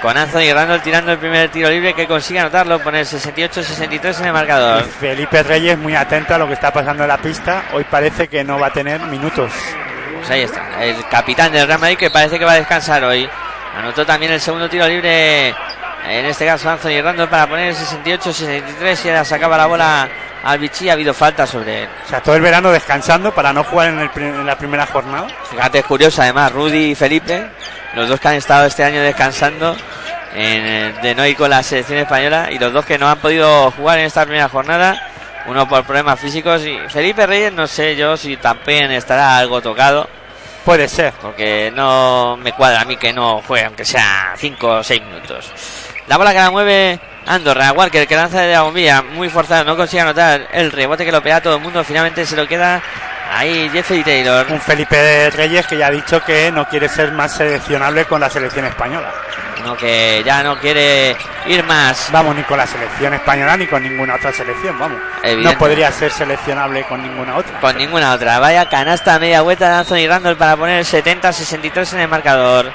con Anthony Randall tirando el primer tiro libre que consigue anotarlo, poner 68-63 en el marcador.
Felipe Reyes muy atento a lo que está pasando en la pista. Hoy parece que no va a tener minutos.
Pues ahí está, el capitán del Real Madrid que parece que va a descansar hoy. Anotó también el segundo tiro libre, en este caso Anthony Randall para poner 68-63 y ahora sacaba la bola al Vichy. Ha habido falta sobre él.
O sea, todo el verano descansando para no jugar en, el en la primera jornada.
Fíjate, es curioso además, Rudy y Felipe, los dos que han estado este año descansando en, eh, de no ir con la selección española y los dos que no han podido jugar en esta primera jornada, uno por problemas físicos y Felipe Reyes no sé yo si también estará algo tocado.
Puede ser.
Porque no me cuadra a mí que no juegue, aunque sea 5 o 6 minutos. La bola que la mueve Andorra, Walker que lanza de la bombilla, muy forzado, no consigue anotar el rebote que lo pega todo el mundo, finalmente se lo queda ahí Jeffrey Taylor.
Un Felipe Reyes que ya ha dicho que no quiere ser más seleccionable con la selección española.
No, que ya no quiere ir más.
Vamos, ni con la selección española ni con ninguna otra selección, vamos.
Evidente.
No podría ser seleccionable con ninguna otra.
Con ninguna otra. Vaya canasta a media vuelta de Anthony Randall para poner el 70-63 en el marcador.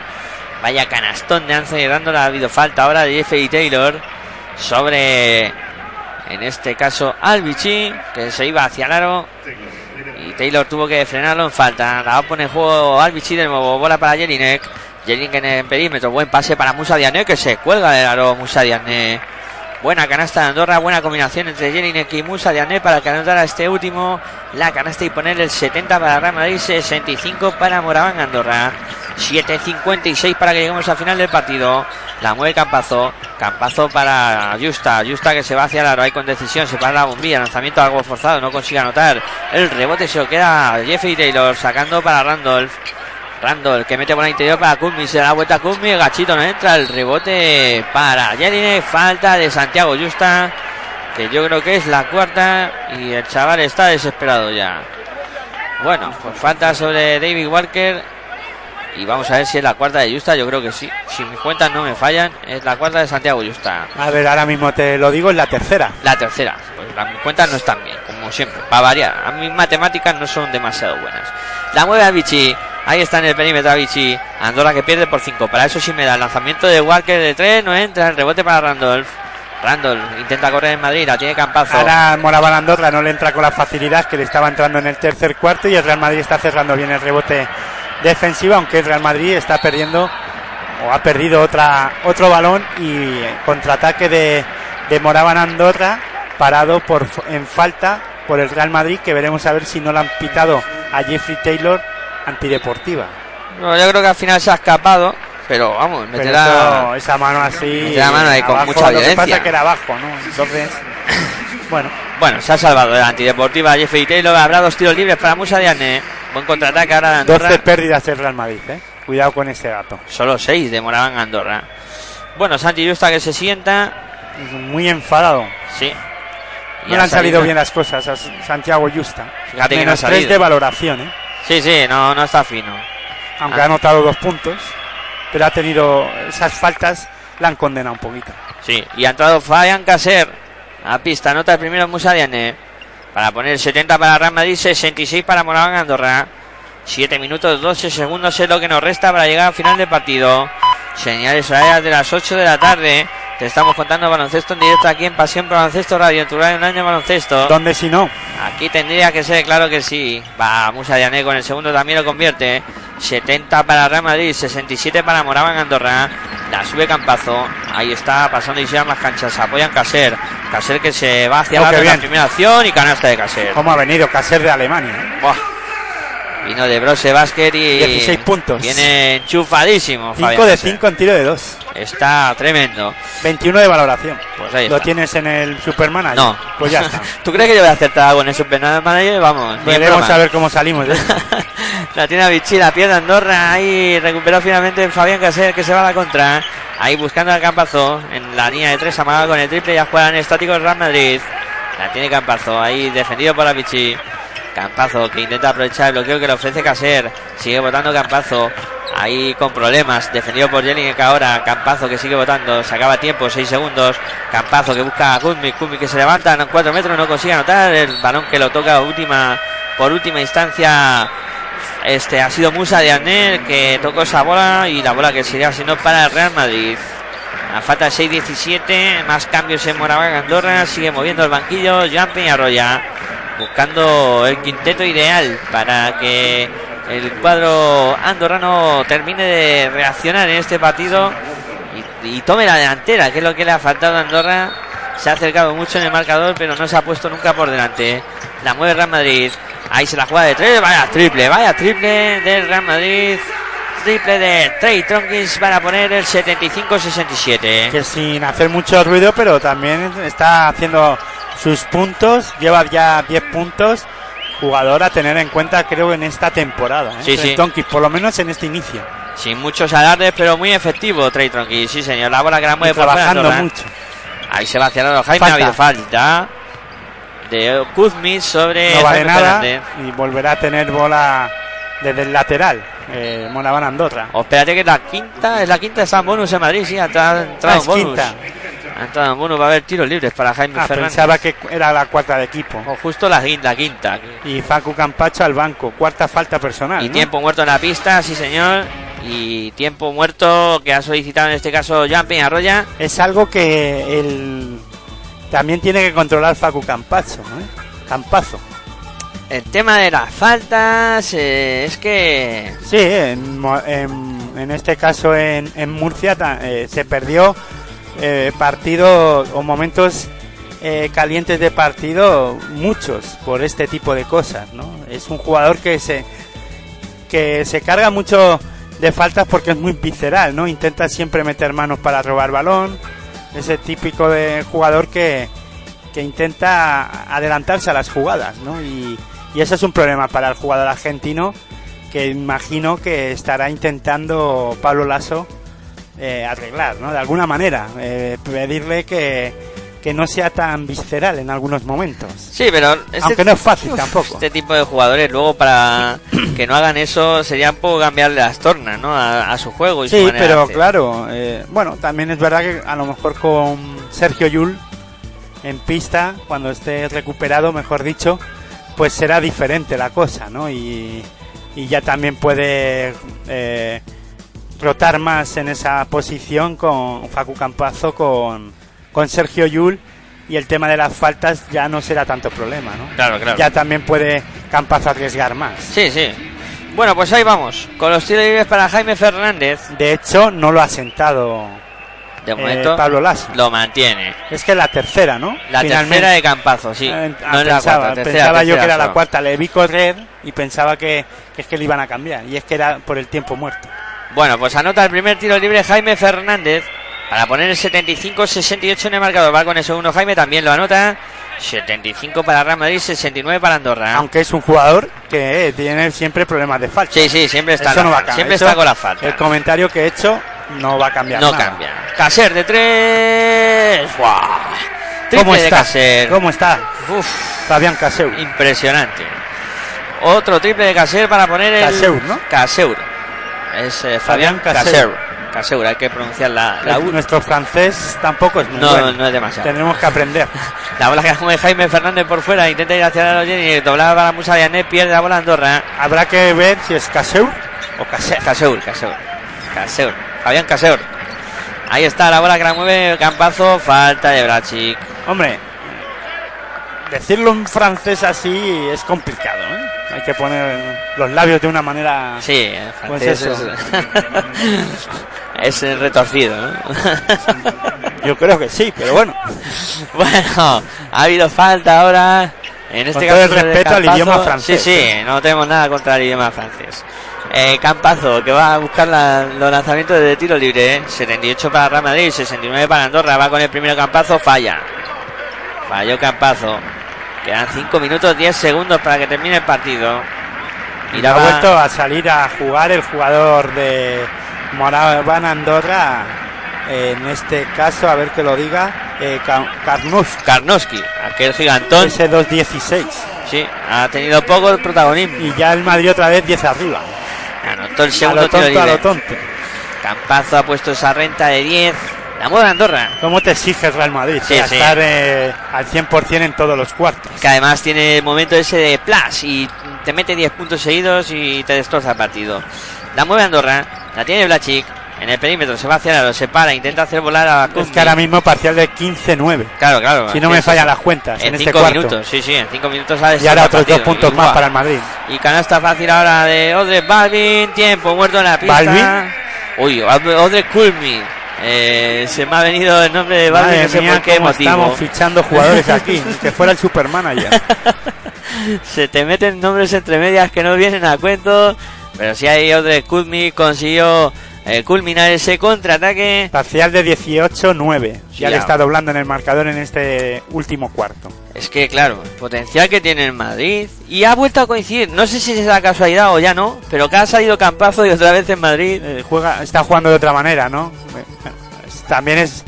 Vaya canastón de Anthony Randall. Ha habido falta ahora de Jeffrey Taylor sobre, en este caso, Albici, que se iba hacia el aro. Y Taylor tuvo que frenarlo en falta. La va a poner en juego Albici de nuevo. Bola para Jelinek. Jelinek en el perímetro. Buen pase para Musa Diané, que se cuelga del aro Musa Diané. Buena canasta de Andorra, buena combinación entre Jelinek y Musa Diané para que anotara este último la canasta y poner el 70 para Real Madrid, 65 para Moraván Andorra. 7.56 para que lleguemos al final del partido. La mueve Campazo. Campazo para Justa. Justa que se va hacia el aro ahí con decisión. Se para la bombilla. Lanzamiento algo forzado. No consigue anotar. El rebote se lo queda Jeffrey Taylor sacando para Randolph. Randall que mete bola interior para Kuzmi. Se da vuelta a Kuzmi. El gachito no entra. El rebote para Jelinek. Falta de Santiago Justa. Que yo creo que es la cuarta. Y el chaval está desesperado ya. Bueno, pues falta sobre David Walker. Y vamos a ver si es la cuarta de Justa. Yo creo que sí. Si mis cuentas no me fallan, es la cuarta de Santiago Justa.
A ver, ahora mismo te lo digo, es la tercera.
La tercera. Pues las mis cuentas no están bien, como siempre. Para variar. A mis matemáticas no son demasiado buenas. La mueve a Vichy. Ahí está en el perímetro a Vichy. Andorra que pierde por 5. Para eso sí me da el lanzamiento de Walker de 3. No entra. El rebote para Randolph. Randolph intenta correr en Madrid. La tiene Campazo.
Ahora Moraván Andorra no le entra con la facilidad que le estaba entrando en el tercer cuarto y el Real Madrid está cerrando bien el rebote defensivo, aunque el Real Madrid está perdiendo o ha perdido otra otro balón y contraataque de, de Andorra parado por en falta por el Real Madrid que veremos a ver si no le han pitado a Jeffrey Taylor antideportiva.
No, yo creo que al final se ha escapado. Pero vamos,
Pero
meterá.
eso, esa mano así
meterá mano ahí con
abajo,
mucha
lo que
violencia.
pasa es que era abajo, ¿no? Entonces, bueno,
Bueno, se ha salvado de la antideportiva Jeffrey Taylor. Habrá dos tiros libres para Musa Diane. Buen contraataque ahora de Andorra.
12 pérdidas del Real Madrid, ¿eh? Cuidado con ese dato.
Solo seis de Moraván Andorra. Bueno, Santi Justa que se sienta.
Muy enfadado.
Sí.
No le han salido bien las cosas a Santiago Justa.
Fíjate que no ha
Menos tres
salido.
de valoración, ¿eh?
Sí, sí, no, no está fino.
Aunque
Ah.
ha anotado dos puntos. Pero ha tenido esas faltas, la han condenado un poquito.
Sí, y ha entrado Fabián Caser a pista. Anota el primero Musa Diane. Para poner 70 para Real Madrid, 66 para Moraván Andorra. 7 minutos 12 segundos es lo que nos resta para llegar al final del partido. Señales horarias de las 8 de la tarde. Te estamos contando baloncesto en directo aquí en Pasión Baloncesto Radio, en tu radio un año baloncesto.
¿Dónde si no?
Aquí tendría que ser, claro que sí. Va Musa Diané con el segundo también lo convierte. 70 para Real Madrid, 67 para Moraván Andorra. La sube Campazo. Ahí está pasando y se las canchas. Apoyan Caser. Caser que se va hacia
Oh,
la primera acción y canasta de Caser.
¿Cómo ha venido Caser de Alemania?
Buah. Vino de Brose Basket y
16 puntos.
viene enchufadísimo.
5
Fabián
de
Caser.
5 en tiro de 2.
Está tremendo.
21 de valoración.
Pues ahí
¿Lo tienes en el Superman?
No.
Pues ya está.
¿Tú crees que yo voy a acertar algo en el Super Manager? Vamos.
Veremos a ver cómo salimos esto.
La tiene a Vichy, la pierde Andorra. Ahí recuperó finalmente Fabián Caser que se va a la contra. Ahí buscando al Campazo en la línea de tres, amagado con el triple. Ya juegan estáticos Real Madrid. La tiene Campazo ahí defendido por la Vichy. Campazo que intenta aprovechar el bloqueo que le ofrece Caser. Sigue votando Campazo. Ahí con problemas. Defendido por Jelinek ahora. Campazo que sigue votando. Se acaba tiempo. 6 segundos. Campazo que busca a Kuzmi. Kuzmi que se levanta en 4 metros. No consigue anotar. El balón que lo toca última, por última instancia. Este ha sido Musa de Arnel que tocó esa bola y la bola que sería siendo para el Real Madrid. A falta 6-17, más cambios en Moraván Andorra, sigue moviendo el banquillo Joan Peñarroya, buscando el quinteto ideal para que el cuadro andorrano termine de reaccionar en este partido y, tome la delantera, que es lo que le ha faltado a Andorra. Se ha acercado mucho en el marcador, pero no se ha puesto nunca por delante. La mueve Real Madrid. Ahí se la juega de tres. Vaya triple, vaya triple del Real Madrid. Triple de Trey Tronkins para poner el 75-67.
Que sin hacer mucho ruido, pero también está haciendo sus puntos. Lleva ya 10 puntos. Jugador a tener en cuenta, creo, en esta temporada. ¿eh?
Sí, sí.
Tonkins, por lo menos en este inicio.
Sin muchos alardes, pero muy efectivo Trey Tronkins. Sí, señor. La bola que la mueve
trabajando mucho.
Ahí se va hacia Jaime. Ha habido falta de Kuzmich sobre
no vale nada y volverá a tener bola desde el lateral. Eh, Moraván Andorra.
O espérate que es la quinta, es la quinta, está en bonus en Madrid, sí, ha entrado,
Ah,
bonus.
quinta.
En bonus, va a haber tiros libres para Jaime
Ah,
Fernández.
pensaba que era la cuarta de equipo.
O justo la, quin- la quinta.
Y Facu Campacho al banco. Cuarta falta personal.
Y
¿no?
tiempo muerto en la pista, sí señor. Y tiempo muerto que ha solicitado en este caso Joan Peñarroya.
Es algo que el también tiene que controlar Facu Campacho. ¿eh? Campazo.
El tema de las faltas eh, es que
Sí, en, en- en este caso en, en Murcia eh, se perdió eh, partido o momentos eh, calientes de partido, muchos, por este tipo de cosas. ¿no? Es un jugador que se, que se carga mucho de faltas porque es muy visceral, ¿no? Intenta siempre meter manos para robar balón. Ese típico de jugador que, que intenta adelantarse a las jugadas, ¿no? Y, y ese es un problema para el jugador argentino que imagino que estará intentando Pablo Lasso eh, arreglar, ¿no? De alguna manera, eh, pedirle que, que no sea tan visceral en algunos momentos.
Sí, pero este-
Aunque no es fácil
Uf,
tampoco.
Este tipo de jugadores, luego para que no hagan eso, sería un poco cambiarle las tornas, ¿no? A, a su juego y su
Sí,
manera
pero claro, eh, bueno, también es verdad que a lo mejor con Sergio Yul en pista, cuando esté recuperado, mejor dicho, pues será diferente la cosa, ¿no? Y, y ya también puede eh, rotar más en esa posición con Facu Campazo, con, con Sergio Yul, y el tema de las faltas ya no será tanto problema, ¿no?
Claro, claro.
Ya también puede Campazo arriesgar más.
Sí, sí. Bueno, pues ahí vamos, con los tiros libres para Jaime Fernández.
De hecho, no lo ha sentado
De
eh,
momento
Pablo Lasso.
lo mantiene.
Es que la tercera, ¿no?
La
Finalmente.
tercera de Campazo, sí.
Eh,
no es la
pensaba,
cuarta, tercera,
pensaba yo
tercera
que era la cuarta. Le vi correr y pensaba que, que es que le iban a cambiar. Y es que era por el tiempo muerto.
Bueno, pues anota el primer tiro libre Jaime Fernández para poner el 75-68 en el marcador. Va con el segundo Jaime, también lo anota. 75 para Real Madrid, 69 para Andorra.
Aunque es un jugador que eh, tiene siempre problemas de falta.
Sí, sí, siempre está,
Eso
la
no va
siempre
Eso,
está con la falta.
El comentario que he hecho no va a cambiar.
No
nada.
cambia. Caser de tres. Triple
¿Cómo
de
está?
Caser.
¿Cómo está? Fabián Caseu.
Impresionante. Otro triple de Caseur para poner el.
Caseur, ¿no?
Caseur. Es eh, Fabián Caseur.
Caseur.
Caseur, hay que pronunciar la, la U.
Nuestro francés tampoco es muy
No,
bueno.
no es demasiado.
Tendremos que aprender.
La bola que come Jaime Fernández por fuera, intenta ir hacia la y doblada para Musa Vianney, pierde la bola Andorra.
Habrá que ver si es Caseu o Caser.
Caseur, Caseur. Caseur. Fabián Caseur. Ahí está la bola que la mueve Campazo, falta de Brachic.
Hombre, decirlo en francés así es complicado, ¿eh? Hay que poner los labios de una manera...
Sí,
Pues
francés
eso.
es, es eh, retorcido, ¿no?
Yo creo que sí, pero bueno.
Bueno, ha habido falta ahora. En este
Con todo el
caso,
respeto al idioma francés,
Sí, sí, no tenemos nada contra el idioma francés. Eh, Campazo, que va a buscar la- los lanzamientos de tiro libre. ¿eh? 78 para Real Madrid, 69 para Andorra. Va con el primero Campazo, falla. Falló Campazo. Quedan 5 minutos 10 segundos para que termine el partido.
Y ha vuelto a salir a jugar el jugador de Moraván Andorra. En este caso, a ver que lo diga, eh, Ka- Karnowski.
Karnowski, aquel gigantón.
Ese 2-16.
Sí, ha tenido poco protagonismo.
Y ya el Madrid otra vez 10 arriba.
Anotó el
A
segundo
lo
tiro
tonto, a lo tonto.
Campazo ha puesto esa renta de 10. La moda Andorra.
¿Cómo te exige el Real Madrid?
Sí,
eh,
sí.
Estar eh, al 100% en todos los cuartos.
Que además tiene el momento ese de plus y te mete 10 puntos seguidos y te destroza el partido. La mueve Andorra. La tiene Blachic. en el perímetro, se va hacia lo separa, intenta hacer volar a
Es que ahora mismo parcial de 15-9.
Claro, claro.
Si no me fallan las cuentas en,
En
este
cinco
cuarto.
minutos, sí, sí, en cinco minutos ha
Y ahora otros dos puntos
Y,
más para el Madrid.
Y canasta fácil ahora de Odre Balvin, tiempo muerto en la pista.
¿Balvin?
Uy, Odre Kulmi. Eh, se me ha venido el nombre de Balvin, no sé
mía,
por qué motivo.
estamos fichando jugadores aquí. que fuera el supermanager.
se te meten nombres entre medias que no vienen a cuento. Pero si hay Odre Kulmi consiguió eh, culminar ese contraataque.
Parcial de 18-9. Ya le está doblando en el marcador en este último cuarto.
Es que, claro, el potencial que tiene el Madrid. Y ha vuelto a coincidir. No sé si es la casualidad o ya no. Pero que ha salido Campazo y otra vez en Madrid.
Eh, juega, está jugando de otra manera, ¿no? También es.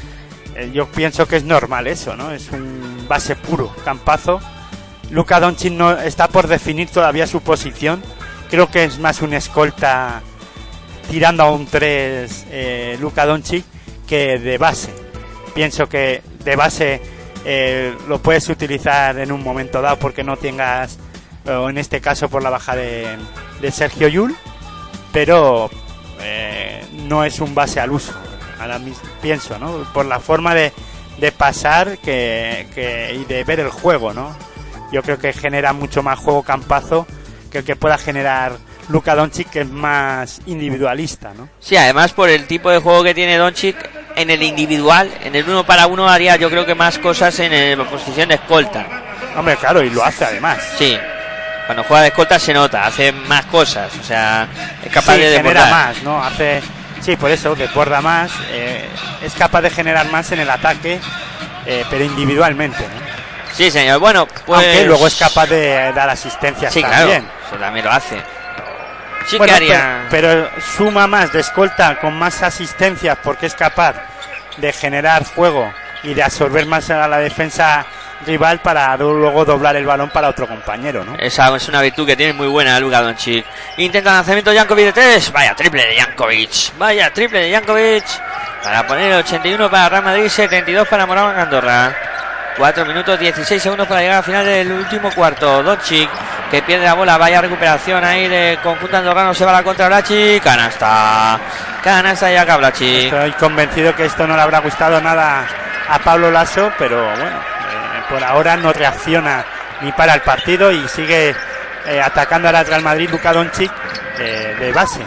eh, Yo pienso que es normal eso, ¿no? Es un base puro, campazo. Luka Doncic no está por definir todavía su posición. Creo que es más un escolta tirando a un 3 eh, Luka Doncic que de base. Pienso que de base eh, lo puedes utilizar en un momento dado porque no tengas, o en este caso por la baja de, Sergio Yul, pero eh, no es un base al uso. Ahora mis- pienso, ¿no? Por la forma de, de pasar que, que- y de ver el juego, ¿no? Yo creo que genera mucho más juego campazo que el que pueda generar Luka Doncic, que es más individualista, ¿no?
Sí, además por el tipo de juego que tiene Doncic en el individual, en el uno para uno haría yo creo que más cosas en el- la posición de escolta.
Hombre, claro, y lo hace además.
Sí. Cuando juega de escolta se nota, hace más cosas, o sea, es capaz
Sí,
de
genera
desbordar.
más, ¿no? Hace, sí, por eso desborda más, eh, es capaz de generar más en el ataque, eh, pero individualmente, ¿no?
Sí, señor. Bueno, pues
Aunque luego es capaz de dar asistencias
Sí,
también.
claro, eso también lo hace. Sí
Bueno,
que haría...
pero, pero suma más de escolta con más asistencias porque es capaz de generar juego y de absorber más a la defensa rival para luego doblar el balón para otro compañero, ¿no?
Esa es una virtud que tiene muy buena Luka Doncic. Intenta lanzamiento Jankovic de 3. Vaya triple de Jankovic. Vaya triple de Jankovic. Para poner el 81 para Real Madrid, 72 para Morán Andorra. 4 minutos 16 segundos para llegar al final del último cuarto. Doncic que pierde la bola. Vaya recuperación ahí de conjunto andorrano. Se va la contra Blachi. Canasta. Canasta y acá Blachi.
Estoy convencido que esto no le habrá gustado nada a Pablo Lasso, pero bueno, eh, por ahora no reacciona ni para el partido y sigue eh, atacando al Real Madrid Luka Doncic eh, de base.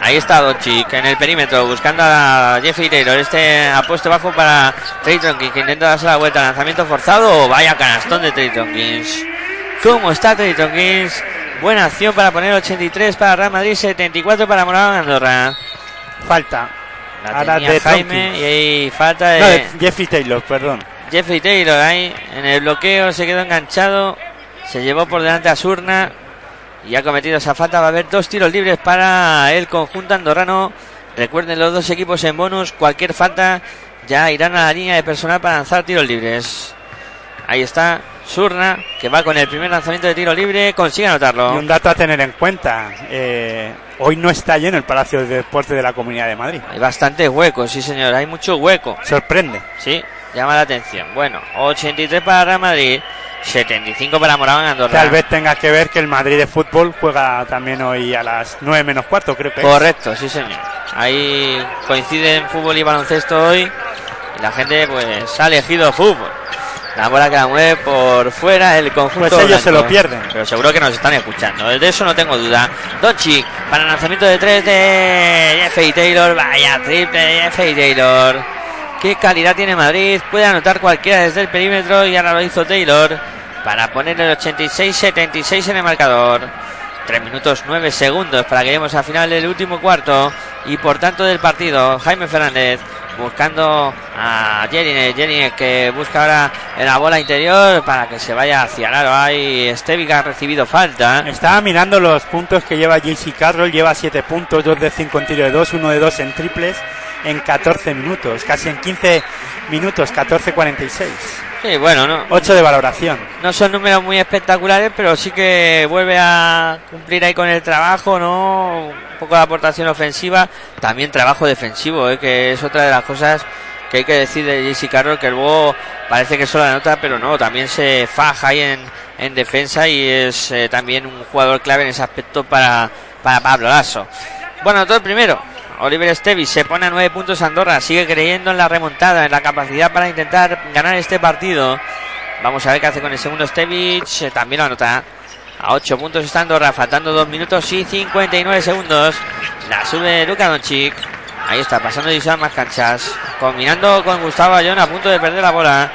Ahí está Doncic en el perímetro buscando a Jeffrey Taylor. Este ha puesto bajo para Trey Tompkins que intenta darse la vuelta. Lanzamiento forzado. Vaya canastón de Trey Tompkins. ¿Cómo está Trey Tompkins? Buena acción para poner 83 para Real Madrid, 74 para Morado Andorra.
Falta.
La
Ahora
tenía
de
Jaime y ahí falta de,
No, de Jeffrey Taylor, perdón.
Jeffrey Taylor ahí en el bloqueo se quedó enganchado. Se llevó por delante a Surna y ha cometido esa falta. Va a haber dos tiros libres para el conjunto andorrano. Recuerden los dos equipos en bonus. Cualquier falta ya irán a la línea de personal para lanzar tiros libres. Ahí está Surna que va con el primer lanzamiento de tiro libre. Consigue anotarlo.
Y un dato a tener en cuenta. eh, hoy no está lleno el Palacio de Deportes de la Comunidad de Madrid.
Hay bastante hueco, sí señor. Hay mucho hueco.
Sorprende.
Sí, llama la atención. Bueno, 83 para Real Madrid. 75 para Morado en Andorra.
Tal vez tenga que ver que el Madrid de fútbol juega también hoy a las 9 menos cuarto, creo que es.
Correcto, sí señor. Ahí coinciden fútbol y baloncesto hoy. Y la gente pues ha elegido fútbol. La bola que la mueve por fuera el conjunto.
Pues ellos se lo pierden.
Pero seguro que nos están escuchando. De eso no tengo duda. Doncic para el lanzamiento de tres de Jeffrey Taylor. Vaya triple de Jeffrey Taylor. Qué calidad tiene Madrid. Puede anotar cualquiera desde el perímetro y ahora lo hizo Taylor para poner el 86-76 en el marcador. 3 minutos 9 segundos para que lleguemos al final del último cuarto y por tanto del partido. Jaime Fernández buscando a Jelinek, Jelinek que busca ahora en la bola interior para que se vaya hacia el aro. Ahí Stevic ha recibido falta.
Estaba mirando los puntos que lleva JC Carroll, lleva 7 puntos, 2 de 5 en tiro de 2, 1 de 2 en triples en 14 minutos, casi en 15 minutos, 14-46.
Sí, bueno, no,
8 de valoración.
no son números muy espectaculares, pero sí que vuelve a cumplir ahí con el trabajo, ¿no? Un poco de aportación ofensiva, también trabajo defensivo, ¿eh? que es otra de las cosas que hay que decir de JC Carroll, que luego parece que solo anota, pero no, también se faja ahí en, en defensa y es eh, también un jugador clave en ese aspecto para, para Pablo Lasso. Bueno, todo el primero, Oliver Estevis se pone a nueve puntos Andorra. Sigue creyendo en la remontada, en la capacidad para intentar ganar este partido. Vamos a ver qué hace con el segundo Stevich. Eh, También lo anota. A 8 puntos está Andorra, faltando 2 minutos y 59 segundos. La sube Luka Doncic. Ahí está, pasando y más canchas. Combinando con Gustavo Ayón a punto de perder la bola.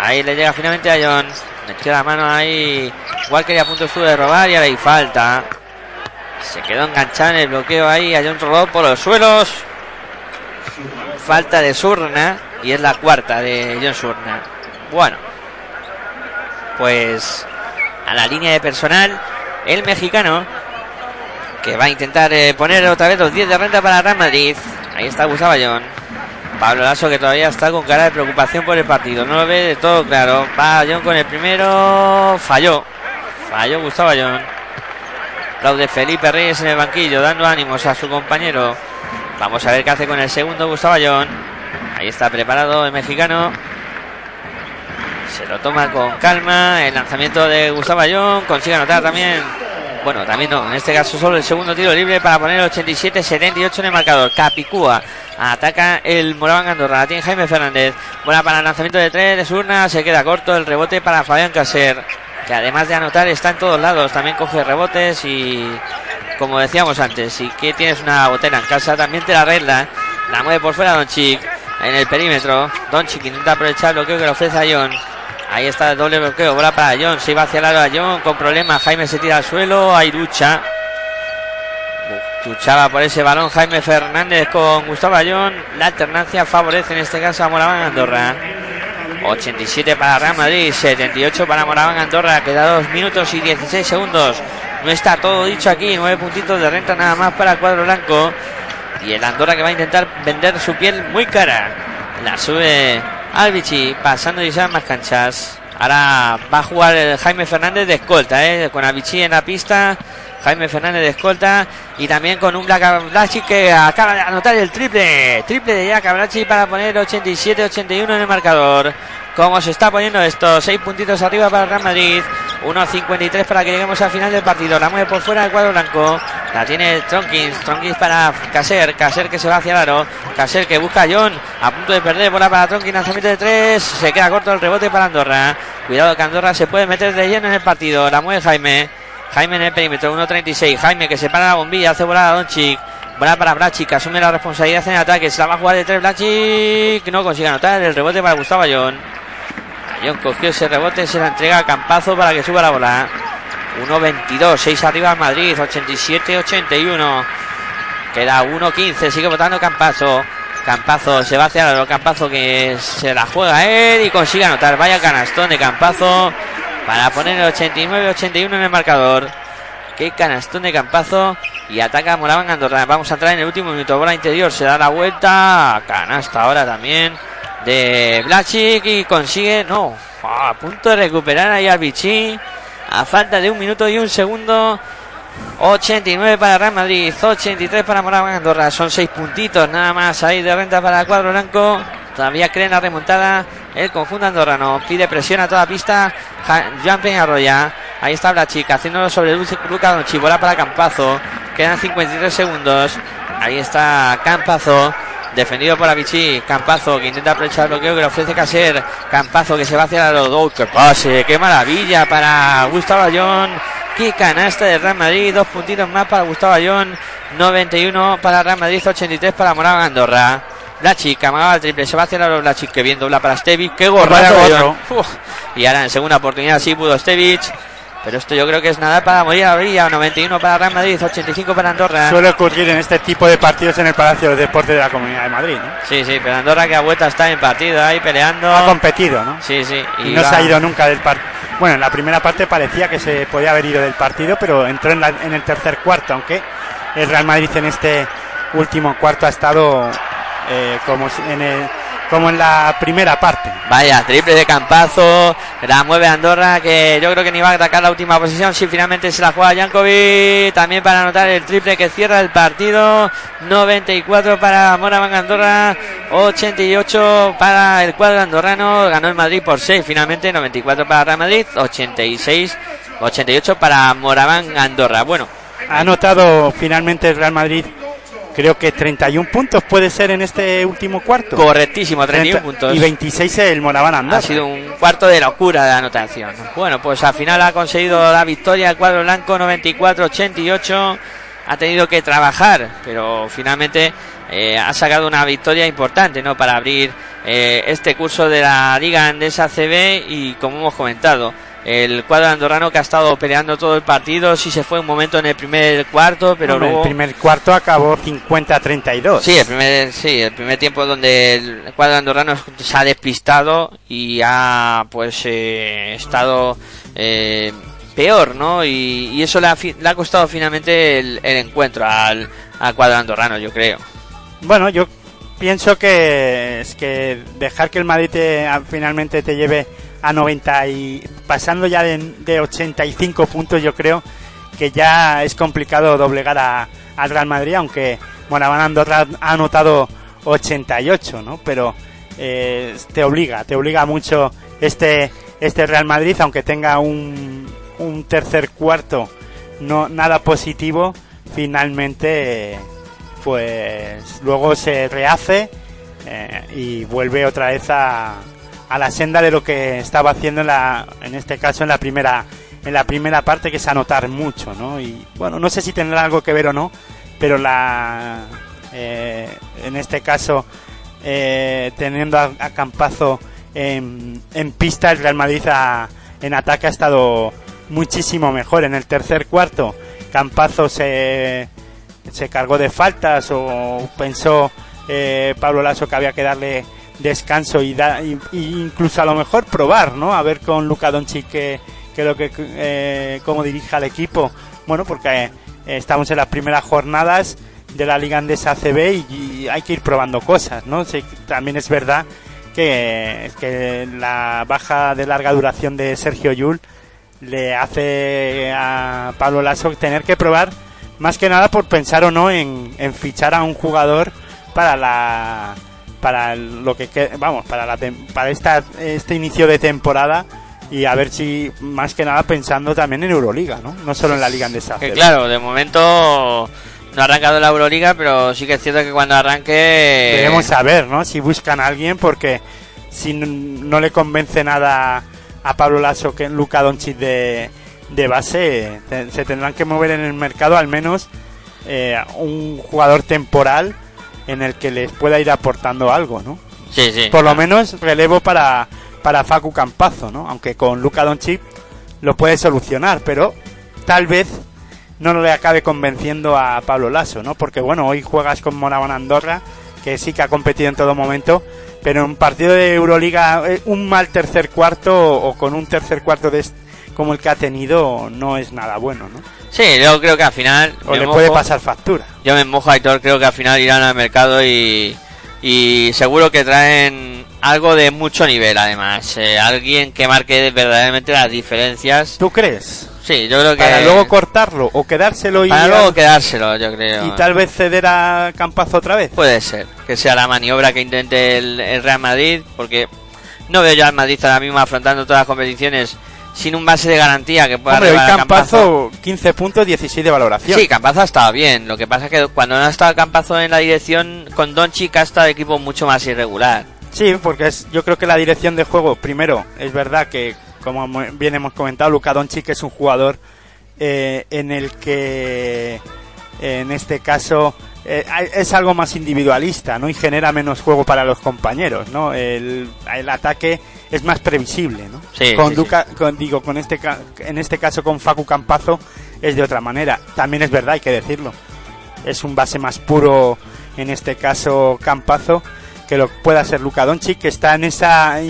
Ahí le llega finalmente a Ayón. Metió la mano ahí. Walker y a punto estuvo de robar y ahora hay falta. Se quedó enganchado en el bloqueo ahí. Ayón rodó por los suelos. Falta de Surna. Y es la cuarta de John Surna. Bueno. Pues a la línea de personal el mexicano que va a intentar eh, poner otra vez los 10 de renta para Real Madrid. Ahí está Gustavo Ayón. Pablo Lasso que todavía está con cara de preocupación por el partido. No lo ve de todo claro. Va Ayón con el primero. Falló. Falló Gustavo Ayón. Claude Felipe Reyes en el banquillo dando ánimos a su compañero. Vamos a ver qué hace con el segundo Gustavo Ayón. Ahí está preparado el mexicano. Se lo toma con calma. El lanzamiento de Gustavo Ayón. Consigue anotar también. Bueno, también no. En este caso solo el segundo tiro libre para poner 87-78 en el marcador. Capicúa. Ataca el Moraván Andorra. Tiene Jaime Fernández. Buena para el lanzamiento de tres de Surna. Se queda corto el rebote para Fabián Caser. Que además de anotar está en todos lados. También coge rebotes y como decíamos antes, si que tienes una botella en casa, también te la arregla. La mueve por fuera Donchik en el perímetro. Donchik intenta aprovechar el bloqueo que le ofrece a John. Ahí está el doble bloqueo. Bola para John. Se iba hacia el lado a John con problemas. Jaime se tira al suelo. Hay lucha. Luchaba por ese balón Jaime Fernández con Gustavo Ayón. La alternancia favorece en este caso a Moraván Andorra. 87 para Real Madrid, 78 para Moraván Andorra. Queda 2 minutos y 16 segundos. No está todo dicho aquí. 9 puntitos de renta nada más para el cuadro blanco. Y el Andorra que va a intentar vender su piel muy cara. La sube Albici pasando y más canchas. Ahora va a jugar el Jaime Fernández de escolta, ¿eh? con Albici en la pista. Jaime Fernández de escolta y también con un Black que acaba de anotar el triple. Triple de Jack Ablachi para poner 87-81 en el marcador. Como se está poniendo esto, 6 puntitos arriba para Real Madrid. 1.53 para que lleguemos al final del partido. La mueve por fuera del cuadro blanco. La tiene Tronkins. Tronkins para Caser. Caser que se va hacia el aro. Caser que busca a John. A punto de perder. Bola para Tronkins. Lanzamiento de 3. Se queda corto el rebote para Andorra. Cuidado que Andorra se puede meter de lleno en el partido. La mueve Jaime. Jaime en el perímetro. 1.36. Jaime que se para la bombilla. Hace volar a Donchik. Bola para Brachik. Asume la responsabilidad en el ataque. Se la va a jugar de 3 Brachik. No consigue anotar. El rebote para Gustavo John. John cogió ese rebote, se la entrega a Campazo para que suba la bola. 1-22, 6 arriba Madrid, 87-81. Queda 1-15, sigue votando Campazo. Campazo se va hacia el Campazo que se la juega él y consigue anotar. Vaya canastón de Campazo para poner el 89-81 en el marcador. Qué canastón de Campazo y ataca Moraban Andorra. Vamos a entrar en el último minuto. Bola interior, se da la vuelta. Canasta ahora también de Blachik y consigue, no, a punto de recuperar ahí al Vichy. A falta de un minuto y un segundo. 89 para Real Madrid, 83 para Moraván Andorra. Son seis puntitos nada más ahí de renta para el cuadro blanco. Todavía creen la remontada el conjunto andorrano. Pide presión a toda pista. Joan Peñarroya. Ahí está Blachik haciéndolo sobre Luca Don Chibola para Campazo. Quedan 53 segundos. Ahí está Campazo. Defendido por Avicii. Campazo que intenta aprovechar el bloqueo que le ofrece Caser. Campazo que se va hacia los dos. ¡Qué pase! ¡Qué maravilla para Gustavo Ayón! ¡Qué canasta de Real Madrid! Dos puntitos más para Gustavo Ayón. 91 para Real Madrid, 83 para Morado Andorra. Blachik, amagaba el triple, se va hacia los Blachik que bien dobla para Stevic, qué gorrazo. Y ahora en segunda oportunidad sí pudo Stevic. Pero esto yo creo que es nada para morir a la orilla. 91 para Real Madrid, 85 para Andorra.
Suele ocurrir en este tipo de partidos en el Palacio de Deportes de la Comunidad de Madrid, ¿no?
Sí, sí, pero Andorra que a vuelta está en partido ahí peleando.
Ha competido, ¿no?
Sí, sí.
Y, no se ha ido nunca del partido. Bueno, en la primera parte parecía que se podía haber ido del partido, pero entró en, en el tercer cuarto, aunque el Real Madrid en este último cuarto ha estado eh, como en el como en la primera parte.
Vaya, triple de Campazo, la mueve Andorra, que yo creo que ni va a atacar la última posición, si finalmente se la juega Jankovic, también para anotar el triple que cierra el partido, 94 para Moraván Andorra, 88 para el cuadro andorrano, ganó el Madrid por 6 finalmente, 94 para Real Madrid, 86, 88 para Moraván Andorra. Bueno.
Ha anotado finalmente el Real Madrid creo que 31 puntos puede ser en este último cuarto.
Correctísimo, 31 puntos.
Y 26 el Moraván Andorra.
Ha sido un cuarto de locura de anotación. Bueno, pues al final ha conseguido la victoria el cuadro blanco 94-88. Ha tenido que trabajar, pero finalmente eh, ha sacado una victoria importante ¿no? para abrir eh, este curso de la Liga Andesa CB y como hemos comentado, el cuadro andorrano que ha estado peleando todo el partido, sí se fue un momento en el primer cuarto, pero
Hombre,
luego...
El primer cuarto acabó 50-32.
Sí, el primer, sí, el primer tiempo donde el cuadro andorrano se ha despistado y ha pues eh, estado eh, peor, ¿no? Y, y eso le ha, le ha costado finalmente el, el encuentro al, al cuadro andorrano, yo creo.
Bueno, yo pienso que es que dejar que el Madrid te- finalmente te lleve a 90 y pasando ya de, de 85 puntos, yo creo que ya es complicado doblegar a, al Real Madrid, aunque Moraván Andorra ha anotado 88, ¿no? Pero eh, te obliga, te obliga mucho este este Real Madrid, aunque tenga un, un tercer cuarto no nada positivo, finalmente pues luego se rehace eh, y vuelve otra vez a, a la senda de lo que estaba haciendo en la en este caso en la primera en la primera parte que es anotar mucho no y bueno no sé si tendrá algo que ver o no pero la eh, en este caso eh, teniendo a, Campazo en, pista el Real Madrid en ataque ha estado muchísimo mejor. En el tercer cuarto Campazo se se cargó de faltas o pensó eh, Pablo Lasso que había que darle descanso y, da, y, incluso a lo mejor probar, ¿no? A ver con Luka Doncic que, que lo que eh, cómo dirige al equipo. Bueno, porque eh, estamos en las primeras jornadas de la Liga Andesa ACB y, hay que ir probando cosas, ¿no? También es verdad que, que la baja de larga duración de Sergio Yul le hace a Pablo Lasso tener que probar más que nada por pensar o no en fichar a un jugador para la para lo que vamos para la para esta este inicio de temporada y a ver si más que nada pensando también en Euroliga no no solo en la Liga Andesa
Que claro, de momento no ha arrancado la Euroliga, pero sí que es cierto que cuando arranque...
Debemos saber, ¿no? Si buscan a alguien, porque si no le convence nada a Pablo Lasso que Luca Doncic de, de base, se tendrán que mover en el mercado al menos eh, un jugador temporal en el que les pueda ir aportando algo, ¿no?
Sí, sí.
Por lo menos relevo para, para Facu Campazo, ¿no? Aunque con Luca Doncic lo puede solucionar, pero tal vez no le acabe convenciendo a Pablo Lasso, ¿no? Porque bueno, hoy juegas con Moraban Andorra, que sí que ha competido en todo momento, pero en un partido de Euroliga, eh, un mal tercer cuarto o con un tercer cuarto de como el que ha tenido no es nada bueno, ¿no?
Sí, yo creo que al final...
O le
mojo-
puede pasar factura.
Yo me mojo, Aitor, creo que al final irán al mercado y, y seguro que traen algo de mucho nivel, además. Eh, alguien que marque verdaderamente las diferencias.
¿Tú crees?
Sí, yo creo que...
Para luego cortarlo o quedárselo y,
Para luego quedárselo, yo creo.
y tal vez ceder a Campazo otra vez.
Puede ser, que sea la maniobra que intente el, el Real Madrid, porque no veo yo al Madrid ahora mismo afrontando todas las competiciones sin un base de garantía que pueda
Hombre, hoy Campazo 15 puntos, 16 de valoración.
Sí, Campazo ha estado bien. Lo que pasa es que cuando no ha estado Campazo en la dirección, con Doncic ha estado el equipo mucho más irregular.
Sí, porque es, yo creo que la dirección de juego, primero, es verdad que, como bien hemos comentado, Luka Doncic es un jugador eh, en el que, en este caso, eh, es algo más individualista, ¿no? Y genera menos juego para los compañeros, ¿no? El, el ataque es más previsible, ¿no?
Sí,
con
sí,
con- digo, con este, ca- en este caso con Facu Campazo es de otra manera. También es verdad, hay que decirlo. Es un base más puro, en este caso Campazo, que lo pueda ser Luka Doncic, que está en esa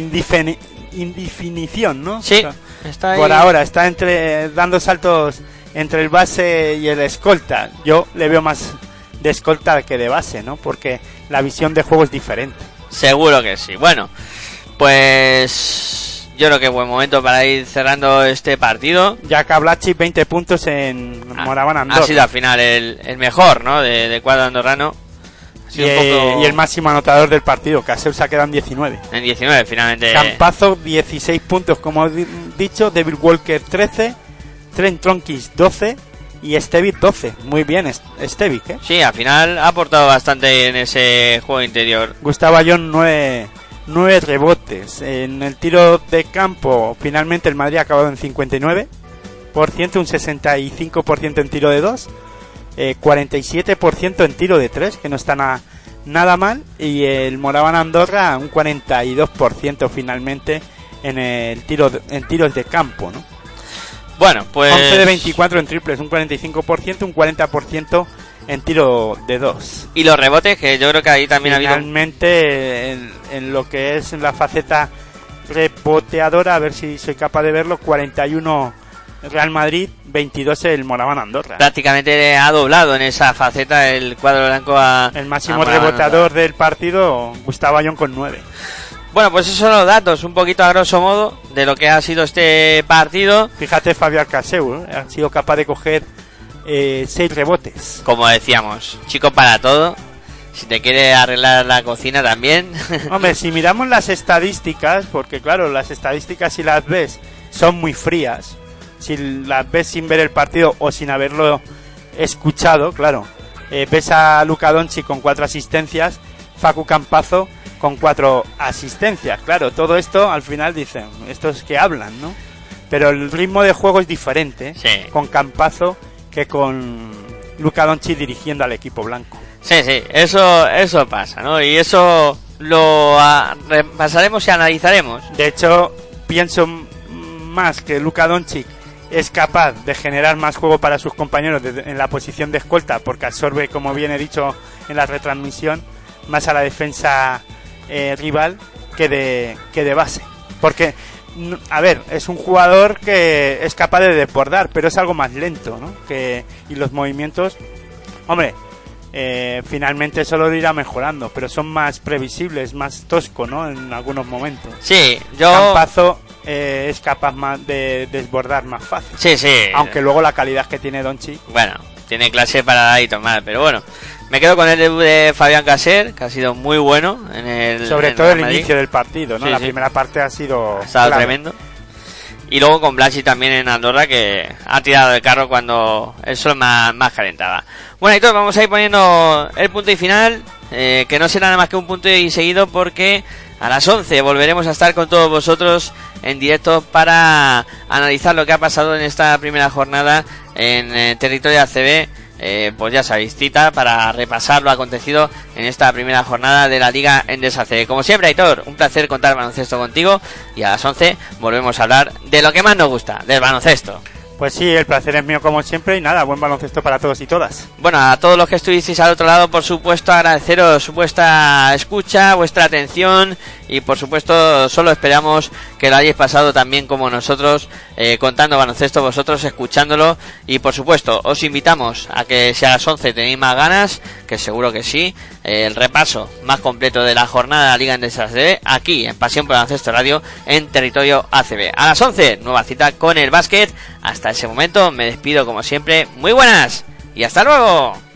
indefinición, ¿no?
Sí,
O sea,
está ahí.
Por ahora, está entre dando saltos entre el base y el escolta. Yo le veo más de escolta que de base, ¿no? Porque la visión de juego es diferente.
Seguro que sí. Bueno, pues yo creo que es buen momento para ir cerrando este partido.
Jack Ablachi, 20 puntos en Moraban Andorra.
Ha sido al final el, el mejor, ¿no? De, de cuadro andorrano.
Y,
un poco
y el máximo anotador del partido, Caseu se ha quedado en 19.
en 19 finalmente.
Campazo 16 puntos como he di- dicho, David Walker 13, Trent Tronkis 12 y Stevic 12. Muy bien, Stevic, ¿eh?
Sí, al final ha aportado bastante en ese juego interior.
Gustavo Ayón 9, 9 rebotes. En el tiro de campo, finalmente el Madrid ha acabado en 59%, un 65% en tiro de 2, 47% en tiro de 3, que no está nada mal, y el Moraban Andorra un 42% finalmente en el tiro en tiros de campo, ¿no?
Bueno, pues
11 de 24 en triples, un 45%, un 40% en tiro de 2.
Y los rebotes, que yo creo que ahí también
ha habido Finalmente en, en lo que es la faceta reboteadora, a ver si soy capaz de verlo, 41 Real Madrid, 22 el Moraván Andorra.
Prácticamente ha doblado en esa faceta el cuadro blanco a...
El máximo reboteador del partido, Gustavo Ayón con 9.
Bueno, pues esos son los datos, un poquito a grosso modo, de lo que ha sido este partido.
Fíjate, Fabián Caseu, ¿eh? ha sido capaz de coger eh, seis rebotes.
Como decíamos, chico para todo. Si te quiere arreglar la cocina también.
Hombre, si miramos las estadísticas, porque claro, las estadísticas si las ves son muy frías. Si las ves sin ver el partido o sin haberlo escuchado, claro. Eh, ves a Luca Donchi con cuatro asistencias, Facu Campazo con cuatro asistencias. Claro, todo esto al final dicen, estos que hablan, ¿no? Pero el ritmo de juego es diferente con Campazo que con Luca Donchi dirigiendo al equipo blanco.
Sí, sí, eso, eso pasa, ¿no? Y eso lo repasaremos y analizaremos.
De hecho, pienso más que Luca Doncic es capaz de generar más juego para sus compañeros en la posición de escolta porque absorbe, como bien he dicho en la retransmisión, más a la defensa eh, rival que de, que de base. Porque, a ver, es un jugador que es capaz de desbordar, pero es algo más lento, ¿no? Que, y los movimientos, hombre, eh, finalmente solo lo irá mejorando, pero son más previsibles, más tosco, ¿no? En algunos momentos.
Sí, yo...
Campazo eh, es capaz más de desbordar más fácil.
Sí, sí.
Aunque luego la calidad que tiene Donchi.
Bueno, tiene clase para dar y tomar, pero bueno. Me quedo con el debut de Fabián Caser, que ha sido muy bueno en el.
Sobre todo el inicio del partido, ¿no? la primera parte ha sido.
Ha estado tremendo. Y luego con Blasi también en Andorra, que ha tirado el carro cuando el sol más, más calentaba. Bueno, entonces vamos a ir poniendo el punto y final, eh, que no será nada más que un punto y seguido, porque a las 11 volveremos a estar con todos vosotros en directo para analizar lo que ha pasado en esta primera jornada en eh, territorio ACB eh, pues ya sabéis, cita para repasar lo acontecido en esta primera jornada de la Liga en Deshace. Como siempre, Aitor, un placer contar baloncesto contigo y a las 11 volvemos a hablar de lo que más nos gusta, del baloncesto.
Pues sí, el placer es mío como siempre y nada, buen baloncesto para todos y todas.
Bueno, a todos los que estuvisteis al otro lado, por supuesto, agradeceros vuestra escucha, vuestra atención y por supuesto solo esperamos que lo hayáis pasado también como nosotros eh, contando baloncesto vosotros escuchándolo. Y por supuesto os invitamos a que si a las 11 tenéis más ganas que seguro que sí eh, el repaso más completo de la jornada de la Liga en de aquí en Pasión por Baloncesto Radio en territorio ACB a las 11 nueva cita con el básquet. Hasta ese momento me despido como siempre. Muy buenas y hasta luego